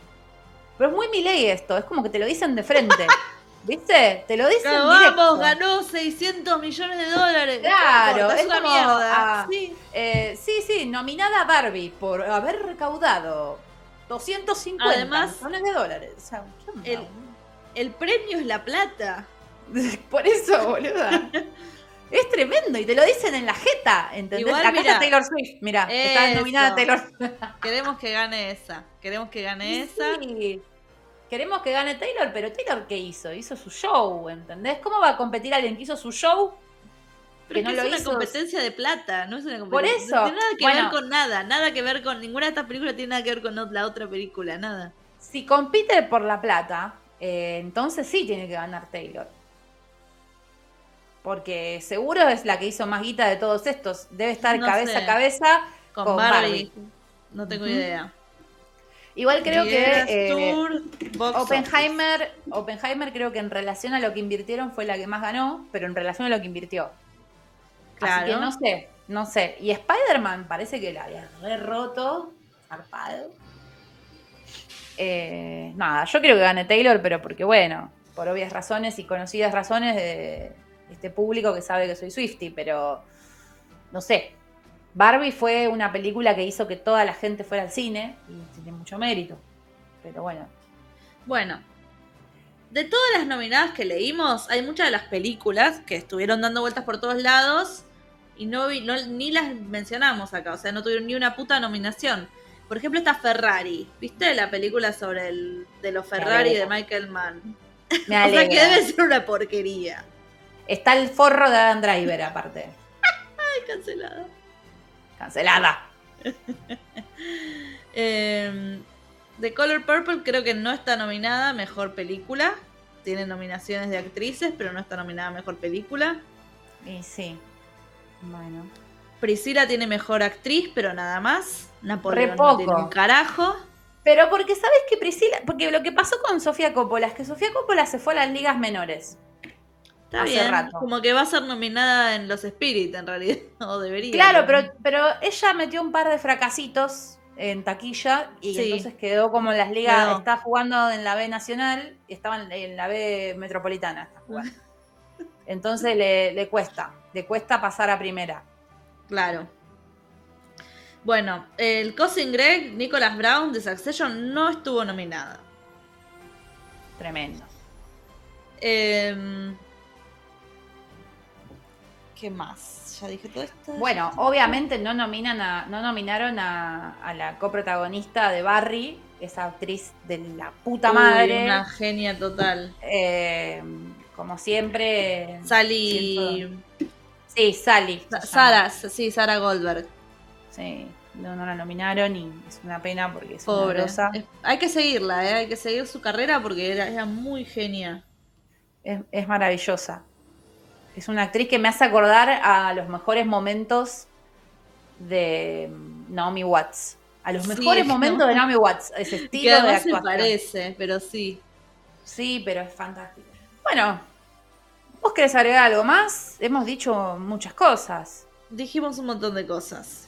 Pero es muy mi ley esto, es como que te lo dicen de frente. ¿Viste? Te lo dicen Vamos, ganó 600 millones de dólares. Claro, es, una mierda. Eh, sí. sí, nominada Barbie por haber recaudado 250 Además, millones de dólares. el, premio es la plata. por eso, boluda. Es tremendo y te lo dicen en la jeta, ¿entendés? Igual, Acá está Taylor Swift, mira, está nominada Taylor Queremos que gane esa, queremos que gane esa. Queremos que gane Taylor, pero Taylor ¿qué hizo? Hizo su show, ¿entendés? ¿Cómo va a competir alguien que hizo su show? Pero que no es una competencia de plata, no es una competencia. Por eso. No tiene nada que ver con nada, nada que ver con ninguna de estas películas tiene nada que ver con la otra película, nada. Si compite por la plata, eh, entonces sí tiene que ganar Taylor. Porque seguro es la que hizo más guita de todos estos. Debe estar cabeza a cabeza con, Barbie. No tengo idea. Igual creo que eh, Oppenheimer, Oppenheimer creo que en relación a lo que invirtieron fue la que más ganó, pero en relación a lo que invirtió. Claro. Así que no sé, no sé. Y Spider-Man parece que la había re roto, zarpado. Eh, nada, yo quiero que gane Taylor, pero porque bueno, por obvias razones y conocidas razones de este público que sabe que soy Swifty, pero no sé. Barbie fue una película que hizo que toda la gente fuera al cine y tiene mucho mérito. Pero bueno. Bueno, de todas las nominadas que leímos, hay muchas de las películas que estuvieron dando vueltas por todos lados y no, ni las mencionamos acá, o sea, no tuvieron ni una puta nominación. Por ejemplo, está Ferrari. ¿Viste la película sobre el de los Ferrari de Michael Mann? Me o sea que debe ser una porquería. Está el forro de Adam Driver, aparte. Ay, cancelada. Cancelada. eh, The Color Purple creo que no está nominada mejor película. Tiene nominaciones de actrices, pero no está nominada mejor película. Y sí. Bueno. Priscila tiene mejor actriz, pero nada más. Napoleón no tiene un carajo. Pero porque sabes que Priscila, porque lo que pasó con Sofía Coppola es que Sofía Coppola se fue a las ligas menores. Está bien, como que va a ser nominada en los Spirit en realidad, o debería. Claro, pero, pero ella metió un par de fracasitos en taquilla y entonces quedó como en las ligas, está jugando en la B Nacional y estaba en la B Metropolitana. Entonces le, le cuesta, le cuesta pasar a primera. Claro. Bueno, el Cousin Greg, Nicholas Brown de Succession no estuvo nominada. Tremendo. Em, ¿Qué más? Ya dije todo esto. Bueno, obviamente no nominan a, no nominaron a, la coprotagonista de Barry, esa actriz de la puta madre. Una genia total. Em, como siempre. Sally. Sí, Sally. Sara, sí, Sara Goldberg. Sí, no, la nominaron y es una pena porque es Pobre. hay que seguirla, ¿eh? hay que seguir su carrera porque era, muy genia. Es, maravillosa. Es una actriz que me hace acordar a los mejores momentos de Naomi Watts. A los mejores momentos de Naomi Watts. Ese estilo de actuación. se parece, pero sí. Sí, pero es fantástico. Bueno, ¿vos querés agregar algo más? Hemos dicho muchas cosas. Dijimos un montón de cosas.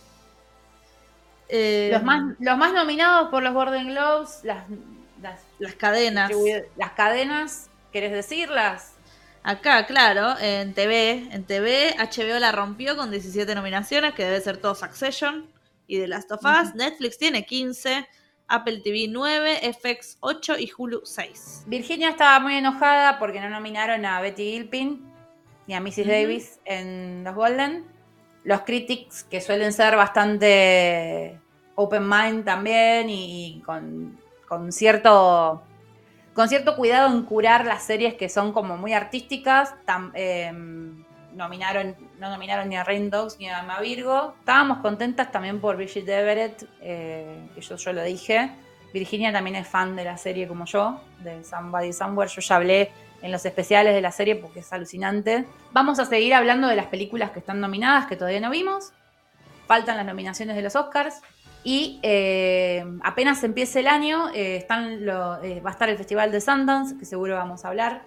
Eh, los, más, los más nominados por los Golden Globes, las, las, cadenas. Las cadenas, ¿querés decirlas? Acá, claro, en TV, en TV, HBO la rompió con 17 nominaciones, que debe ser todo Succession y The Last of Us. Netflix tiene 15, Apple TV 9, FX 8 y Hulu 6. Virginia estaba muy enojada porque no nominaron a Betty Gilpin ni a Mrs. Davis en los Golden los critics que suelen ser bastante open mind también y, con, cierto con cierto cuidado en curar las series que son como muy artísticas. Em, nominaron, no nominaron ni a Rain Dogs ni a Emma Virgo. Estábamos contentas también por Bridget Everett, eh, que yo, yo lo dije. Virginia también es fan de la serie como yo, de Somebody Somewhere. Yo ya hablé en los especiales de la serie porque es alucinante. Vamos a seguir hablando de las películas que están nominadas, que todavía no vimos. Faltan las nominaciones de los Oscars. Y eh, apenas empiece el año, eh, están eh, va a estar el Festival de Sundance, que seguro vamos a hablar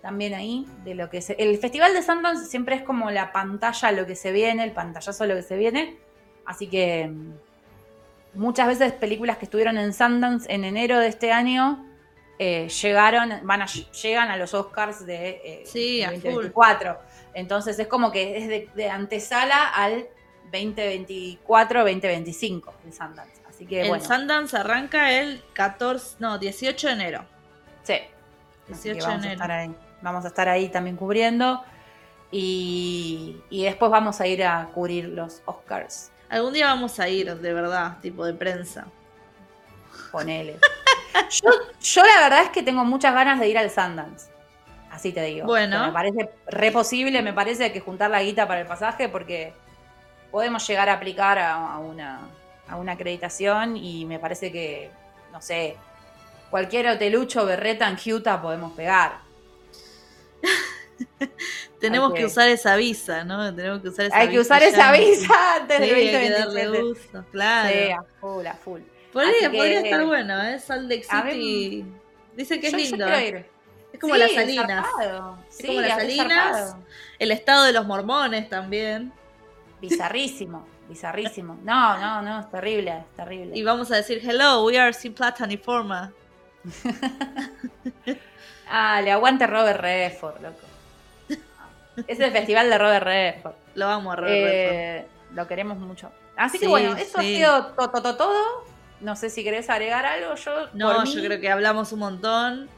también ahí de lo que El Festival de Sundance siempre es como la pantalla lo que se viene, el pantallazo lo que se viene. Así que mm, muchas veces películas que estuvieron en Sundance en enero de este año eh, llegaron, van a, llegan a los Oscars de sí, 2024. Entonces es como que es de, antesala al 2024-2025 el Sundance. Así que el Sundance arranca el 14, no, 18 de enero. Sí. 18 de enero. vamos a estar ahí también cubriendo. Y, y después vamos a ir a cubrir los Oscars. Algún día vamos a ir, de verdad, tipo de prensa. Ponele. yo, yo la verdad es que tengo muchas ganas de ir al Sundance. Así te digo. Bueno. Me parece re posible, me parece que juntar la guita para el pasaje porque podemos llegar a aplicar a, una, a una acreditación y me parece que, no sé, cualquier hotelucho, berreta en Utah podemos pegar. Tenemos que, usar esa visa, ¿no? Tenemos que usar esa Hay que usar esa visa antes del 2027. uso, claro. Sí, a full, a full. Podría, podría estar bueno, ¿eh? Salt Lake City. Dice que es lindo. Es como las Salinas. Es como las Salinas. El estado de los mormones también. Bizarrísimo, bizarrísimo. No, no, no, es terrible, es terrible. Y vamos a decir, hello, we are sin plataniforma. ah, le aguante Robert Redford, loco. Es el festival de Robert Redford. Lo vamos a Robert eh, Lo queremos mucho. Así que bueno, esto ha sido todo, todo, No sé si querés agregar algo. Yo, no, yo creo que hablamos un montón.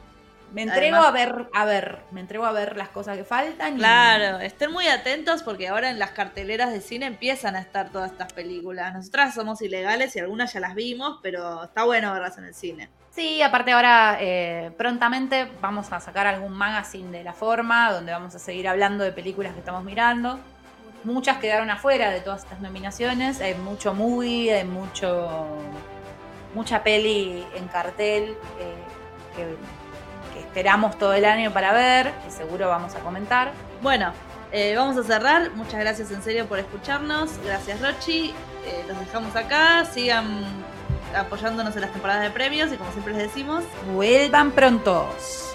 Me entrego a ver, a ver, me entrego a ver las cosas que faltan. Claro, estén muy atentos porque ahora en las carteleras de cine empiezan a estar todas estas películas. Nosotras somos ilegales y algunas ya las vimos, pero está bueno verlas en el cine. Sí, aparte ahora eh, prontamente vamos a sacar algún magazine de la forma, donde vamos a seguir hablando de películas que estamos mirando. Muchas quedaron afuera de todas estas nominaciones, hay mucho movie, hay mucho mucha peli en cartel eh, que esperamos todo el año para ver, y seguro vamos a comentar. Bueno, eh, vamos a cerrar. Muchas gracias en serio por escucharnos. Gracias Rochi. Eh, los dejamos acá. Sigan apoyándonos en las temporadas de premios y como siempre les decimos, vuelvan prontos.